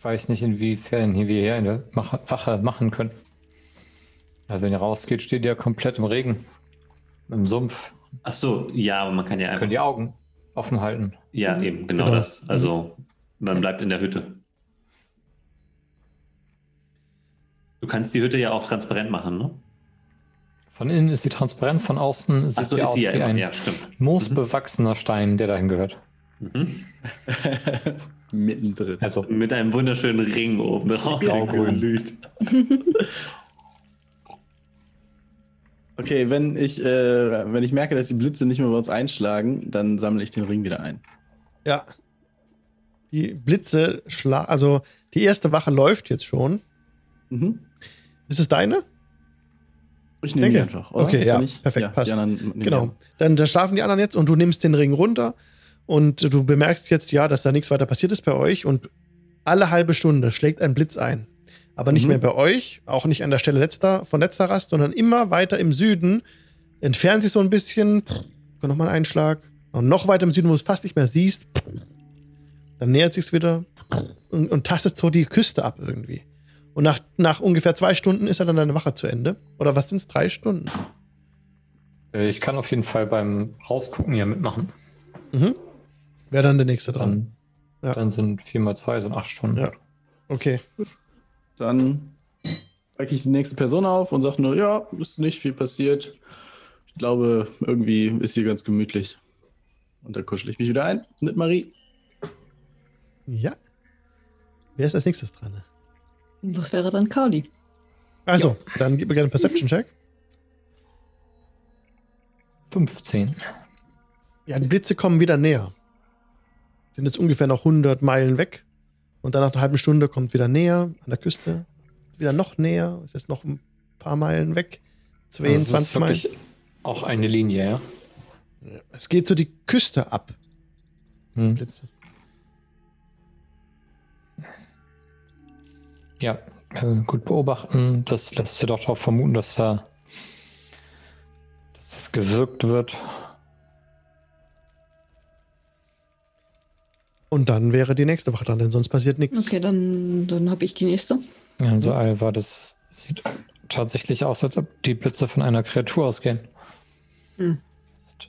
Ich weiß nicht, inwiefern wir hier eine Wache machen können. Also wenn ihr rausgeht, steht ihr komplett im Regen, im Sumpf. Ach so, ja, aber man kann ja einfach. Könnt die Augen offen halten. Ja, Mhm. eben, genau, Genau. das. Also, man bleibt in der Hütte. Du kannst die Hütte ja auch transparent machen, ne? Von innen ist sie transparent, von außen sieht so, sie ist aus sie ja wie immer. ein Ja, stimmt. moosbewachsener Stein, der dahin gehört. Mhm. (laughs) Mittendrin. Also Mit einem wunderschönen Ring oben drauf. Grau-grün. (laughs) Okay, wenn ich, äh, wenn ich merke, dass die Blitze nicht mehr bei uns einschlagen, dann sammle ich den Ring wieder ein. Ja. Die Blitze schlagen. Also, die erste Wache läuft jetzt schon. Mhm. Ist es deine? Ich nehme die Denke. einfach. Oder? Okay, ja, ich? perfekt, die passt. Genau. Dann da schlafen die anderen jetzt und du nimmst den Ring runter und du bemerkst jetzt ja, dass da nichts weiter passiert ist bei euch und alle halbe Stunde schlägt ein Blitz ein. Aber nicht Mhm. mehr bei euch, auch nicht an der Stelle letzter, von letzter Rast, sondern immer weiter im Süden. Entfernt sich so ein bisschen, nochmal ein Einschlag. Und noch weiter im Süden, wo du es fast nicht mehr siehst. Dann nähert sich wieder und, und tastet so die Küste ab irgendwie. Und nach, nach ungefähr zwei Stunden ist er dann deine Wache zu Ende. Oder was sind es? Drei Stunden? äh, ich kann auf jeden Fall beim Rausgucken hier mitmachen. Mhm. Wäre dann der nächste dran. Dann, Ja. dann sind 4 mal 2 sind 8 Stunden. Ja. Okay. Dann wecke ich die nächste Person auf und sage nur, ja, ist nicht viel passiert. Ich glaube, irgendwie ist hier ganz gemütlich. Und dann kuschel ich mich wieder ein mit Marie. Ja. Wer ist als nächstes dran? Das wäre dann Kali. Also, dann gib mir gerne einen Perception-Check. 15. Ja, die Blitze kommen wieder näher. Sind jetzt ungefähr noch 100 Meilen weg. Und dann nach einer halben Stunde kommt wieder näher an der Küste. Wieder noch näher. Ist jetzt noch ein paar Meilen weg. Also es ist 22 Meilen. wirklich auch eine Linie, ja. Es geht so die Küste ab. Hm. Blitze. Ja, äh, gut beobachten. Das lässt ja doch darauf vermuten, dass da dass das gewirkt wird. Und dann wäre die nächste Wache dran, denn sonst passiert nichts. Okay, dann, dann habe ich die nächste. Ja, also Alva, das sieht tatsächlich aus, als ob die Blitze von einer Kreatur ausgehen. Hm.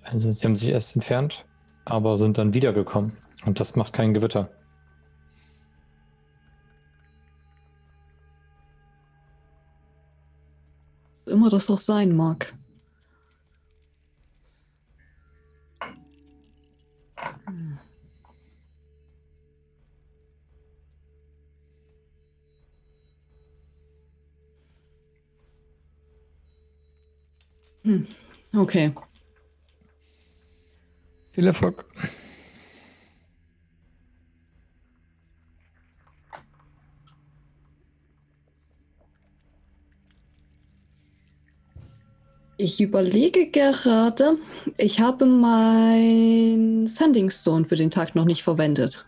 Also sie haben sich erst entfernt, aber sind dann wiedergekommen. Und das macht kein Gewitter. Immer das auch sein mag. Hm. Okay. Viel Erfolg. Ich überlege gerade, ich habe mein Sending Stone für den Tag noch nicht verwendet.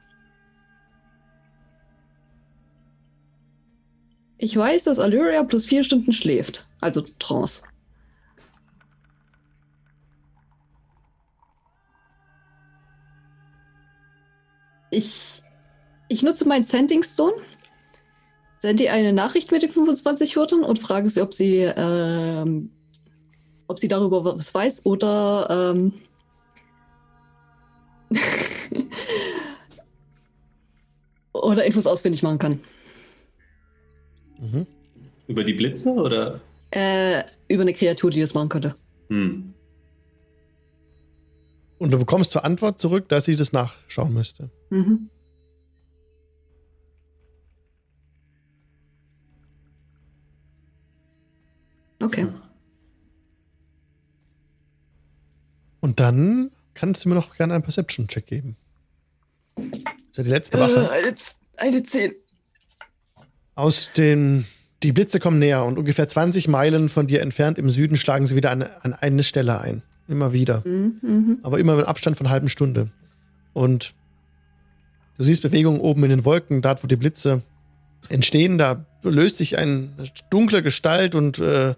Ich weiß, dass Alluria plus vier Stunden schläft, also Trance. Ich, ich nutze meinen Sending Stone, sende ihr eine Nachricht mit den 25 Wörtern und frage sie, ob sie, ähm, ob sie darüber was weiß oder ähm, (laughs) oder Infos ausfindig machen kann. Mhm. Über die Blitze oder? Äh, über eine Kreatur, die das machen könnte. Hm. Und du bekommst zur Antwort zurück, dass sie das nachschauen müsste. Mhm. Okay. Und dann kannst du mir noch gerne einen Perception-Check geben. Das ist die letzte Wache. Äh, eine, eine 10. Aus den. Die Blitze kommen näher und ungefähr 20 Meilen von dir entfernt im Süden schlagen sie wieder an, an eine Stelle ein. Immer wieder. Mhm, mhm. Aber immer mit Abstand von einer halben Stunde. Und du siehst Bewegungen oben in den Wolken, dort wo die Blitze entstehen, da löst sich eine dunkle Gestalt und äh,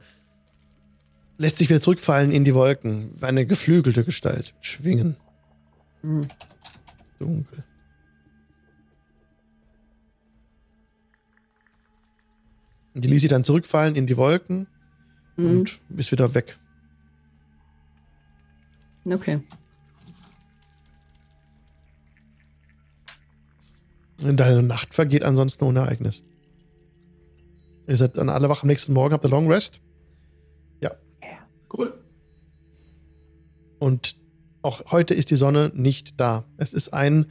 lässt sich wieder zurückfallen in die Wolken. Eine geflügelte Gestalt. Schwingen. Mhm. Dunkel. Und die ließ sie dann zurückfallen in die Wolken Mhm. und ist wieder weg. Okay. Deine Nacht vergeht ansonsten ohne Ereignis. Ihr seid dann alle wach am nächsten Morgen, habt ihr Long Rest. Cool. Und auch heute ist die Sonne nicht da. Es ist ein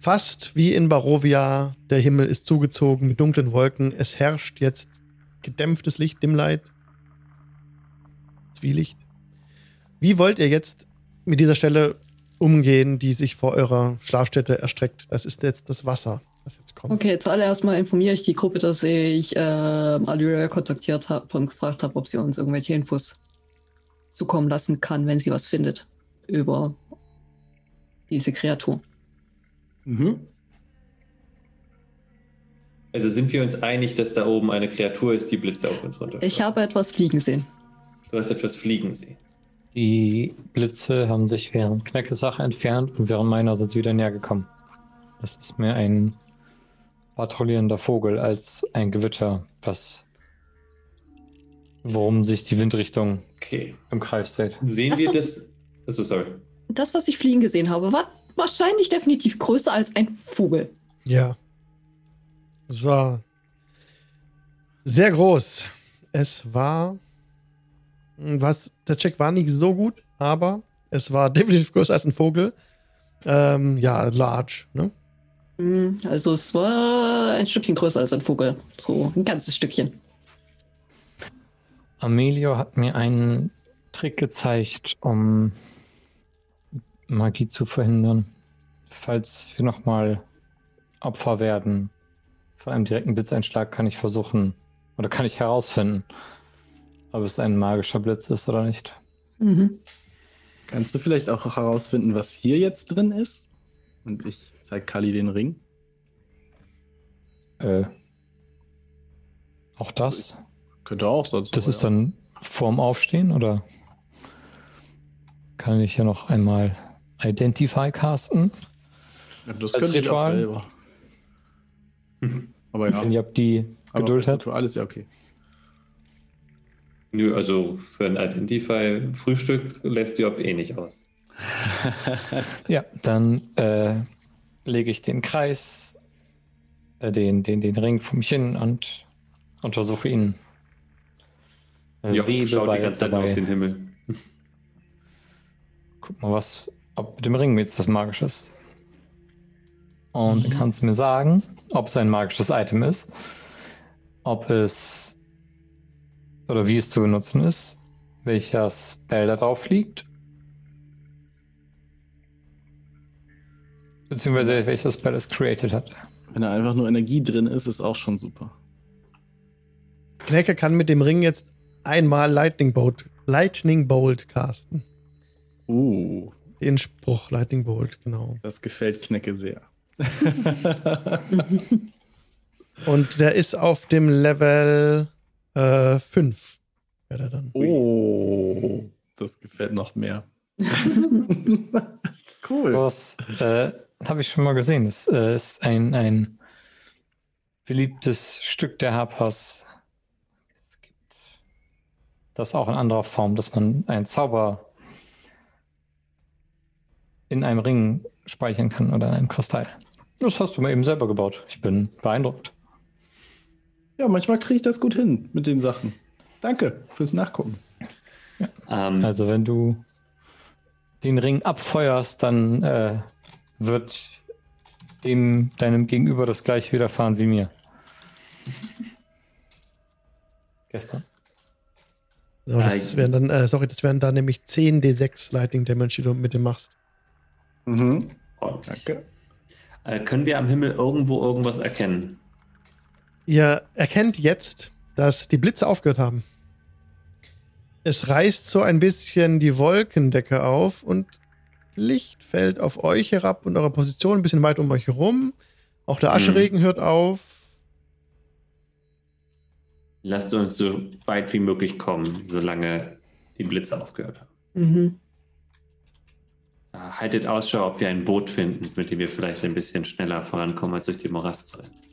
fast wie in Barovia. Der Himmel ist zugezogen mit dunklen Wolken. Es herrscht jetzt gedämpftes Licht, Dimmlight, Zwielicht. Wie wollt ihr jetzt mit dieser Stelle umgehen, die sich vor eurer Schlafstätte erstreckt? Das ist jetzt das Wasser, das jetzt kommt. Okay, zuallererst mal informiere ich die Gruppe, dass ich äh, Allyria kontaktiert habe und gefragt habe, ob sie uns irgendwelche Infos zukommen lassen kann, wenn sie was findet über diese Kreatur. Mhm. Also sind wir uns einig, dass da oben eine Kreatur ist, die Blitze auf uns runter. Ich habe etwas fliegen sehen. Du hast etwas fliegen sehen. Die Blitze haben sich während Kneckes Sache entfernt und während meiner sind sie wieder näher gekommen. Das ist mehr ein patrouillierender Vogel als ein Gewitter, was worum sich die Windrichtung Okay. im Kreis dreht. Sehen Das wir das? Achso, sorry. Das, was ich fliegen gesehen habe, war wahrscheinlich definitiv größer als ein Vogel. Ja. Es war sehr groß. Es war. Was, der Check war nicht so gut, aber es war (laughs) definitiv größer als ein Vogel. Ähm, ja, large, ne? Hm, Also es war ein Stückchen größer als ein Vogel. So ein ganzes Stückchen. Amelio hat mir einen Trick gezeigt, um Magie zu verhindern. Falls wir nochmal Opfer werden von einem direkten Blitzeinschlag, kann ich versuchen oder kann ich herausfinden, ob es ein magischer Blitz ist oder nicht. Mhm. Kannst du vielleicht auch herausfinden, was hier jetzt drin ist? Und ich zeige Kali den Ring. Äh, auch das? Könnte auch sonst. Das ist ja. dann vorm Aufstehen oder kann ich hier noch einmal Identify casten? Ja, das könnte ich auch Ritual? selber. (laughs) Aber ja, Wenn ihr habt die Geduld habt. Ritual ist ja okay. Nö, also für ein Identify-Frühstück lässt die Job eh nicht aus. (laughs) Ja, dann äh, lege ich den Kreis, äh, den, den, den Ring vor mich hin und untersuche ihn. Äh, Job webe schaut die ganze Zeit nur dabei. auf den Himmel. (laughs) Guck mal, was, ob mit dem Ring jetzt was Magisches. Und dann kannst du mir sagen, ob es ein magisches Item ist, ob es oder wie es zu benutzen ist, welcher Spell da drauf liegt, beziehungsweise welcher Spell es created hat. Wenn da einfach nur Energie drin ist, ist auch schon super. Knecke kann mit dem Ring jetzt einmal Lightning Bolt, Lightning Bolt casten. Uh, Den Spruch Lightning Bolt, genau. das gefällt Knecke sehr. Und der ist auf dem Level 5. Wäre der dann. oh, das gefällt noch mehr. (laughs) cool. Das äh, habe ich schon mal gesehen. Das äh, ist ein, ein beliebtes Stück der Harpers. Es gibt das auch in anderer Form, dass man einen Zauber in einem Ring speichern kann oder in einem Kristall. Das hast du mal eben selber gebaut. Ich bin beeindruckt. Ja, manchmal kriege ich das gut hin mit den Sachen. Danke fürs Nachgucken. Ähm, Also wenn du den Ring abfeuerst, dann äh, wird dem deinem Gegenüber das gleiche widerfahren wie mir. (laughs) Gestern. So, das wären dann, äh, sorry, das wären dann nämlich 10 D6 Lightning Damage, die du mit dem machst. Mhm. ordentlich. Danke. Äh, können wir am Himmel irgendwo irgendwas erkennen? Ihr erkennt jetzt, dass die Blitze aufgehört haben. Es reißt so ein bisschen die Wolkendecke auf und Licht fällt auf euch herab und eure Position ein bisschen weit um euch herum. Auch der Ascheregen hört auf. Lasst uns so weit wie möglich kommen, solange die Blitze aufgehört haben. Mhm. Äh, haltet Ausschau, ob wir ein Boot finden, mit dem wir vielleicht ein bisschen schneller vorankommen, als durch die Morast zu rennen.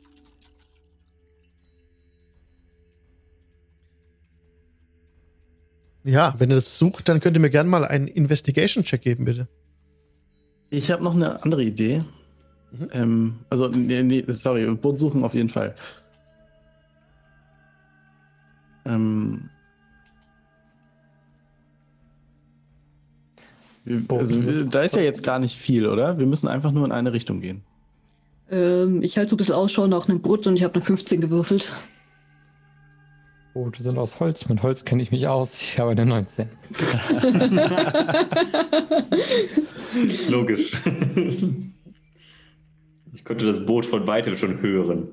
Ja, wenn ihr das sucht, dann könnt ihr mir gerne mal einen Investigation-Check geben, bitte. Ich habe noch eine andere Idee. Mhm. Ähm, also, nee, nee, sorry, Boot suchen auf jeden Fall. Ähm, also, da ist ja jetzt gar nicht viel, oder? Wir müssen einfach nur in eine Richtung gehen. Ähm, ich halte so ein bisschen Ausschau nach einem Boot und ich habe eine 15 gewürfelt. Boote sind aus Holz. Mit Holz kenne ich mich aus. Ich habe eine 19. (laughs) Logisch. Ich konnte das Boot von weitem schon hören.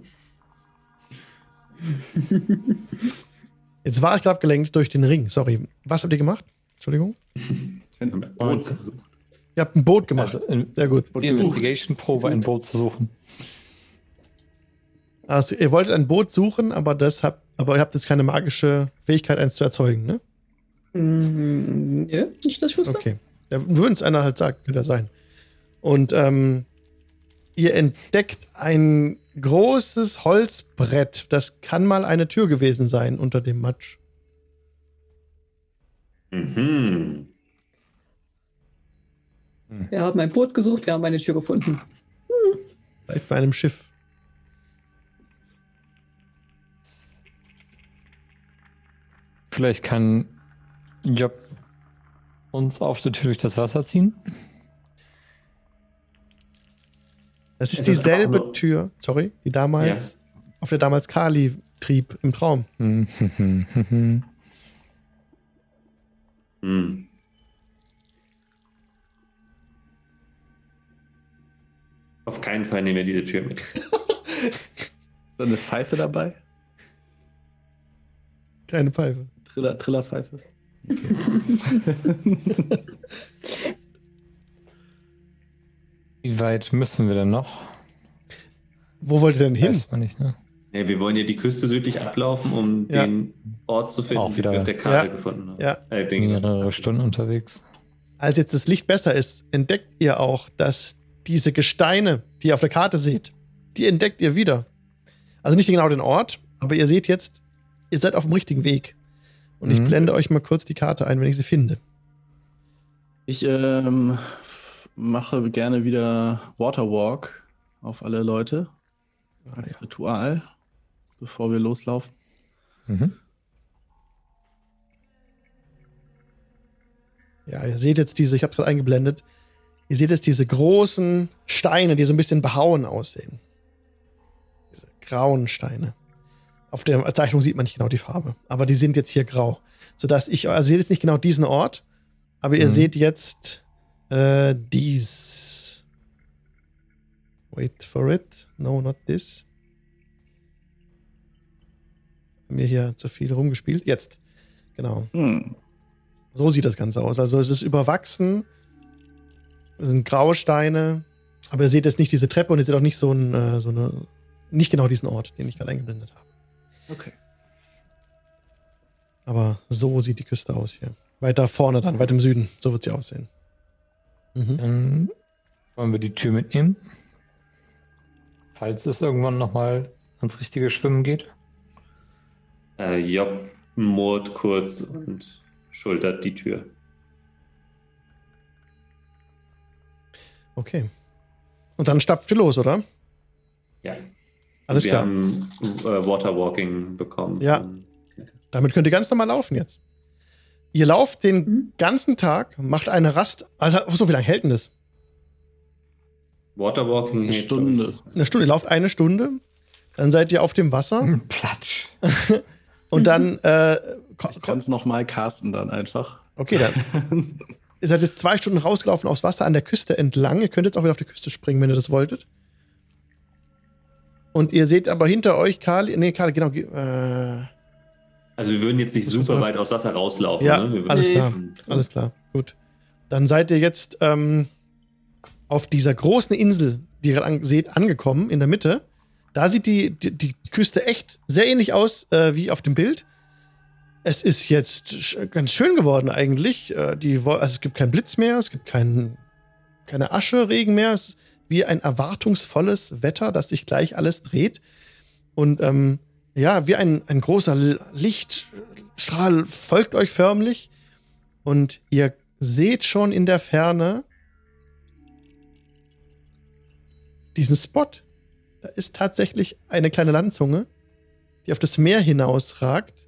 Jetzt war ich gerade abgelenkt durch den Ring. Sorry. Was habt ihr gemacht? Entschuldigung. Ein Boot. Ihr habt ein Boot gemacht. Also in, Sehr gut. die Investigation-Probe, ein Boot zu suchen. Also, ihr wolltet ein Boot suchen, aber, das habt, aber ihr habt jetzt keine magische Fähigkeit, eins zu erzeugen, ne? Mhm. Ja, nicht, dass ich wüsste. Okay. Ja, nur wenn es einer halt sagt, könnte er sein. Und ähm, ihr entdeckt ein großes Holzbrett. Das kann mal eine Tür gewesen sein unter dem Matsch. Mhm. Wir haben ein Boot gesucht, wir haben eine Tür gefunden. Vielleicht bei einem Schiff. Vielleicht kann Job uns auf der Tür durch das Wasser ziehen. Das ist Es ist dieselbe nur- Tür, sorry, die damals, auf der damals Kali trieb im Traum. (laughs) Hm. Auf keinen Fall nehmen wir diese Tür mit. (laughs) Ist da eine Pfeife dabei? Keine Pfeife. Triller, Trillerpfeife? (laughs) Wie weit müssen wir denn noch? Wo wollt ihr denn hin? Weiß man nicht, ne? Ja, wir wollen ja die Küste südlich ablaufen, um Ja. den Ort zu finden, Auch den wir auf der Karte Ja. gefunden haben. Ja. Äh, Mehrere Stunden unterwegs. Als jetzt das Licht besser ist, entdeckt ihr auch, dass diese Gesteine, die ihr auf der Karte seht, die entdeckt ihr wieder. Also nicht genau den Ort, aber ihr seht jetzt, ihr seid auf dem richtigen Weg. Und ich Mhm. blende euch mal kurz die Karte ein, wenn ich sie finde. Ich ähm, mache gerne wieder Waterwalk auf alle Leute Ah, als ja. Ritual, bevor wir loslaufen. Mhm. ja, ihr seht jetzt diese, ich habe gerade eingeblendet, ihr seht jetzt diese großen Steine, die so ein bisschen behauen aussehen. Diese grauen Steine. Auf der Zeichnung sieht man nicht genau die Farbe, aber die sind jetzt hier grau. Sodass ich, also ihr seht jetzt nicht genau diesen Ort, aber ihr Mhm. seht jetzt äh, dies. Wait for it. No, not this. Haben wir hier zu viel rumgespielt? Jetzt. Genau. Hm. So sieht das Ganze aus. Also es ist überwachsen. Es sind graue Steine. Aber ihr seht jetzt nicht diese Treppe und ihr seht auch nicht so, ein, äh, so eine. Nicht genau diesen Ort, den ich gerade eingeblendet habe. Okay. Aber so sieht die Küste aus hier. Weiter vorne dann, weit im Süden. So wird sie aussehen. Mhm. Dann wollen wir die Tür mitnehmen. Falls es irgendwann nochmal ans richtige Schwimmen geht. Äh, Job murrt kurz und schultert die Tür. Okay. Und dann stapft ihr los, oder? Ja. Alles wir klar. haben äh, Waterwalking bekommen. Ja. Damit könnt ihr ganz normal laufen jetzt. Ihr lauft den Mhm. ganzen Tag, macht eine Rast. Also, so wie lange hält denn das? Waterwalking Eine Stunde. Eine Stunde. Ihr lauft eine Stunde. Dann seid ihr auf dem Wasser. (laughs) Platsch. Und dann. Äh, Ich kann es nochmal casten dann einfach. okay, dann. (laughs) Ihr seid jetzt zwei Stunden rausgelaufen aufs Wasser an der Küste entlang. Ihr könnt jetzt auch wieder auf die Küste springen, wenn ihr das wolltet. Und ihr seht aber hinter euch Karl. Nee, Karl, genau. Äh, Also wir würden jetzt nicht super weit aus Wasser rauslaufen. Ja, ne? Alles klar. Alles klar. Gut. Dann seid ihr jetzt ähm, auf dieser großen Insel, die ihr an seht, angekommen in der Mitte. Da sieht die, die, die Küste echt sehr ähnlich aus äh, wie auf dem Bild. Es ist jetzt sch ganz schön geworden eigentlich. Äh, die, also es gibt keinen Blitz mehr, es gibt kein, keine Asche, Regen mehr. Es ist wie ein erwartungsvolles Wetter, das sich gleich alles dreht. Und ähm, ja, wie ein, ein großer Lichtstrahl folgt euch förmlich. Und ihr seht schon in der Ferne diesen Spot. Da ist tatsächlich eine kleine Landzunge, die auf das Meer hinausragt.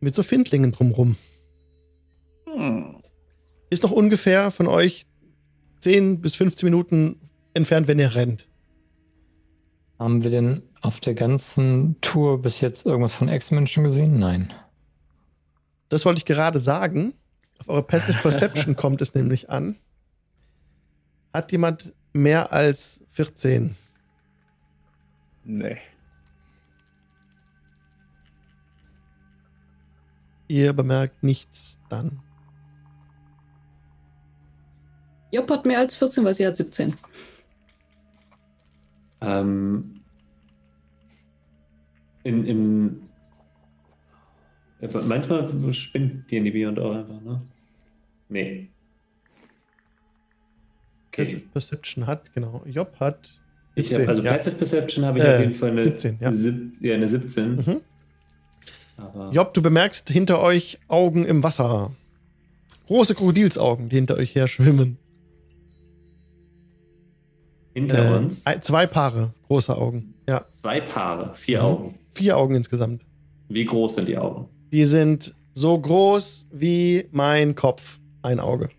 Mit so Findlingen drumrum. Hm. Ist noch ungefähr von euch 10 bis 15 Minuten entfernt, wenn ihr rennt. Haben wir denn auf der ganzen Tour bis jetzt irgendwas von Ex-Menschen gesehen? Nein. Das wollte ich gerade sagen. Auf eure Passive Perception (laughs) kommt es nämlich an. Hat jemand mehr als 14? Nee. Ihr bemerkt nichts dann. Job hat mehr als 14, weil sie hat 17. Ähm, in, in, äh, manchmal spinnt D&D und auch einfach, ne? Nee. Passive Okay. Perception hat, genau. Job hat Ich 17. hab, also ja. Passive Perception habe ich Äh, auf jeden Fall eine 17, ja. sieb, ja, eine 17. Mhm. Aber Job, du bemerkst hinter euch Augen im Wasser. Große Krokodilsaugen, die hinter euch her schwimmen. Hinter Äh, uns ein- zwei Paare große Augen. Ja, zwei Paare, vier Mhm. Augen. vier Augen insgesamt. Wie groß sind die Augen? Die sind so groß wie mein Kopf. Ein Auge.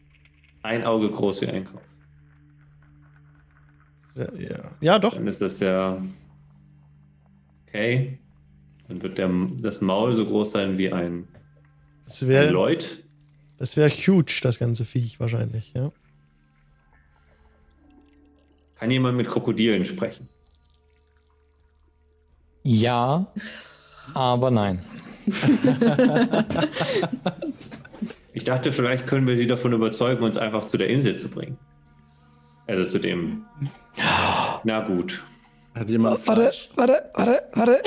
Ein Auge groß wie ein Kopf. Ja, ja. ja doch. Dann ist das ja okay. Dann wird der, das Maul so groß sein wie ein, Das ein wäre Lloyd. das wär huge, das ganze Viech wahrscheinlich. Ja. Kann jemand mit Krokodilen sprechen? Ja, aber nein. Ich dachte, vielleicht können wir sie davon überzeugen, uns einfach zu der Insel zu bringen. Also zu dem. Na gut. Hat jemand Warte, warte, warte, warte.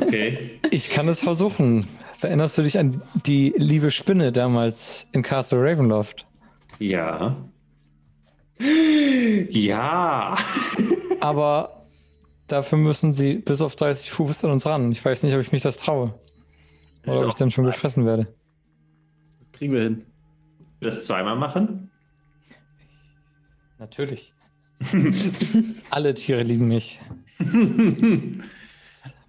Okay. Ich kann es versuchen. Erinnerst du dich an die liebe Spinne damals in Castle Ravenloft? Ja. (laughs) Ja. Aber dafür müssen sie bis auf 30 Fuß an uns ran. Ich weiß nicht, ob ich mich das traue. Oder ob ich dann schon gefressen werde. Das kriegen wir hin. Das zweimal machen? Natürlich. (laughs) Alle Tiere lieben mich. (laughs) Lieber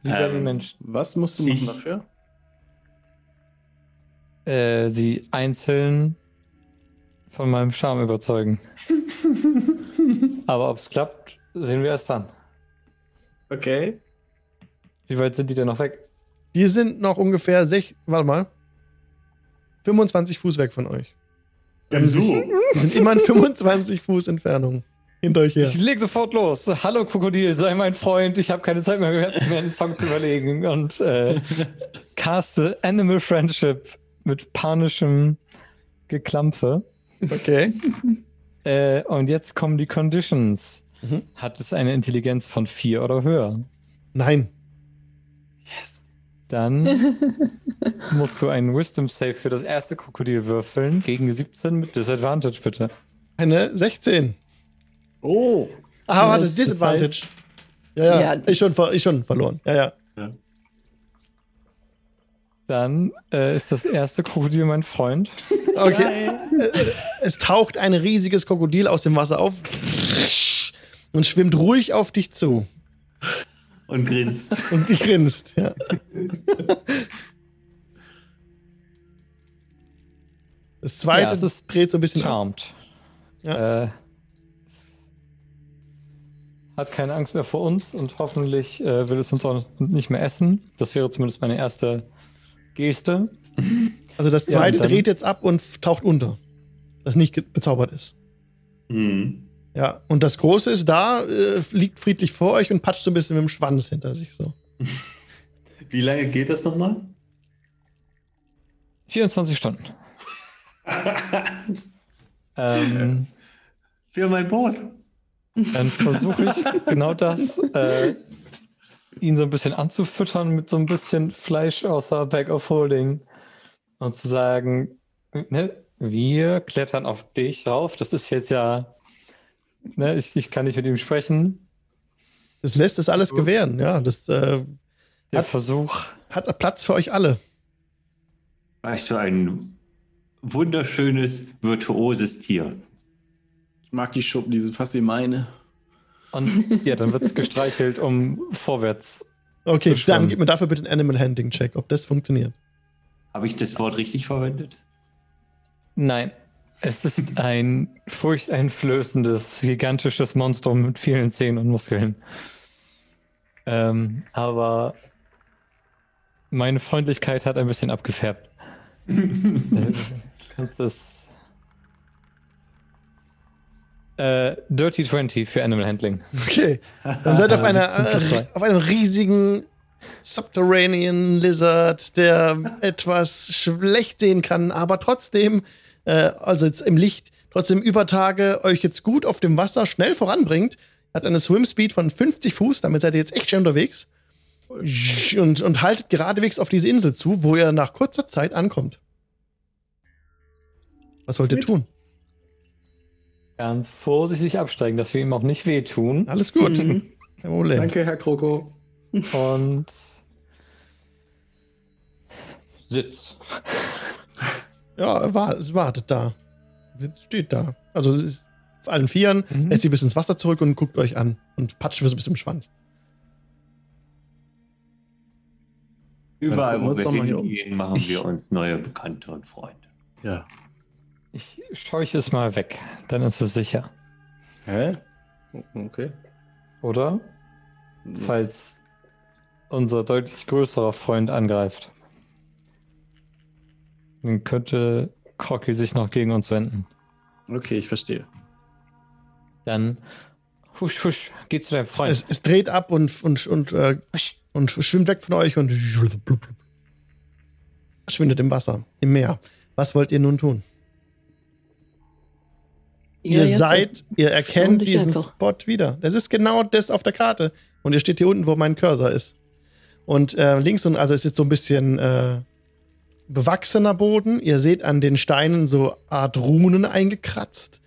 Ähm, Menschen. Was musst du machen Ich- dafür? Äh, sie einzeln von meinem Charme überzeugen. (laughs) Aber ob es klappt, sehen wir erst dann. Okay. Wie weit sind die denn noch weg? Die sind noch ungefähr sech, warte mal, 25 Fuß weg von euch. Die, haben sich, die sind immer in 25 Fuß Entfernung hinter euch her. Ich leg sofort los. Hallo Krokodil, sei mein Freund. Ich habe keine Zeit mehr, mir einen Song zu überlegen. Und äh, (laughs) caste Animal Friendship mit panischem Geklampfe. Okay. (laughs) Äh, und jetzt kommen die Conditions. Mhm. Hat es eine Intelligenz von 4 oder höher? Nein. Dann (laughs) musst du einen Wisdom Save für das erste Krokodil würfeln. Gegen 17 mit Disadvantage, bitte. Eine 16. Oh. Ah, warte, Das- das Disadvantage. ja, ja, Ja. Ich, schon, ver- ich schon verloren. Ja, ja. Dann äh, ist das erste Krokodil mein Freund. Okay. Äh, Es taucht ein riesiges Krokodil aus dem Wasser auf und schwimmt ruhig auf dich zu. Und grinst. Und grinst, ja. Das zweite Ja, es ist dreht so ein bisschen ab. Charmed. Ja. Äh, es hat keine Angst mehr vor uns und hoffentlich äh, will es uns auch nicht mehr essen. Das wäre zumindest meine erste Geste. Also das Ja, zweite dann- dreht jetzt ab und taucht unter. Das nicht bezaubert ist. Hm. Ja, und das große ist da, äh, liegt friedlich vor euch und patscht so ein bisschen mit dem Schwanz hinter sich so. (laughs) Wie lange geht das nochmal? 24 Stunden. (laughs) ähm, Für mein Boot. dann versuche ich (laughs) genau das, äh, ihn so ein bisschen anzufüttern mit so ein bisschen Fleisch außer Bag of Holding und zu sagen, ne, wir klettern auf dich rauf. Das ist jetzt ja, ne, ich, ich kann nicht mit ihm sprechen. Das lässt es alles gewähren, ja. Das äh, Der Hat- Versuch, hat Platz für euch alle. Weißt du, ein wunderschönes, virtuoses Tier. Ich mag die Schuppen, die sind fast wie meine. Und ja, dann wird es gestreichelt, um vorwärts. Okay, dann gib mir dafür bitte einen Animal Handling Check, ob das funktioniert. Habe ich das Wort richtig verwendet? Nein, es ist ein furchteinflößendes, gigantisches Monstrum mit vielen Zähnen und Muskeln. Ähm, aber meine Freundlichkeit hat ein bisschen abgefärbt. (laughs) Äh, kannst das. Äh, Dirty 20 für Animal Handling. Okay, dann seid ihr auf, (laughs) einer, 17 plus äh, auf einem riesigen Subterranean Lizard, der etwas schlecht sehen kann, aber trotzdem, äh, also jetzt im Licht, trotzdem über Tage euch jetzt gut auf dem Wasser schnell voranbringt. Hat eine Swim Speed von 50 Fuß, damit seid ihr jetzt echt schnell unterwegs. Und, und haltet geradewegs auf diese Insel zu, wo ihr nach kurzer Zeit ankommt. Was wollt ihr tun? Ganz vorsichtig absteigen, dass wir ihm auch nicht wehtun. Alles gut. Mhm. Danke, Herr Kroko. Und Sitz. Ja, er es wartet da. Es steht da. Also es ist auf allen Vieren, Mhm. lässt sie bis ins Wasser zurück und guckt euch an und patscht so ein bisschen im Schwanz. Überall, wo wir um. hingehen, machen wir uns neue Bekannte und Freunde. Ja. Ich scheuche es mal weg, dann ist es sicher. Hä? Okay. Oder? Falls unser deutlich größerer Freund angreift. Dann könnte Crocky sich noch gegen uns wenden. Okay, ich verstehe. Dann husch, husch, geh zu deinem Freund. Es, es dreht ab und, und, und, äh, und schwimmt weg von euch und verschwindet im Wasser, im Meer. Was wollt ihr nun tun? Ja, ihr jetzt- seid, ihr erkennt diesen einfach. Spot wieder. Das ist genau das auf der Karte. Und ihr steht hier unten, wo mein Cursor ist. Und äh, links und also ist jetzt so ein bisschen äh, bewachsener Boden. Ihr seht an den Steinen so Art Runen eingekratzt.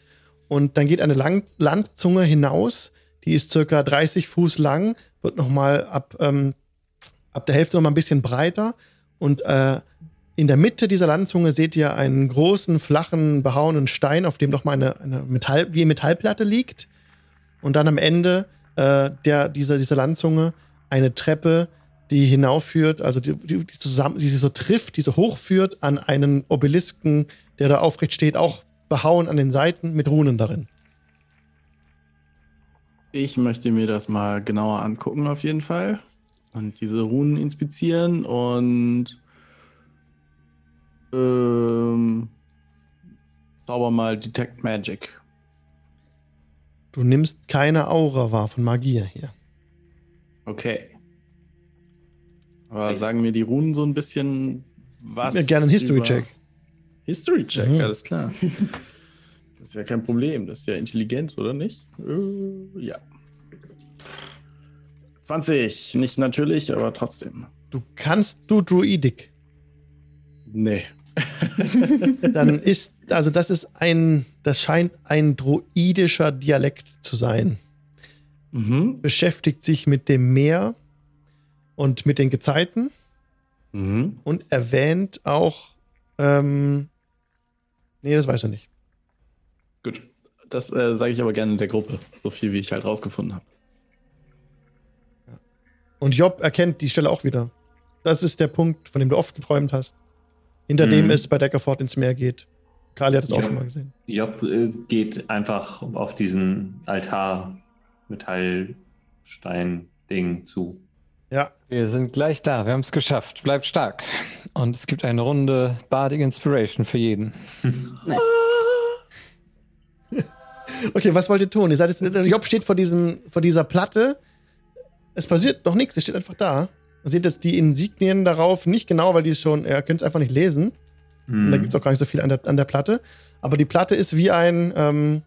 und dann geht eine Lang Landzunge hinaus, die ist circa 30 Fuß lang, wird nochmal ab, ähm, ab der Hälfte nochmal ein bisschen breiter und äh, in der Mitte dieser Landzunge seht ihr einen großen, flachen, behauenen Stein, auf dem nochmal eine, eine Metall, wie eine Metallplatte liegt. Und dann am Ende äh, der, dieser, dieser Landzunge eine Treppe, die hinaufführt, also die, die, zusammen, die sie so trifft, die so hochführt an einen Obelisken, der da aufrecht steht, auch behauen an den Seiten mit Runen darin. Ich möchte mir das mal genauer angucken, auf jeden Fall. Und diese Runen inspizieren und ähm, zauber mal Detect Magic. Du nimmst keine Aura wahr von Magie hier. Okay. Aber sagen mir die Runen so ein bisschen was? Mir gerne einen History-Check. History-Check, Mhm. alles klar. Das ist ja kein Problem. Das ist ja Intelligenz, oder nicht? Äh, ja. 20. Nicht natürlich, aber trotzdem. Du kannst du Druidic. Nee. (laughs) Dann ist, also das ist ein, das scheint ein druidischer Dialekt zu sein. Mhm. Beschäftigt sich mit dem Meer und mit den Gezeiten Mhm. und erwähnt auch, ähm, nee, das weißt du nicht. Gut. Das äh, sage ich aber gerne in der Gruppe. So viel, wie ich halt rausgefunden habe. Und Job erkennt die Stelle auch wieder. Das ist der Punkt, von dem du oft geträumt hast. Hinter Mhm. dem es bei Deckerford ins Meer geht. Kali hat es auch schon mal gesehen. Job äh, geht einfach auf diesen Altar Metallstein-Ding zu. Ja, Wir sind gleich da. Wir haben es geschafft. Bleibt stark. Und es gibt eine Runde Bardic Inspiration für jeden. (laughs) Nice. (laughs) Okay, was wollt ihr tun? Ihr seid jetzt, Job steht vor, diesem, vor dieser Platte. Es passiert noch nichts, es steht einfach da. Seht jetzt die Insignien darauf, nicht genau, weil die ist schon, ihr könnt es einfach nicht lesen. Und da Hm. gibt es auch gar nicht so viel an der, an der Platte. Aber die Platte ist wie ein, ähm,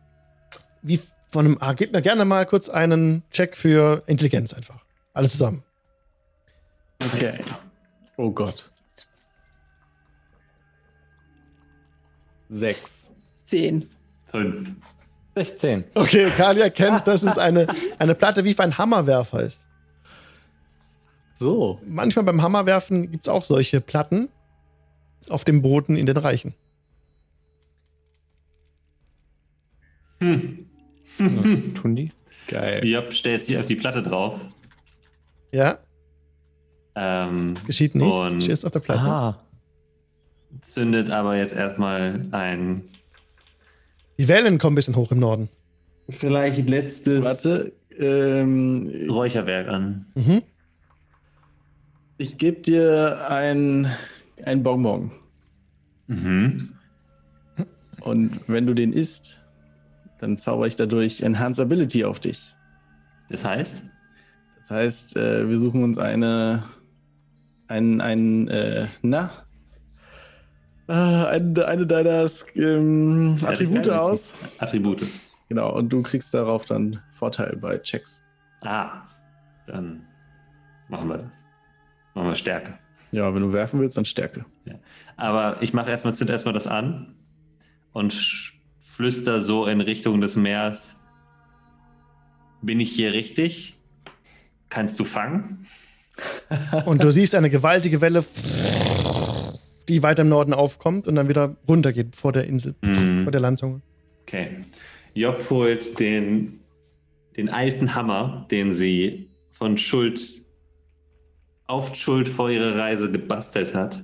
wie von einem, ah, gebt mir gerne mal kurz einen Check für Intelligenz einfach. Alles zusammen. Okay. Oh Gott. Sechs. Zehn. Fünf. 16. Okay, Kali erkennt, (laughs) dass es eine, eine Platte wie für ein Hammerwerfer ist. So. Manchmal beim Hammerwerfen gibt es auch solche Platten auf dem Boden in den Reichen. Hm. Was tun die? Geil. Job stellt sich auf die Platte drauf. Ja, Ähm, geschieht nichts. Stehst auf der Platte. Ah, zündet aber jetzt erstmal ein. Die Wellen kommen ein bisschen hoch im Norden. Vielleicht letztes. Warte. Ähm, Räucherwerk an. Mhm. Ich gebe dir ein, ein Bonbon. Mhm. Und wenn du den isst, dann zauber ich dadurch Enhance Ability auf dich. Das heißt, Das heißt, äh, wir suchen uns eine, ein, ein, äh, na, äh, eine, eine deiner ähm, Attribute aus. Attribute. Genau, und du kriegst darauf dann Vorteil bei Checks. Ah, dann machen wir das. Machen wir Stärke. Ja, wenn du werfen willst, dann Stärke. Aber ich mache erstmal, zünd erstmal das an und flüster so in Richtung des Meers. Bin ich hier richtig? Kannst du fangen? (laughs) Und du siehst eine gewaltige Welle, die weiter im Norden aufkommt und dann wieder runtergeht vor der Insel, Mhm. vor der Landzunge. Okay. Job holt den, den alten Hammer, den sie von Schuld auf Schuld vor ihrer Reise gebastelt hat.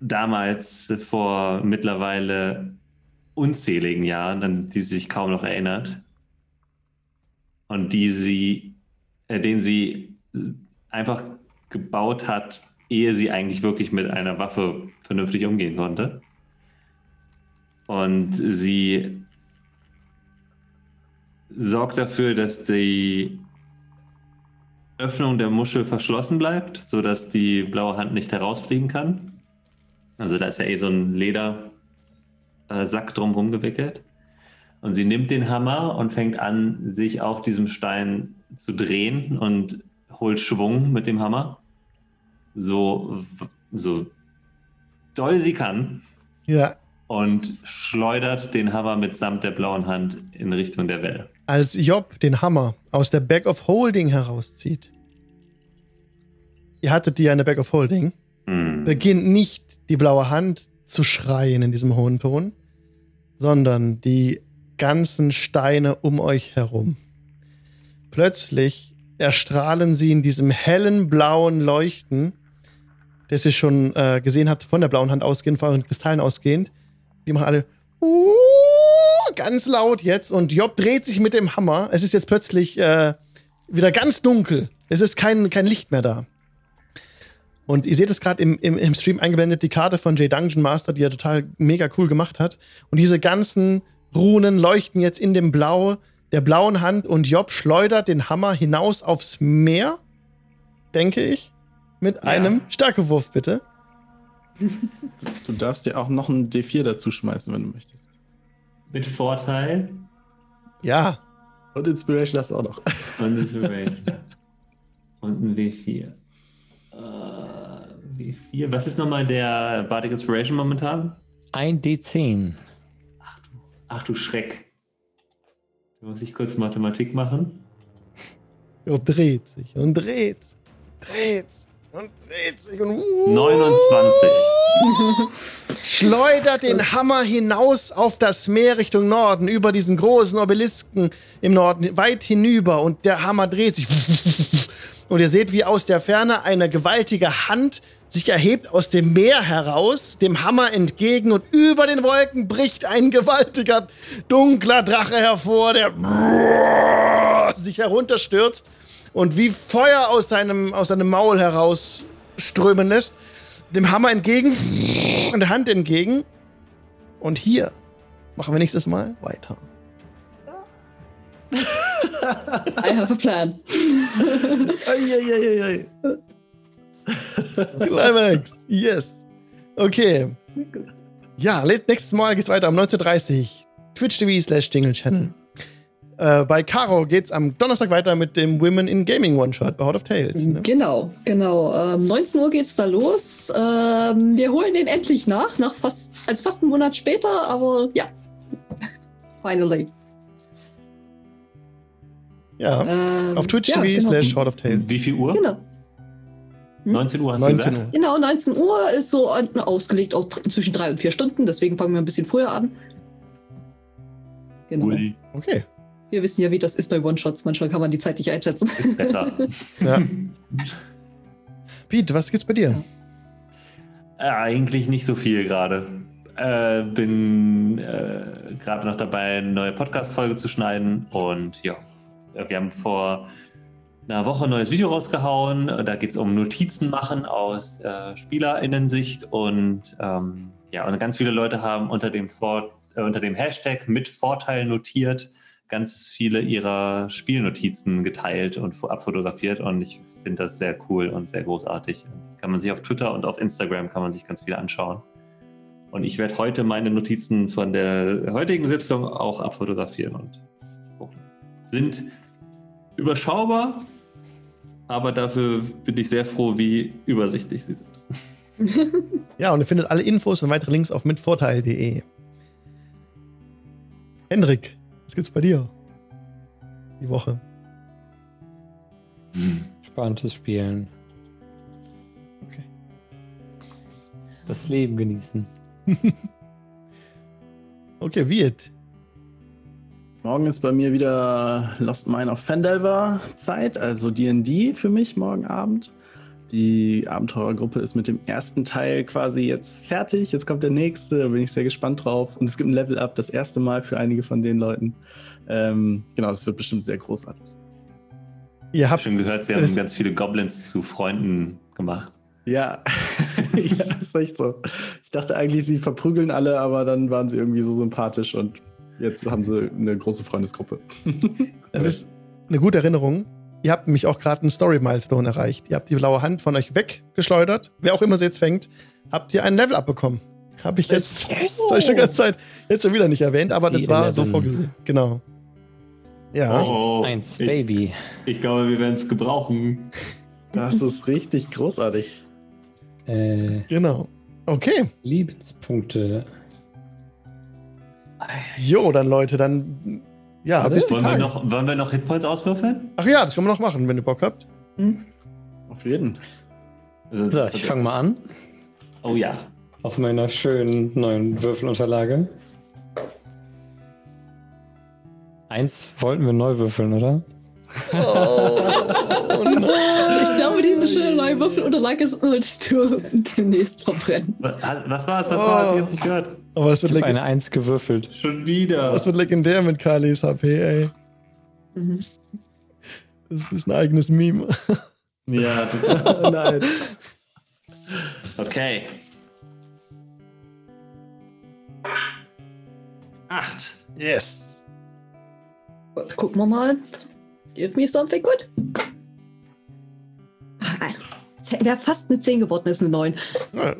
Damals vor mittlerweile unzähligen Jahren, an die sie sich kaum noch erinnert. Und die sie, äh, den sie einfach gebaut hat, ehe sie eigentlich wirklich mit einer Waffe vernünftig umgehen konnte. Und sie sorgt dafür, dass die Öffnung der Muschel verschlossen bleibt, sodass die blaue Hand nicht herausfliegen kann. Also da ist ja eh so ein Ledersack drumherum gewickelt. Und sie nimmt den Hammer und fängt an, sich auf diesem Stein zu drehen und holt Schwung mit dem Hammer. So, so doll sie kann. Ja, und schleudert den Hammer mitsamt der blauen Hand in Richtung der Welle. Als Job den Hammer aus der Bag of Holding herauszieht. Ihr hattet die ja in der Bag of Holding. Hm. beginnt nicht die blaue Hand zu schreien in diesem hohen Ton, sondern die ganzen Steine um euch herum. Plötzlich erstrahlen sie in diesem hellen blauen Leuchten, das ihr schon äh, gesehen habt von der blauen Hand ausgehend, von euren Kristallen ausgehend. Die machen alle "Uh", ganz laut jetzt und Job dreht sich mit dem Hammer. Es ist jetzt plötzlich äh, wieder ganz dunkel. Es ist kein, kein Licht mehr da. Und ihr seht es gerade im, im, im Stream eingeblendet, die Karte von J Dungeon Master, die er total mega cool gemacht hat. Und diese ganzen Runen leuchten jetzt in dem Blau der blauen Hand und Job schleudert den Hammer hinaus aufs Meer, denke ich, mit einem Stärkewurf, bitte. Du darfst dir auch noch einen D4 dazu schmeißen, wenn du möchtest. Mit Vorteil Ja. Und Inspiration hast du auch noch. und Inspiration. und ein W4. Äh, W4. Was ist nochmal der Bardic Inspiration momentan? Ein D10. Ach du Schreck. Da muss ich kurz Mathematik machen. Job dreht sich und dreht, dreht und dreht sich und 29. (laughs) schleudert den Hammer hinaus auf das Meer Richtung Norden, über diesen großen Obelisken im Norden, weit hinüber und der Hammer dreht sich. (laughs) Und ihr seht, wie aus der Ferne eine gewaltige Hand sich erhebt aus dem Meer heraus, dem Hammer entgegen und über den Wolken bricht ein gewaltiger, dunkler Drache hervor, der (laughs) sich herunterstürzt und wie Feuer aus seinem, aus seinem Maul heraus strömen lässt, dem Hammer entgegen und der Hand entgegen. Und hier machen wir nächstes Mal weiter. (laughs) I have a plan. Eieieiei. Climax, yes. Okay. Ja, nächstes Mal geht's weiter um 19.30 Uhr. Twitch.tv slash Jingle Channel. Äh, bei Caro geht's am Donnerstag weiter mit dem Women in Gaming One-Shot bei Hot of Tales. Ne? Genau, genau. Ähm, 19 Uhr geht's da los. Ähm, wir holen den endlich nach, nach fast, also fast einen Monat später, aber ja. (laughs) Finally. Ja, Ähm, auf Twitch.tv ja, genau. slash Hot of Tales. Wie viel Uhr? Genau. 19 Uhr hast 19 du gesagt? Uhr. Genau, 19 Uhr ist so ausgelegt dr- zwischen drei und vier Stunden, deswegen fangen wir ein bisschen früher an. Genau. Cool. Okay. Wir wissen ja, wie das ist bei One-Shots. Manchmal kann man die Zeit nicht einschätzen. Ist besser. (laughs) Ja. Pete, was gibt's bei dir? Äh, Eigentlich nicht so viel gerade. Äh, bin äh, gerade noch dabei, eine neue Podcast-Folge zu schneiden. Und ja, äh, wir haben vor einer Woche ein neues Video rausgehauen. Da geht es um Notizen machen aus äh, SpielerInnen-Sicht. Und ähm, ja, und ganz viele Leute haben unter dem, Vor äh, unter dem Hashtag mit Vorteil notiert ganz viele ihrer Spielnotizen geteilt und fo- abfotografiert. Und ich finde das sehr cool und sehr großartig. Kann man sich auf Twitter und auf Instagram kann man sich ganz viele anschauen. Und ich werde heute meine Notizen von der heutigen Sitzung auch abfotografieren und. Sind überschaubar, aber dafür bin ich sehr froh, wie übersichtlich sie sind. (laughs) Ja, und ihr findet alle Infos und weitere Links auf mitvorteil.de. Hendrik, was gibt's bei dir? Die Woche. Spannendes Spielen. Okay. Das Leben genießen. (laughs) Okay, Wirt. Morgen ist bei mir wieder Lost Mine of Fandelver Zeit, also D&D für mich morgen Abend. Die Abenteurergruppe ist mit dem ersten Teil quasi jetzt fertig. Jetzt kommt der nächste, da bin ich sehr gespannt drauf. Und es gibt ein Level-Up, das erste Mal für einige von den Leuten. Ähm, genau, das wird bestimmt sehr großartig. Ihr Ich habe habt schon gehört, sie haben ganz viele Goblins zu Freunden gemacht. Ja, (laughs) ja, ist echt so. Ich dachte eigentlich, sie verprügeln alle, aber dann waren sie irgendwie so sympathisch und jetzt haben sie eine große Freundesgruppe. (laughs) Das ist eine gute Erinnerung. Ihr habt nämlich auch gerade einen Story-Milestone erreicht. Ihr habt die blaue Hand von euch weggeschleudert. Wer auch immer sie jetzt fängt, habt ihr ein Level abbekommen. Habe ich jetzt (laughs) Yes. das hab ich schon ganze Zeit jetzt schon wieder nicht erwähnt, aber das war so vorgesehen. Genau. Ja. Oh, Eins, ich- Baby. Ich glaube, wir werden es gebrauchen. Das ist richtig großartig. Äh, Genau. Okay. Liebenspunkte. Jo, dann Leute, dann ja, Warte, bis die Wollen wir, Tage. noch, wollen wir noch Hitpoints auswürfeln? Ach ja, das können wir noch machen, wenn ihr Bock habt. Auf jeden. Also, So, ich fange mal an. Oh ja. Auf meiner schönen neuen Würfelunterlage. Eins wollten wir neu würfeln, oder? Ich glaube, diese schöne neue Würfelunterlage solltest du demnächst verbrennen. Was, was war es? Was war es? Ich hab's nicht gehört. Aber es Ich wird, habe leg eine Eins gewürfelt. Schon wieder. das wird legendär mit Kalis HP, ey. Mhm. Das ist ein eigenes Meme. Ja, (laughs) Oh nein. okay. Acht. Yes. Gucken wir mal. Give me something good. Es wäre fast eine 10 geworden, ist eine 9. Ja,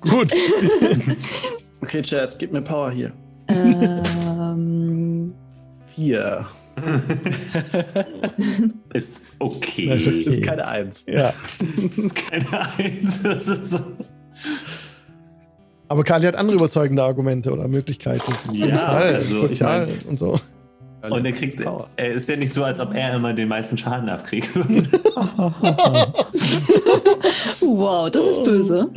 gut. (laughs) Okay, Chat, gib mir Power hier. ähm, Vier. (laughs) Ist okay. Das ist okay. Ist keine Eins. ja. (laughs) Ist keine Eins. Das ist so. Aber Kali hat andere überzeugende Argumente oder Möglichkeiten. Ja, also, ich Sozial mein- und so. Und er kriegt. Er ist ja nicht so, als ob er immer den meisten Schaden abkriegt. (laughs) wow, das ist böse.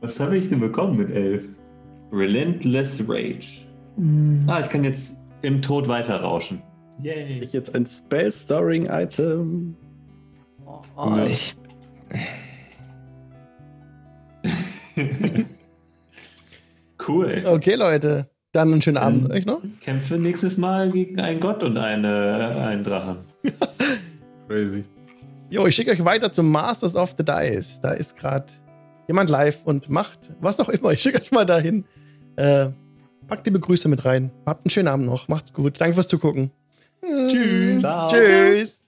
Was habe ich denn bekommen mit elf? Relentless Rage. Hm. Ah, ich kann jetzt im Tod weiter rauschen. Yay. Ich jetzt ein Spell Storing Item. Oh, ich, (laughs) Cool. Okay, Leute. Dann einen schönen Abend Ähm, euch noch. Kämpfe nächstes Mal gegen einen Gott und eine, einen Drachen. (laughs) Crazy. Jo, ich schicke euch weiter zum Masters of the Dice. Da ist gerade jemand live und macht was auch immer. Ich schicke euch mal dahin. Äh, packt liebe Grüße mit rein. Habt einen schönen Abend noch. Macht's gut. Danke fürs Zugucken. Tschüss. Ciao. Tschüss.